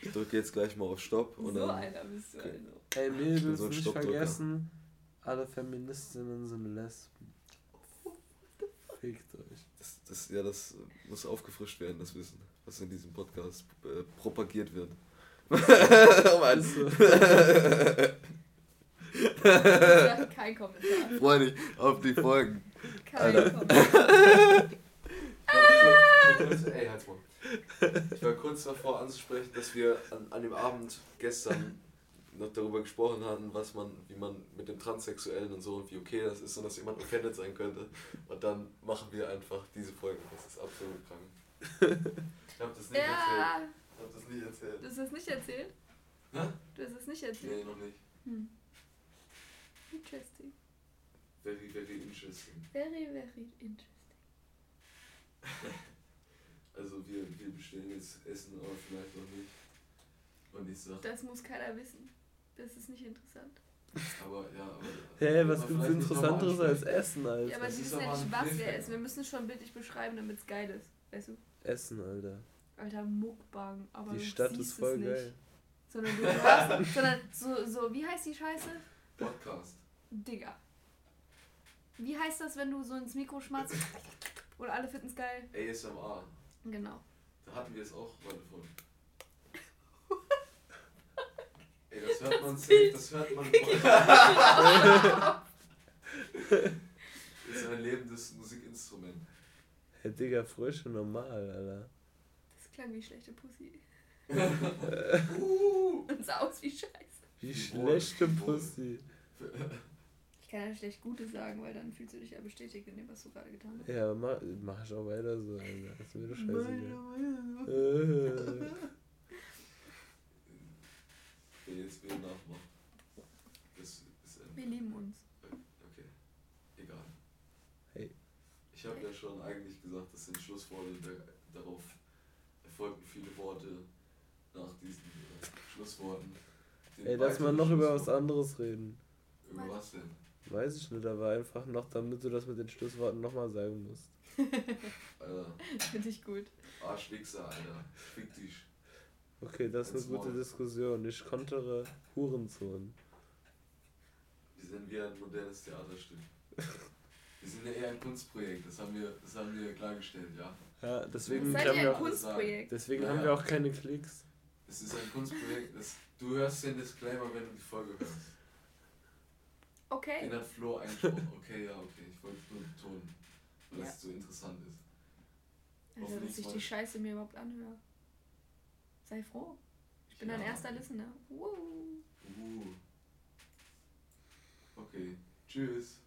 Ich, drücke jetzt gleich mal auf Stopp und so dann. einer bist du Okay. also. Ey, Mädels, so ein nicht vergessen, alle Feministinnen sind Lesben. Das, ja, das muss aufgefrischt werden, das Wissen, was in diesem Podcast äh, propagiert wird. oh Mann. Ist so. Kein Kommentar. Freu dich auf die Folgen. Kein Alter. Kommentar. Ey, halt's mal. Ich war kurz davor anzusprechen, dass wir an, an dem Abend gestern noch darüber gesprochen hatten, was man, wie man mit dem Transsexuellen und so und wie okay das ist und dass jemand offended sein könnte. Und dann machen wir einfach diese Folge. Das ist absolut krank. Ich hab das nicht erzählt. Ja, Ich hab das nicht erzählt. du hast es nicht erzählt? Hä? Du hast es nicht erzählt? Nee, noch nicht. Hm. Interesting. Very, very interesting. Very, very interesting. Also wir, wir bestellen jetzt Essen, aber vielleicht noch nicht. Und ich sag, Das muss keiner wissen. Das ist nicht interessant. aber ja, aber... Hä, aber was nicht nochmal Interessanteres als. Essen, Alter? Ja, aber sie ist wissen ja nicht, was wir essen. Wir müssen es schon bildlich beschreiben, damit es geil ist. Weißt du? Essen, Alter. Alter, Mukbang. Aber Die Stadt ist voll es nicht. geil. Sondern du hörst, sondern so, so, wie heißt die Scheiße? Podcast. Digga. Wie heißt das, wenn du so ins Mikro schmatzt und alle finden es geil? ASMR. Genau. Da hatten wir es auch heute von. Ey, das hört man safe, das hört man. das ist ein lebendes Musikinstrument. Hey, Digga, Frösche normal, Alter. Das klang wie schlechte Pussy. Uh. Und sah aus wie Scheiße. Wie schlechte. Pussy. Ich kann ja schlecht Gutes sagen, weil dann fühlst du dich ja bestätigt in dem, was du gerade getan hast. Ja, mach, mach ich auch weiter so, Alter. Das ist mir doch scheißegal. Will nachmachen. Das ist ein. Wir lieben uns. Okay, egal. Hey. Ich habe ja schon eigentlich gesagt, das sind Schlussworte, da- folgten viele Worte nach diesen äh, Schlussworten. Den Ey, lass mal noch über was anderes reden. Über was denn? Weiß ich nicht, aber einfach noch, damit du das mit den Schlussworten nochmal sagen musst. Alter, Finde ich gut. Arschwichser, Alter. Fick dich. Okay, das ist eine gute. Diskussion. Ich kontere Hurensohn. Wir sind wie ein modernes Theaterstück. Wir sind ja eher ein Kunstprojekt, das haben wir, das haben wir klargestellt, ja. Ja, deswegen, Seid haben ihr wir ein auch, Kunstprojekt? deswegen Ja, haben wir auch keine Klicks. Es ist ein Kunstprojekt, das, du hörst den Disclaimer, wenn du die Folge hörst. Den Okay. hat Flo eingesprochen. Okay, ja, okay, ich wollte es nur betonen, weil Ja. es so interessant ist. Also, dass ich die Scheiße mir überhaupt anhöre. Sei froh. Ich bin dein Ja. erster Listener. Woo. Uh. Okay, tschüss.